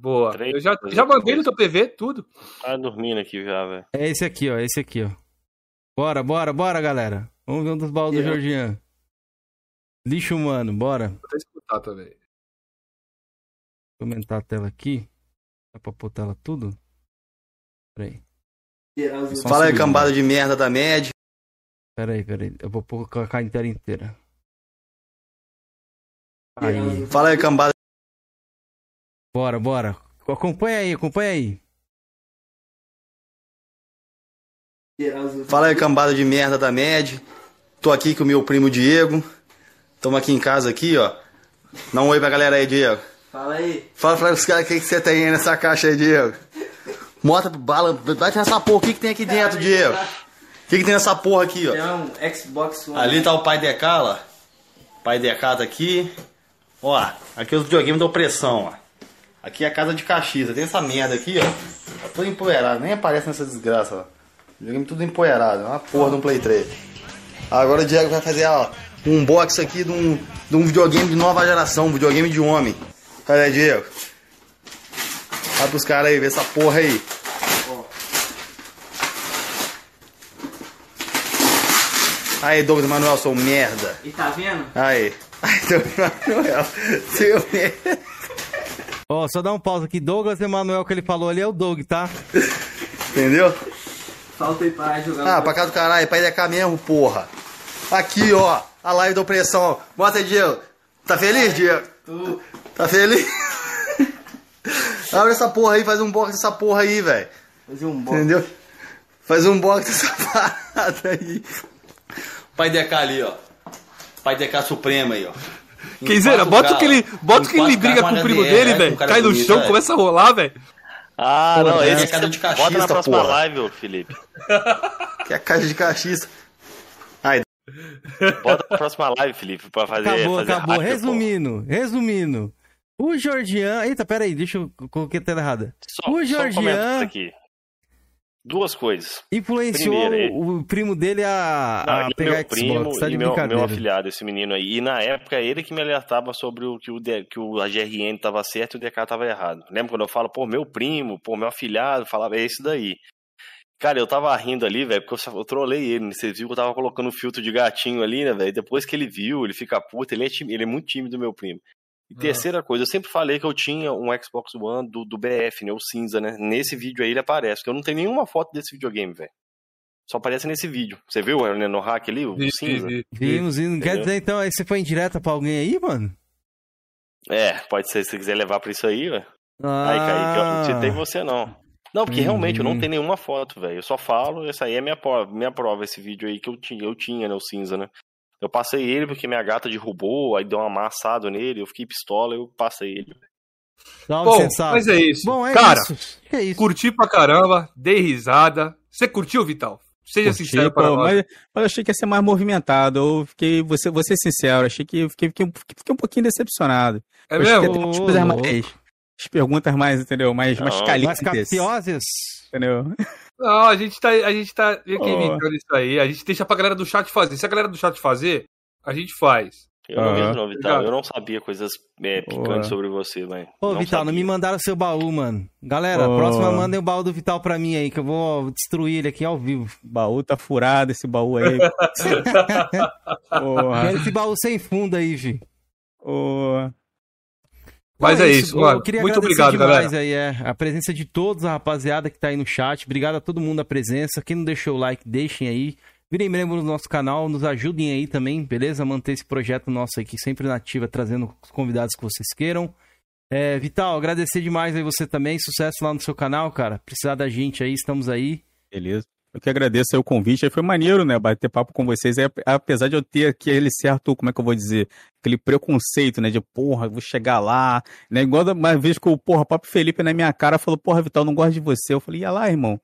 S2: Boa. Eu já, já mandei no teu PV tudo.
S4: Tá dormindo aqui já, velho.
S1: É esse aqui, ó. Esse aqui, ó. Bora, bora, bora, galera. Vamos ver um dos baús do Georgian. Lixo humano, bora.
S2: Vou escutar também.
S1: Vou aumentar a tela aqui. Dá pra botar ela tudo? Peraí.
S5: Fala aí, cambada de merda da MED.
S1: Peraí, peraí. Eu vou colocar a inteira inteira.
S5: Aí. Fala aí, cambada.
S1: Bora, bora. Acompanha aí, acompanha aí.
S5: Fala aí, cambada de merda da MED. Tô aqui com o meu primo Diego. Tamo aqui em casa aqui, ó. Dá um oi pra galera aí, Diego.
S6: Fala aí.
S5: Fala pra os caras o que, que você tem aí nessa caixa aí, Diego. Mostra bala. Bate nessa porra. O que, que tem aqui dentro, Diego? que, que tem nessa porra aqui, ó?
S6: Tem um Xbox One.
S5: Ali tá o pai DK, ó. Pai DK tá aqui. Ó, aqui os videogames da opressão, ó. Aqui é a casa de Caxias. Tem essa merda aqui, ó. Tá tudo empoeirado. Nem aparece nessa desgraça, ó. Videogame tudo empoeirado. É uma porra de um Play 3. Agora o Diego vai fazer, ó, um unboxing aqui de um, de um videogame de nova geração. Um videogame de homem. Cadê, Diego? Vai pros caras aí, ver essa porra aí. Aí, Douglas Manuel, sou merda.
S6: E tá vendo?
S5: Aí. Aí, Douglas Manuel, seu merda.
S1: Ó, oh, só dá um pausa aqui. Douglas Emanuel que ele falou ali é o Doug, tá?
S5: Entendeu?
S6: Falta aí para jogar.
S5: Ah, pra cá do caralho, pra ir cá mesmo, porra. Aqui, ó, a live da opressão. Bota aí, Diego. Tá feliz, Diego? Tu. Tá feliz? Abre essa porra aí, faz um box dessa porra aí, velho.
S6: Fazer um box.
S5: Entendeu? Faz um box dessa parada aí. Pai DK ali, ó. Pai DK Supremo aí, ó.
S2: Queizeira, bota que ele, bota que ele briga com o primo dele, velho. Cai no chão, começa a rolar, velho.
S4: Ah, Pô, não, esse é casa de cachista, Bota na próxima porra. live, ô Felipe.
S5: que é a caixa de cachista.
S4: Ai. Bota na próxima live, Felipe, pra fazer.
S1: Acabou,
S4: fazer
S1: acabou. Rápido, resumindo, pô. resumindo. O Georgian. Eita, peraí, deixa eu coloquei a tela errada.
S4: Só, o Georgian. Só aqui. Duas coisas.
S1: Influenciou Primeiro, o primo dele a, não, a é pegar meu Xbox, primo tá de
S4: e meu, meu afilhado, esse menino aí. E na época ele que me alertava sobre o que o, que o a GRN tava certo e o DK tava errado. Lembra quando eu falo, pô, meu primo, pô, meu afilhado, falava, é esse daí. Cara, eu tava rindo ali, velho, porque eu, eu trolei ele. Né? Você viu que eu tava colocando filtro de gatinho ali, né, velho? Depois que ele viu, ele fica puto, ele é, time, ele é muito tímido, meu primo. E terceira coisa, eu sempre falei que eu tinha um Xbox One do, do BF, né? O cinza, né? Nesse vídeo aí ele aparece, que eu não tenho nenhuma foto desse videogame, velho. Só aparece nesse vídeo. Você viu né, no hack ali, o vi, cinza? Vi,
S1: vi. Vimos, quer dizer então, aí você foi indireta pra alguém aí, mano?
S4: É, pode ser, se quiser levar pra isso aí, velho. Ah. Aí, Kaique, eu não citei você não. Não, porque uhum. realmente eu não tenho nenhuma foto, velho. Eu só falo, essa aí é minha prova, minha prova, esse vídeo aí que eu tinha, eu tinha, né, o cinza, né? Eu passei ele porque minha gata derrubou, aí deu um amassado nele, eu fiquei pistola, eu passei ele.
S2: Bom, mas é isso. Bom, é Cara, isso. É isso. curti pra caramba, dei risada. Você curtiu, Vital? Seja Curti, sincero para pô, nós.
S3: Mas, mas, eu achei que ia ser mais movimentado. Eu fiquei, você, vou ser sincero, achei que fiquei, fiquei, fiquei um pouquinho decepcionado.
S2: É eu mesmo?
S3: Achei que coisas mais, as perguntas mais, entendeu? Mais, mais calientes.
S1: Mais capciosas.
S3: Entendeu?
S2: Não, a gente tá, a gente tá inventando isso aí. A gente deixa pra galera do chat fazer. Se a galera do chat fazer, a gente faz.
S4: Eu não uhum. não, Vital. Eu não sabia coisas é, picantes sobre você, velho.
S1: Ô, Vital, sabia. não me mandaram seu baú, mano. Galera, oh. próxima mandem o baú do Vital pra mim aí, que eu vou destruir ele aqui ao vivo.
S3: O baú tá furado, esse baú aí.
S1: Quero esse baú sem fundo aí, Vi.
S3: Oh.
S2: Mas é, é isso, mano. Muito obrigado, galera.
S1: Aí, é, a presença de todos, a rapaziada que tá aí no chat. Obrigado a todo mundo a presença. Quem não deixou o like, deixem aí. Virem membro do nosso canal, nos ajudem aí também, beleza? Manter esse projeto nosso aqui sempre na ativa, trazendo os convidados que vocês queiram. É, Vital, agradecer demais aí você também. Sucesso lá no seu canal, cara. Precisar da gente aí, estamos aí.
S3: Beleza. Eu que agradeço o convite, aí foi maneiro, né, bater papo com vocês, aí, apesar de eu ter aquele certo, como é que eu vou dizer, aquele preconceito, né, de porra, vou chegar lá, né, igual uma vez que o, porra, Papo Felipe na minha cara falou, porra, Vital, não gosto de você, eu falei, ia lá, irmão,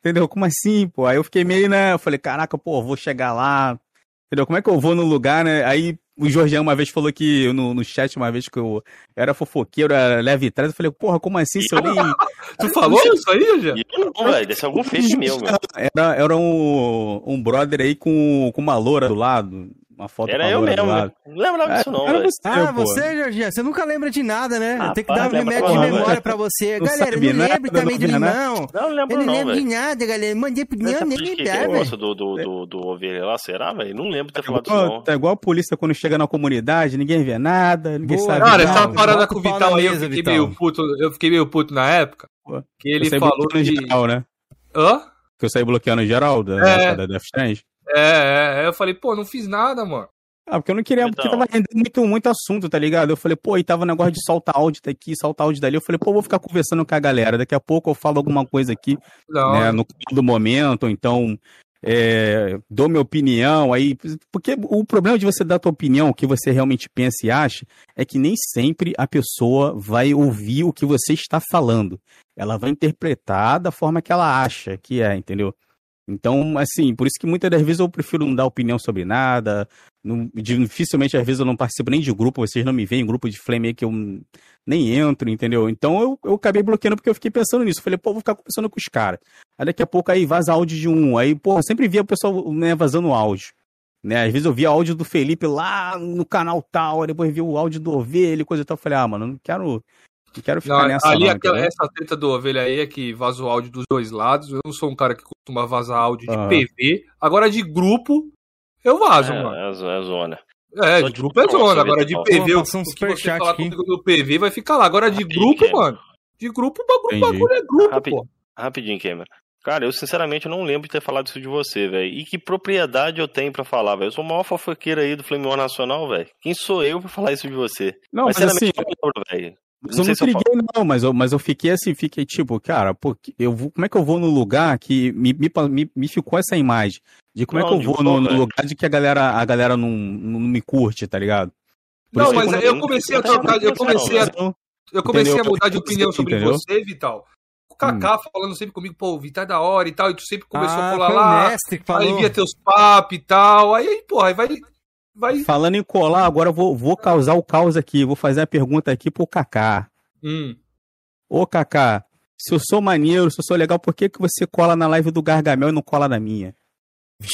S3: entendeu, como assim, pô, aí eu fiquei meio, né, eu falei, caraca, porra, vou chegar lá, entendeu, como é que eu vou no lugar, né, aí o Jorge uma vez falou que no, no chat, uma vez que eu era fofoqueiro, era leve atrás, eu falei, porra, como assim? Se eu nem.
S2: tu falou isso aí, Jorge?
S4: Não, velho, desse é algum fake meu, meu.
S3: Era, era um, um brother aí com, com uma loura do lado uma foto
S4: Era eu mesmo, né? Não lembrava disso, não.
S1: Era você, ah, pô. você, Jorginho, você nunca lembra de nada, né? Ah, Tem que dar um remédio de memória pra você. Não galera, eu não lembro também de mim, não.
S4: Não lembro,
S1: eu
S4: não.
S1: lembro de nada, galera. Mandei pro meu, nem dá,
S4: velho. do, do, do, do ovelha lá, será, velho? Não lembro de ter falado isso, não.
S3: Tá igual a polícia quando chega na comunidade, ninguém vê nada, ninguém sabe.
S2: Cara, essa parada com o Vital aí, eu fiquei meio puto. Eu fiquei meio puto na época. Que ele falou
S3: de. Geral, né? Hã? Que eu saí bloqueando em geral da, é. da Death Strange.
S2: É, é, eu falei, pô, não fiz nada, mano.
S3: Ah, porque eu não queria, então... porque tava rendendo muito, muito assunto, tá ligado? Eu falei, pô, e tava um negócio de soltar áudio daqui, soltar áudio dali. Eu falei, pô, vou ficar conversando com a galera. Daqui a pouco eu falo alguma coisa aqui, não. né, no do momento, então é, dou minha opinião aí. Porque o problema de você dar a tua opinião, o que você realmente pensa e acha, é que nem sempre a pessoa vai ouvir o que você está falando. Ela vai interpretar da forma que ela acha que é, entendeu? Então, assim, por isso que muitas das vezes eu prefiro não dar opinião sobre nada. Não, dificilmente, às vezes, eu não participo nem de grupo, vocês não me veem em grupo de flame que eu nem entro, entendeu? Então eu, eu acabei bloqueando porque eu fiquei pensando nisso. Falei, pô, vou ficar conversando com os caras. Aí daqui a pouco aí vaza áudio de um. Aí, pô, eu sempre via o pessoal né, vazando áudio. Né? Às vezes eu via áudio do Felipe lá no canal tal, depois via o áudio do Ovelha coisa e tal. Eu falei, ah, mano, não quero não quero ficar não, nessa.
S2: Ali, não, aquela, essa treta do ovelha aí é que vaza o áudio dos dois lados. Eu não sou um cara que costuma vazar áudio de PV. Agora, de grupo, eu vazo,
S4: é,
S2: mano. É,
S4: é zona.
S2: É, de grupo é zona. Agora, de PV, o, um que você falar comigo do PV vai ficar lá. Agora, de grupo, mano. De grupo, o bagulho, bagulho é grupo, Rapid, pô.
S4: Rapidinho, Cameron. Cara, eu sinceramente não lembro de ter falado isso de você, velho. E que propriedade eu tenho para falar, velho? Eu sou o maior fofoqueiro aí do Flame Nacional, velho. Quem sou eu pra falar isso de você?
S3: Não, mas, mas assim, não lembro, velho. Mas eu não, não briguei, não, mas eu, mas eu fiquei assim, fiquei tipo, cara, pô, eu vou, como é que eu vou no lugar que me, me, me, ficou essa imagem de como não, é que eu vou no, no, lugar de que a galera, a galera não, não me curte, tá ligado?
S2: Por não, mas eu comecei a trocar, eu comecei a, eu comecei a mudar de opinião sobre entendeu? você, Vital. O Kaká hum. falando sempre comigo, pô, Vital é da hora e tal, e tu sempre começou ah, a colar lá, mestre que falou. aí via teus papos e tal, aí, porra, aí vai Vai...
S3: Falando em colar, agora eu vou, vou causar o caos aqui. Vou fazer a pergunta aqui pro Kaká.
S2: Hum.
S3: Ô, Kaká, se eu sou maneiro, se eu sou legal, por que, que você cola na live do Gargamel e não cola na minha?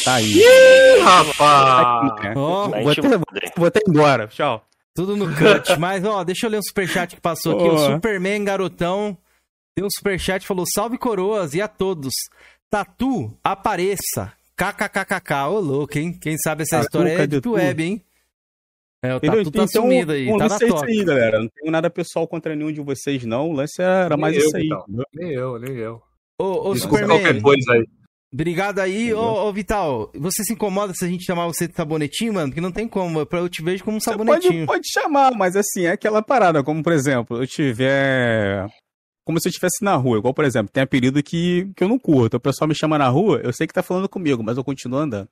S3: Tá aí.
S2: Ih, rapaz!
S3: Oh, vou, até, vou, até embora. Tchau.
S1: Tudo no cut. Mas, ó, deixa eu ler o superchat que passou aqui. O Superman Garotão deu um superchat e falou: Salve coroas e a todos. Tatu, apareça. KKKKK, ô louco, hein? Quem sabe essa história é Deep Web, hein? É, o Tatu tá então, sumido aí, tá na
S3: isso aí, galera. Não tenho nada pessoal contra nenhum de vocês, não. O lance era nem mais eu, isso aí.
S2: Vital. Nem eu, nem eu.
S1: Ô, ô Superman. Qualquer coisa aí. Obrigado aí. Ô, ô, Vital, você se incomoda se a gente chamar você de sabonetinho, mano? Porque não tem como. Eu te vejo como um sabonetinho.
S3: Pode, pode chamar, mas assim, é aquela parada. Como, por exemplo, eu tiver como se eu estivesse na rua. Igual, por exemplo, tem apelido que, que eu não curto. O pessoal me chama na rua, eu sei que tá falando comigo, mas eu continuo andando.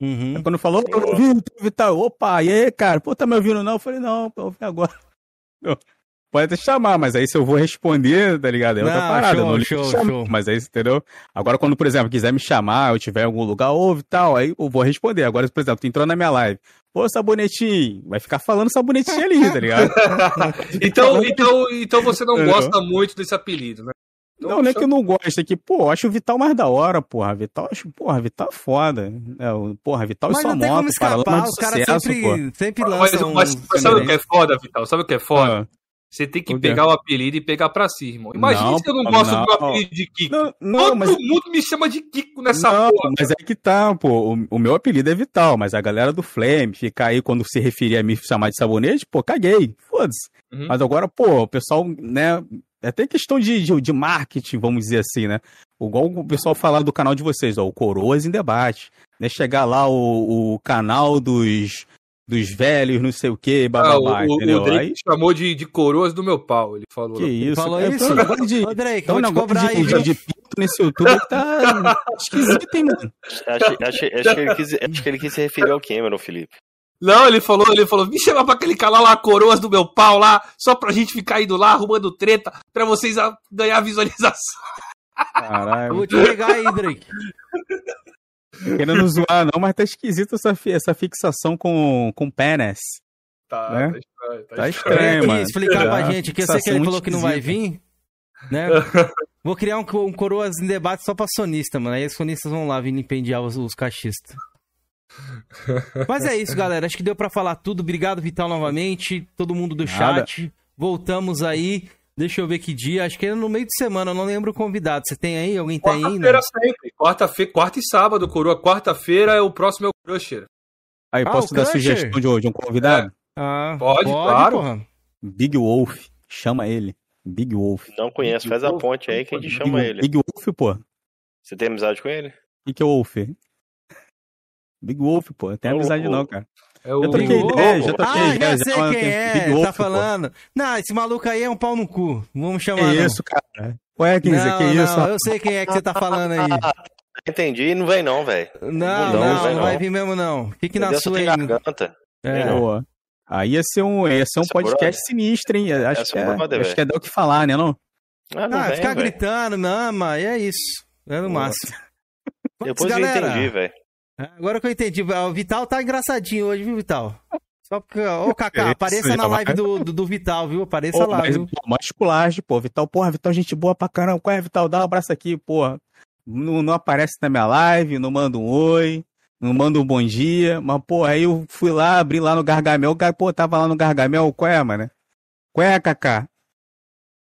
S3: Uhum. quando falou, ô, Vitor, opa, e aí, cara? Pô, tá me ouvindo não? Eu falei, não, eu ouvi agora. Pode até chamar, mas aí se eu vou responder, tá ligado? É outra não, parada. Show, não show, show. Mas aí, entendeu? Agora, quando, por exemplo, quiser me chamar, eu tiver em algum lugar, ouve e tal, aí eu vou responder. Agora, por exemplo, tu entrou na minha live. Ô, sabonetinho, vai ficar falando sabonetinho ali, tá ligado?
S2: então, então, então você não gosta muito desse apelido, né?
S3: Então, não, não é que eu não gosto, é que, pô, acho o Vital mais da hora, porra. Vital, acho, porra, Vital é foda. É, porra, Vital e sua moto,
S1: cara, lá os caras sempre, sempre lançam.
S2: Mas, mas, mas sabe o que é foda, Vital? Sabe o que é foda? Ah. Você tem que pegar o apelido e pegar pra si, irmão. Imagina não, se eu não gosto não, do apelido de Kiko. Não, não, Todo mas... mundo me chama de Kiko nessa não, porra.
S3: Mas é que tá, pô. O, o, meu apelido é Vital, mas a galera do Flame ficar aí quando se referir a me chamar de sabonete, pô, caguei. Foda-se. Uhum. Mas agora, pô, o pessoal, né. É até questão de, de, de, marketing, vamos dizer assim, né? Igual o pessoal falar do canal de vocês, ó, o Coroas em Debate. Né? Chegar lá o, o canal dos dos velhos, não sei o que, bababá, ah, o, entendeu? O
S2: Drake Aí... chamou de, de coroas do meu pau, ele falou.
S3: Que isso?
S1: Falou é, isso? De, Ô, Drake, então,
S3: vou cobrar de, aí, de, de pinto nesse YouTube que tá esquisito, hein, mano?
S4: Acho, acho, acho, que ele quis, acho que ele quis se referir ao Cameron, Felipe.
S2: Não, ele falou, ele falou, me chama pra aquele canal lá, coroas do meu pau lá, só pra gente ficar indo lá, arrumando treta, pra vocês ganhar visualização.
S1: Caralho. vou te pegar aí, Drake.
S3: Querendo zoar, não, mas tá esquisito essa, essa fixação com, com pênis.
S2: Tá, né? tá estranho.
S3: Tá, tá estranho, mano.
S1: explicar pra gente, que eu sei que ele falou que não vai vir, né? Vou criar um, um coroas em debate só pra sonista, mano. Aí os sonistas vão lá vir impendiar os, os cachistas. Mas é isso, galera. Acho que deu para falar tudo. Obrigado, Vital, novamente. Todo mundo do Nada. chat. Voltamos aí. Deixa eu ver que dia. Acho que é no meio de semana. Eu não lembro o convidado. Você tem aí? Alguém tem aí?
S2: Quarta-feira sempre. Quarta-feira, quarta e sábado, coroa. Quarta-feira é o próximo é o Crusher.
S3: Aí, ah, posso dar Crusher? sugestão de hoje? Um convidado? É.
S1: Ah, pode, pode, claro. Porra.
S3: Big Wolf. Chama ele. Big Wolf.
S5: Não conheço. Faz Wolf. a ponte aí que a gente chama
S3: Big,
S5: ele.
S3: Big Wolf, pô.
S5: Você tem amizade com ele?
S3: O que, que é Wolf? Big Wolf, pô. Não tem é amizade não, cara.
S1: É o... Já troquei ideia, já troquei ah, ideia. Já sei já quem é, Big Wolf, tá falando. Pô. Não, esse maluco aí é um pau no cu. Vamos chamar
S3: Que isso, cara? Ué, 15, não, que
S1: não,
S3: isso?
S1: Eu sei quem é que você tá falando aí.
S5: Entendi, não vem não, velho.
S1: Não, não, não, não, não, vai vir mesmo não. Fique na sua aí. Garganta.
S3: É. Boa. Aí ia ser um, ia ser um podcast sinistro, hein? Acho, que é, acho que é dar o que falar, né, não?
S1: Ah, não ah vem, ficar véio. gritando, mama, e é isso. É no máximo.
S5: Depois galera, eu entendi, velho.
S1: Agora que eu entendi, o Vital tá engraçadinho hoje, viu, Vital? Só porque, ô, Kaká, apareça na live do, do, do, Vital, viu? Apareça lá, mas, viu?
S3: mais culagem, pô. Vital, porra, Vital, gente boa pra caramba. Qual é, Vital? Dá um abraço aqui, porra. Não, não aparece na minha live, não manda um oi, não manda um bom dia. Mas, pô, aí eu fui lá, abri lá no Gargamel, o cara, pô, tava lá no Gargamel, qual é, mano? Qual é, Kaká?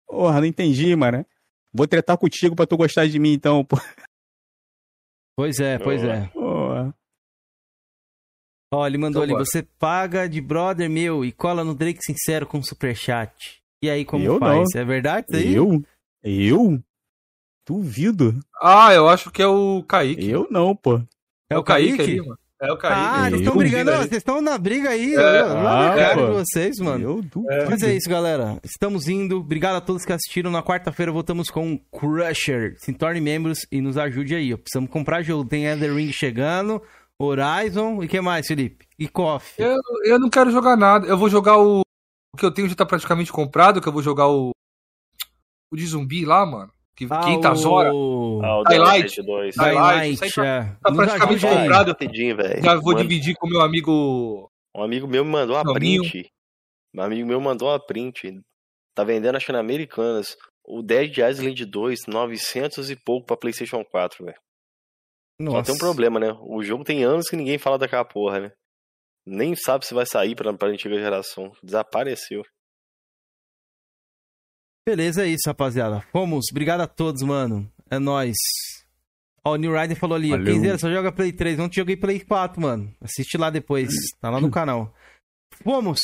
S3: Porra, não entendi, mano. Vou tretar contigo pra tu gostar de mim, então, pô.
S1: Pois é, pois é. Ó, ele mandou então, ali, você paga de brother meu e cola no Drake Sincero com superchat. E aí, como eu faz? Não. É verdade isso aí?
S3: Eu? Eu? Duvido.
S2: Ah, eu acho que é o Kaique.
S3: Eu não, pô.
S1: É, é o Kaique? Kaique ali, É o Kaique. Ah, eles estão brigando. Vocês estão na briga aí. É. Lá ah, cara de vocês, mano. Eu duvido. É. Mas é isso, galera. Estamos indo. Obrigado a todos que assistiram. Na quarta-feira voltamos com Crusher. Se torne membros e nos ajude aí. Precisamos comprar jogo. Tem Elder Ring chegando. Horizon e que mais, Felipe? E KOF.
S2: Eu, eu não quero jogar nada. Eu vou jogar o. O que eu tenho já tá praticamente comprado, que eu vou jogar o. O de zumbi lá, mano. Que ah, quintas o... horas. Ah, o Daylight 2. Daylight, tá, é. tá praticamente comprado. Rapidinho, já vou Mano. dividir com meu amigo.
S5: Um amigo meu me mandou uma print. Um amigo meu mandou uma print. Tá vendendo, acho que na Americanas. O Dead Island 2, 900 e pouco pra PlayStation 4, velho. Nossa. Só tem um problema, né? O jogo tem anos que ninguém fala daquela porra, né? Nem sabe se vai sair pra, pra antiga geração. Desapareceu.
S1: Beleza, é isso, rapaziada. Fomos. Obrigado a todos, mano. É nóis. Ó, o New Rider falou ali, Kenzeira, só joga Play 3. Não te joguei Play 4, mano. Assiste lá depois. Tá lá no canal. Fomos.